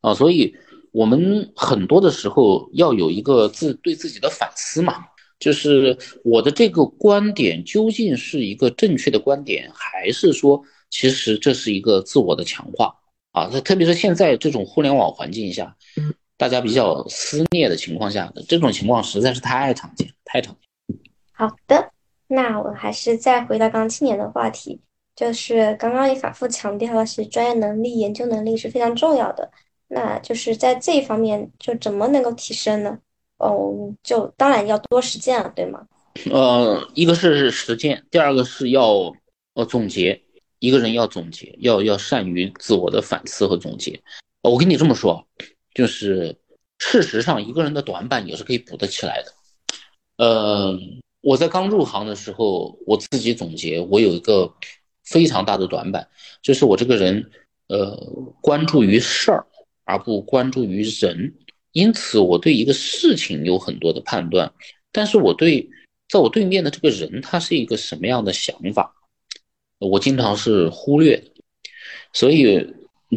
啊，所以我们很多的时候要有一个自对自己的反思嘛，就是我的这个观点究竟是一个正确的观点，还是说其实这是一个自我的强化啊？那特别是现在这种互联网环境下。大家比较撕裂的情况下，这种情况实在是太常见，太常见。好的，那我还是再回到刚青年的话题，就是刚刚也反复强调了，是专业能力、研究能力是非常重要的。那就是在这一方面，就怎么能够提升呢？哦，就当然要多实践了，对吗？呃，一个是实践，第二个是要呃总结。一个人要总结，要要善于自我的反思和总结。我跟你这么说。就是事实上，一个人的短板也是可以补得起来的。呃，我在刚入行的时候，我自己总结，我有一个非常大的短板，就是我这个人，呃，关注于事儿而不关注于人，因此我对一个事情有很多的判断，但是我对在我对面的这个人，他是一个什么样的想法，我经常是忽略的，所以。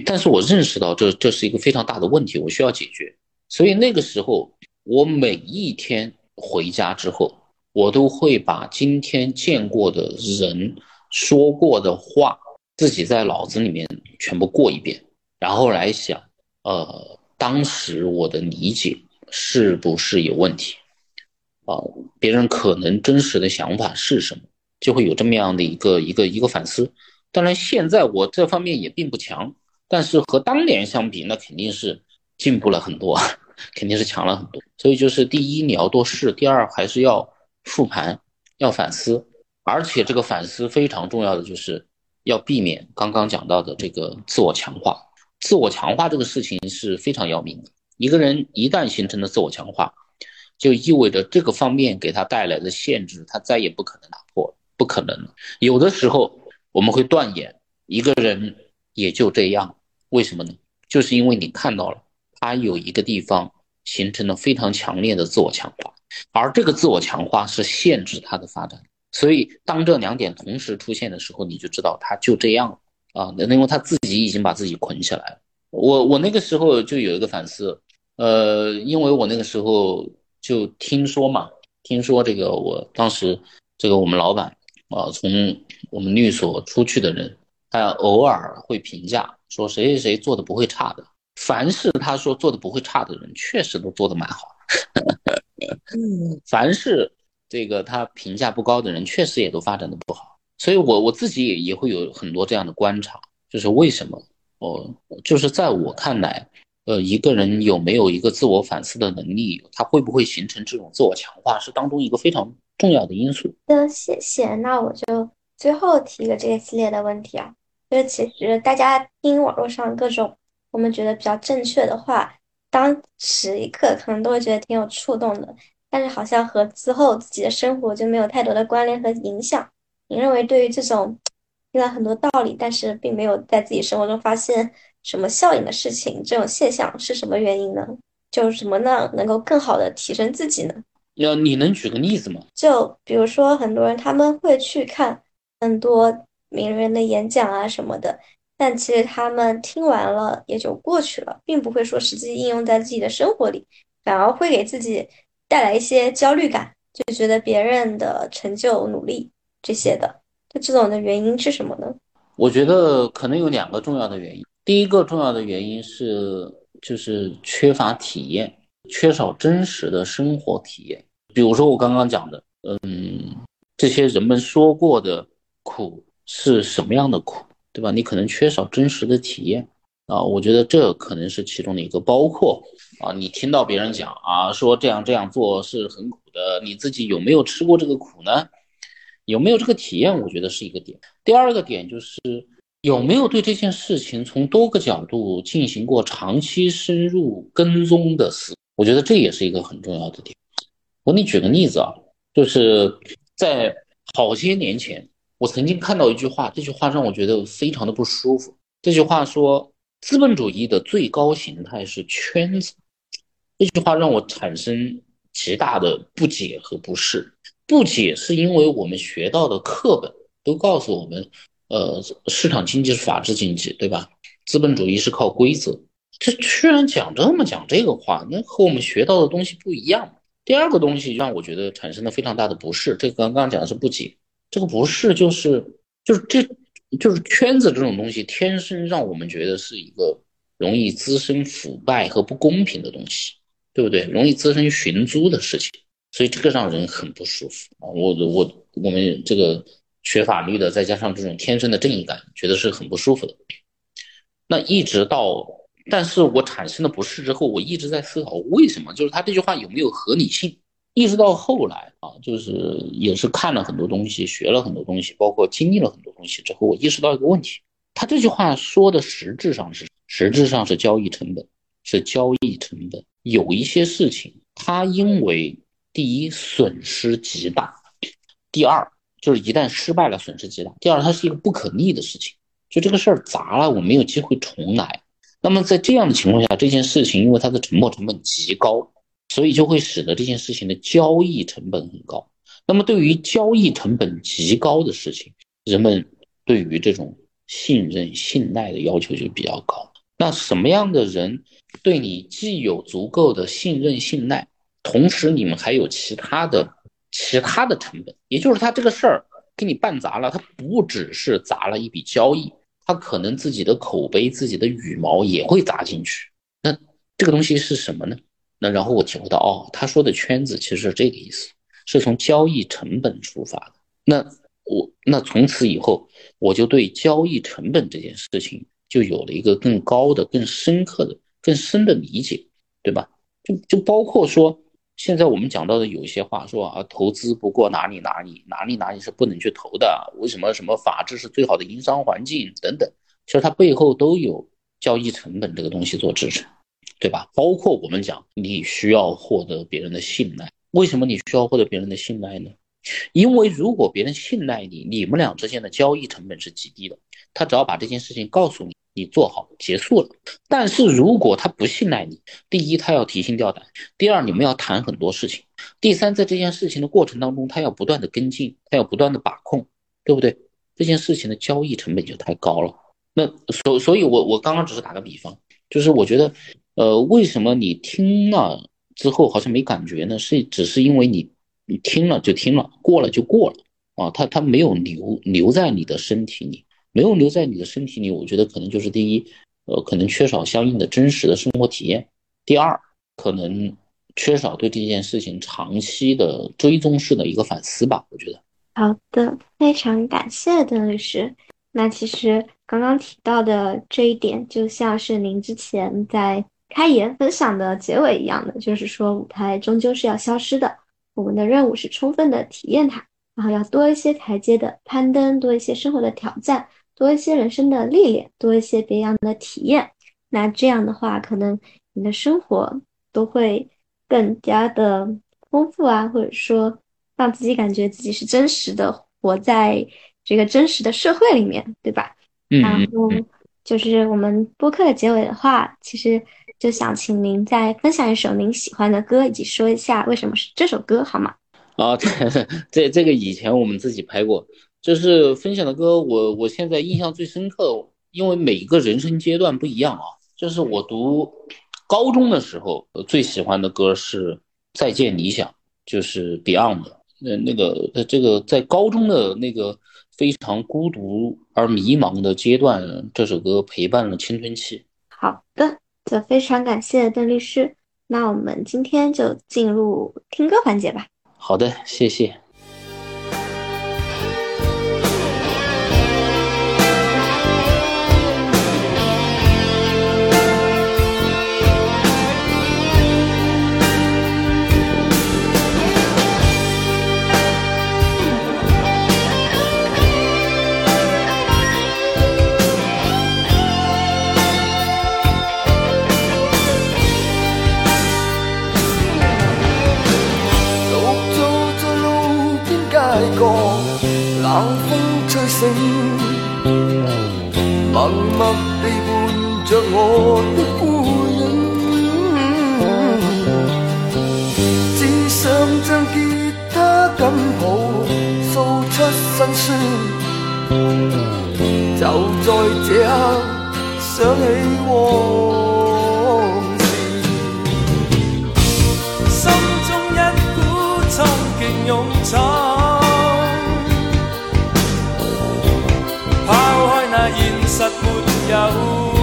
但是我认识到这这是一个非常大的问题，我需要解决。所以那个时候，我每一天回家之后，我都会把今天见过的人说过的话，自己在脑子里面全部过一遍，然后来想，呃，当时我的理解是不是有问题？啊，别人可能真实的想法是什么？就会有这么样的一个一个一个反思。当然，现在我这方面也并不强。但是和当年相比，那肯定是进步了很多，肯定是强了很多。所以就是第一，你要多试；第二，还是要复盘，要反思。而且这个反思非常重要的，就是要避免刚刚讲到的这个自我强化。自我强化这个事情是非常要命的。一个人一旦形成了自我强化，就意味着这个方面给他带来的限制，他再也不可能打破，不可能了。有的时候我们会断言，一个人也就这样。为什么呢？就是因为你看到了他有一个地方形成了非常强烈的自我强化，而这个自我强化是限制他的发展。所以当这两点同时出现的时候，你就知道他就这样了啊，那因为他自己已经把自己捆起来了。我我那个时候就有一个反思，呃，因为我那个时候就听说嘛，听说这个我当时这个我们老板啊，从我们律所出去的人，他偶尔会评价说谁谁谁做的不会差的。凡是他说做的不会差的人，确实都做的蛮好。凡是这个他评价不高的人，确实也都发展的不好。所以，我我自己也也会有很多这样的观察，就是为什么？哦，就是在我看来，呃，一个人有没有一个自我反思的能力，他会不会形成这种自我强化，是当中一个非常重要的因素。那谢谢。那我就最后提一个这个系列的问题啊，就是其实大家听网络上各种我们觉得比较正确的话，当时一刻可能都会觉得挺有触动的，但是好像和之后自己的生活就没有太多的关联和影响。你认为对于这种听了很多道理，但是并没有在自己生活中发现什么效应的事情，这种现象是什么原因呢？就是什么呢？能够更好的提升自己呢？要你能举个例子吗？就比如说很多人他们会去看很多名人的演讲啊什么的，但其实他们听完了也就过去了，并不会说实际应用在自己的生活里，反而会给自己带来一些焦虑感，就觉得别人的成就努力。这些的，就这种的原因是什么呢？我觉得可能有两个重要的原因。第一个重要的原因是，就是缺乏体验，缺少真实的生活体验。比如说我刚刚讲的，嗯，这些人们说过的苦是什么样的苦，对吧？你可能缺少真实的体验啊。我觉得这可能是其中的一个。包括啊，你听到别人讲啊，说这样这样做是很苦的，你自己有没有吃过这个苦呢？有没有这个体验？我觉得是一个点。第二个点就是有没有对这件事情从多个角度进行过长期深入跟踪的思？我觉得这也是一个很重要的点。我给你举个例子啊，就是在好些年前，我曾经看到一句话，这句话让我觉得非常的不舒服。这句话说，资本主义的最高形态是圈子。这句话让我产生极大的不解和不适。不解是因为我们学到的课本都告诉我们，呃，市场经济是法治经济，对吧？资本主义是靠规则。这居然讲这么讲这个话，那和我们学到的东西不一样。第二个东西让我觉得产生了非常大的不适。这刚刚讲的是不解，这个不适就是就是这就是圈子这种东西，天生让我们觉得是一个容易滋生腐败和不公平的东西，对不对？容易滋生寻租的事情。所以这个让人很不舒服啊！我我我们这个学法律的，再加上这种天生的正义感，觉得是很不舒服的。那一直到，但是我产生了不适之后，我一直在思考为什么，就是他这句话有没有合理性？一直到后来啊，就是也是看了很多东西，学了很多东西，包括经历了很多东西之后，我意识到一个问题：他这句话说的实质上是实质上是交易成本，是交易成本。有一些事情，他因为第一，损失极大；第二，就是一旦失败了，损失极大。第二，它是一个不可逆的事情，就这个事儿砸了，我没有机会重来。那么在这样的情况下，这件事情因为它的沉没成本极高，所以就会使得这件事情的交易成本很高。那么对于交易成本极高的事情，人们对于这种信任、信赖的要求就比较高。那什么样的人对你既有足够的信任、信赖？同时，你们还有其他的其他的成本，也就是他这个事儿给你办砸了，他不只是砸了一笔交易，他可能自己的口碑、自己的羽毛也会砸进去。那这个东西是什么呢？那然后我体会到，哦，他说的圈子其实是这个意思，是从交易成本出发的。那我那从此以后，我就对交易成本这件事情就有了一个更高的、更深刻的、更深的理解，对吧？就就包括说。现在我们讲到的有一些话说啊，投资不过哪里哪里哪里哪里是不能去投的，为什么什么法治是最好的营商环境等等，其实它背后都有交易成本这个东西做支撑，对吧？包括我们讲你需要获得别人的信赖，为什么你需要获得别人的信赖呢？因为如果别人信赖你，你们俩之间的交易成本是极低的，他只要把这件事情告诉你。你做好结束了，但是如果他不信赖你，第一他要提心吊胆，第二你们要谈很多事情，第三在这件事情的过程当中，他要不断的跟进，他要不断的把控，对不对？这件事情的交易成本就太高了。那所所以，我我刚刚只是打个比方，就是我觉得，呃，为什么你听了之后好像没感觉呢？是只是因为你你听了就听了，过了就过了，啊，它它没有留留在你的身体里，没有留在你的身体里，我觉得可能就是第一，呃，可能缺少相应的真实的生活体验；第二，可能缺少对这件事情长期的追踪式的一个反思吧。我觉得。好的，非常感谢邓律师。那其实刚刚提到的这一点，就像是您之前在开言分享的结尾一样的，就是说舞台终究是要消失的，我们的任务是充分的体验它，然后要多一些台阶的攀登，多一些生活的挑战，多一些人生的历练，多一些别样的体验。那这样的话，可能你的生活都会更加的丰富啊，或者说让自己感觉自己是真实的活在。这个真实的社会里面，对吧？嗯，然后就是我们播客的结尾的话，其实就想请您再分享一首您喜欢的歌，以及说一下为什么是这首歌，好吗？啊，这这个以前我们自己拍过，就是分享的歌，我我现在印象最深刻，因为每一个人生阶段不一样啊。就是我读高中的时候，最喜欢的歌是《再见理想》，就是 Beyond 的。那那个这个在高中的那个。非常孤独而迷茫的阶段，这首歌陪伴了青春期。好的，就非常感谢邓律师。那我们今天就进入听歌环节吧。好的，谢谢。默默地伴着我的孤影，只想将吉他紧抱，诉出心酸。就在这刻，想起往事，心中一股冲劲涌闯。有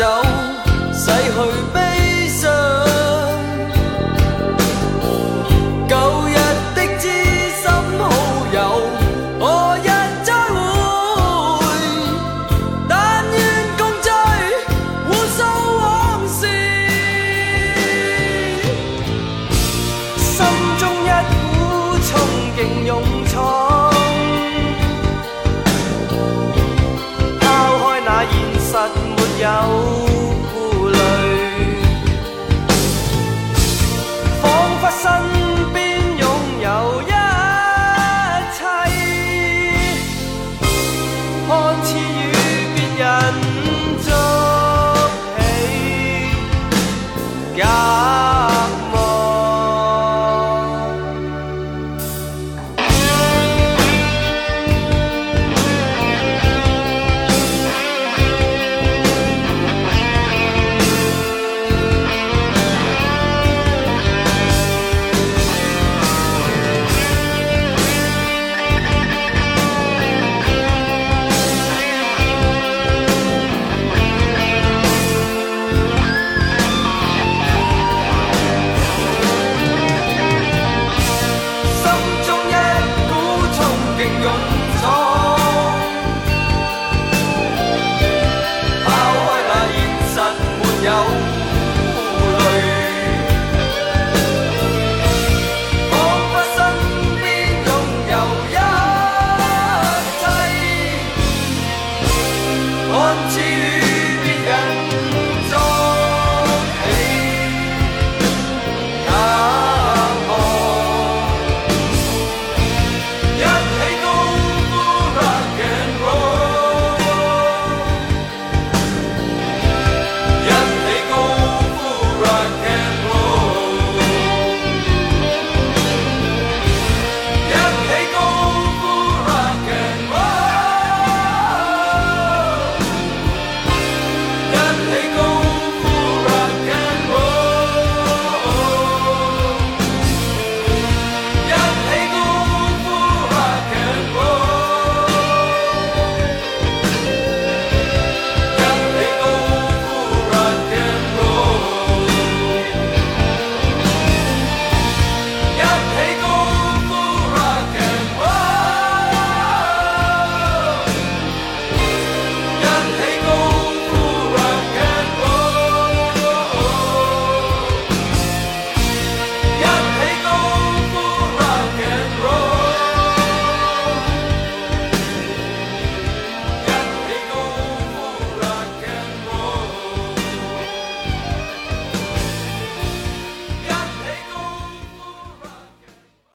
走，洗去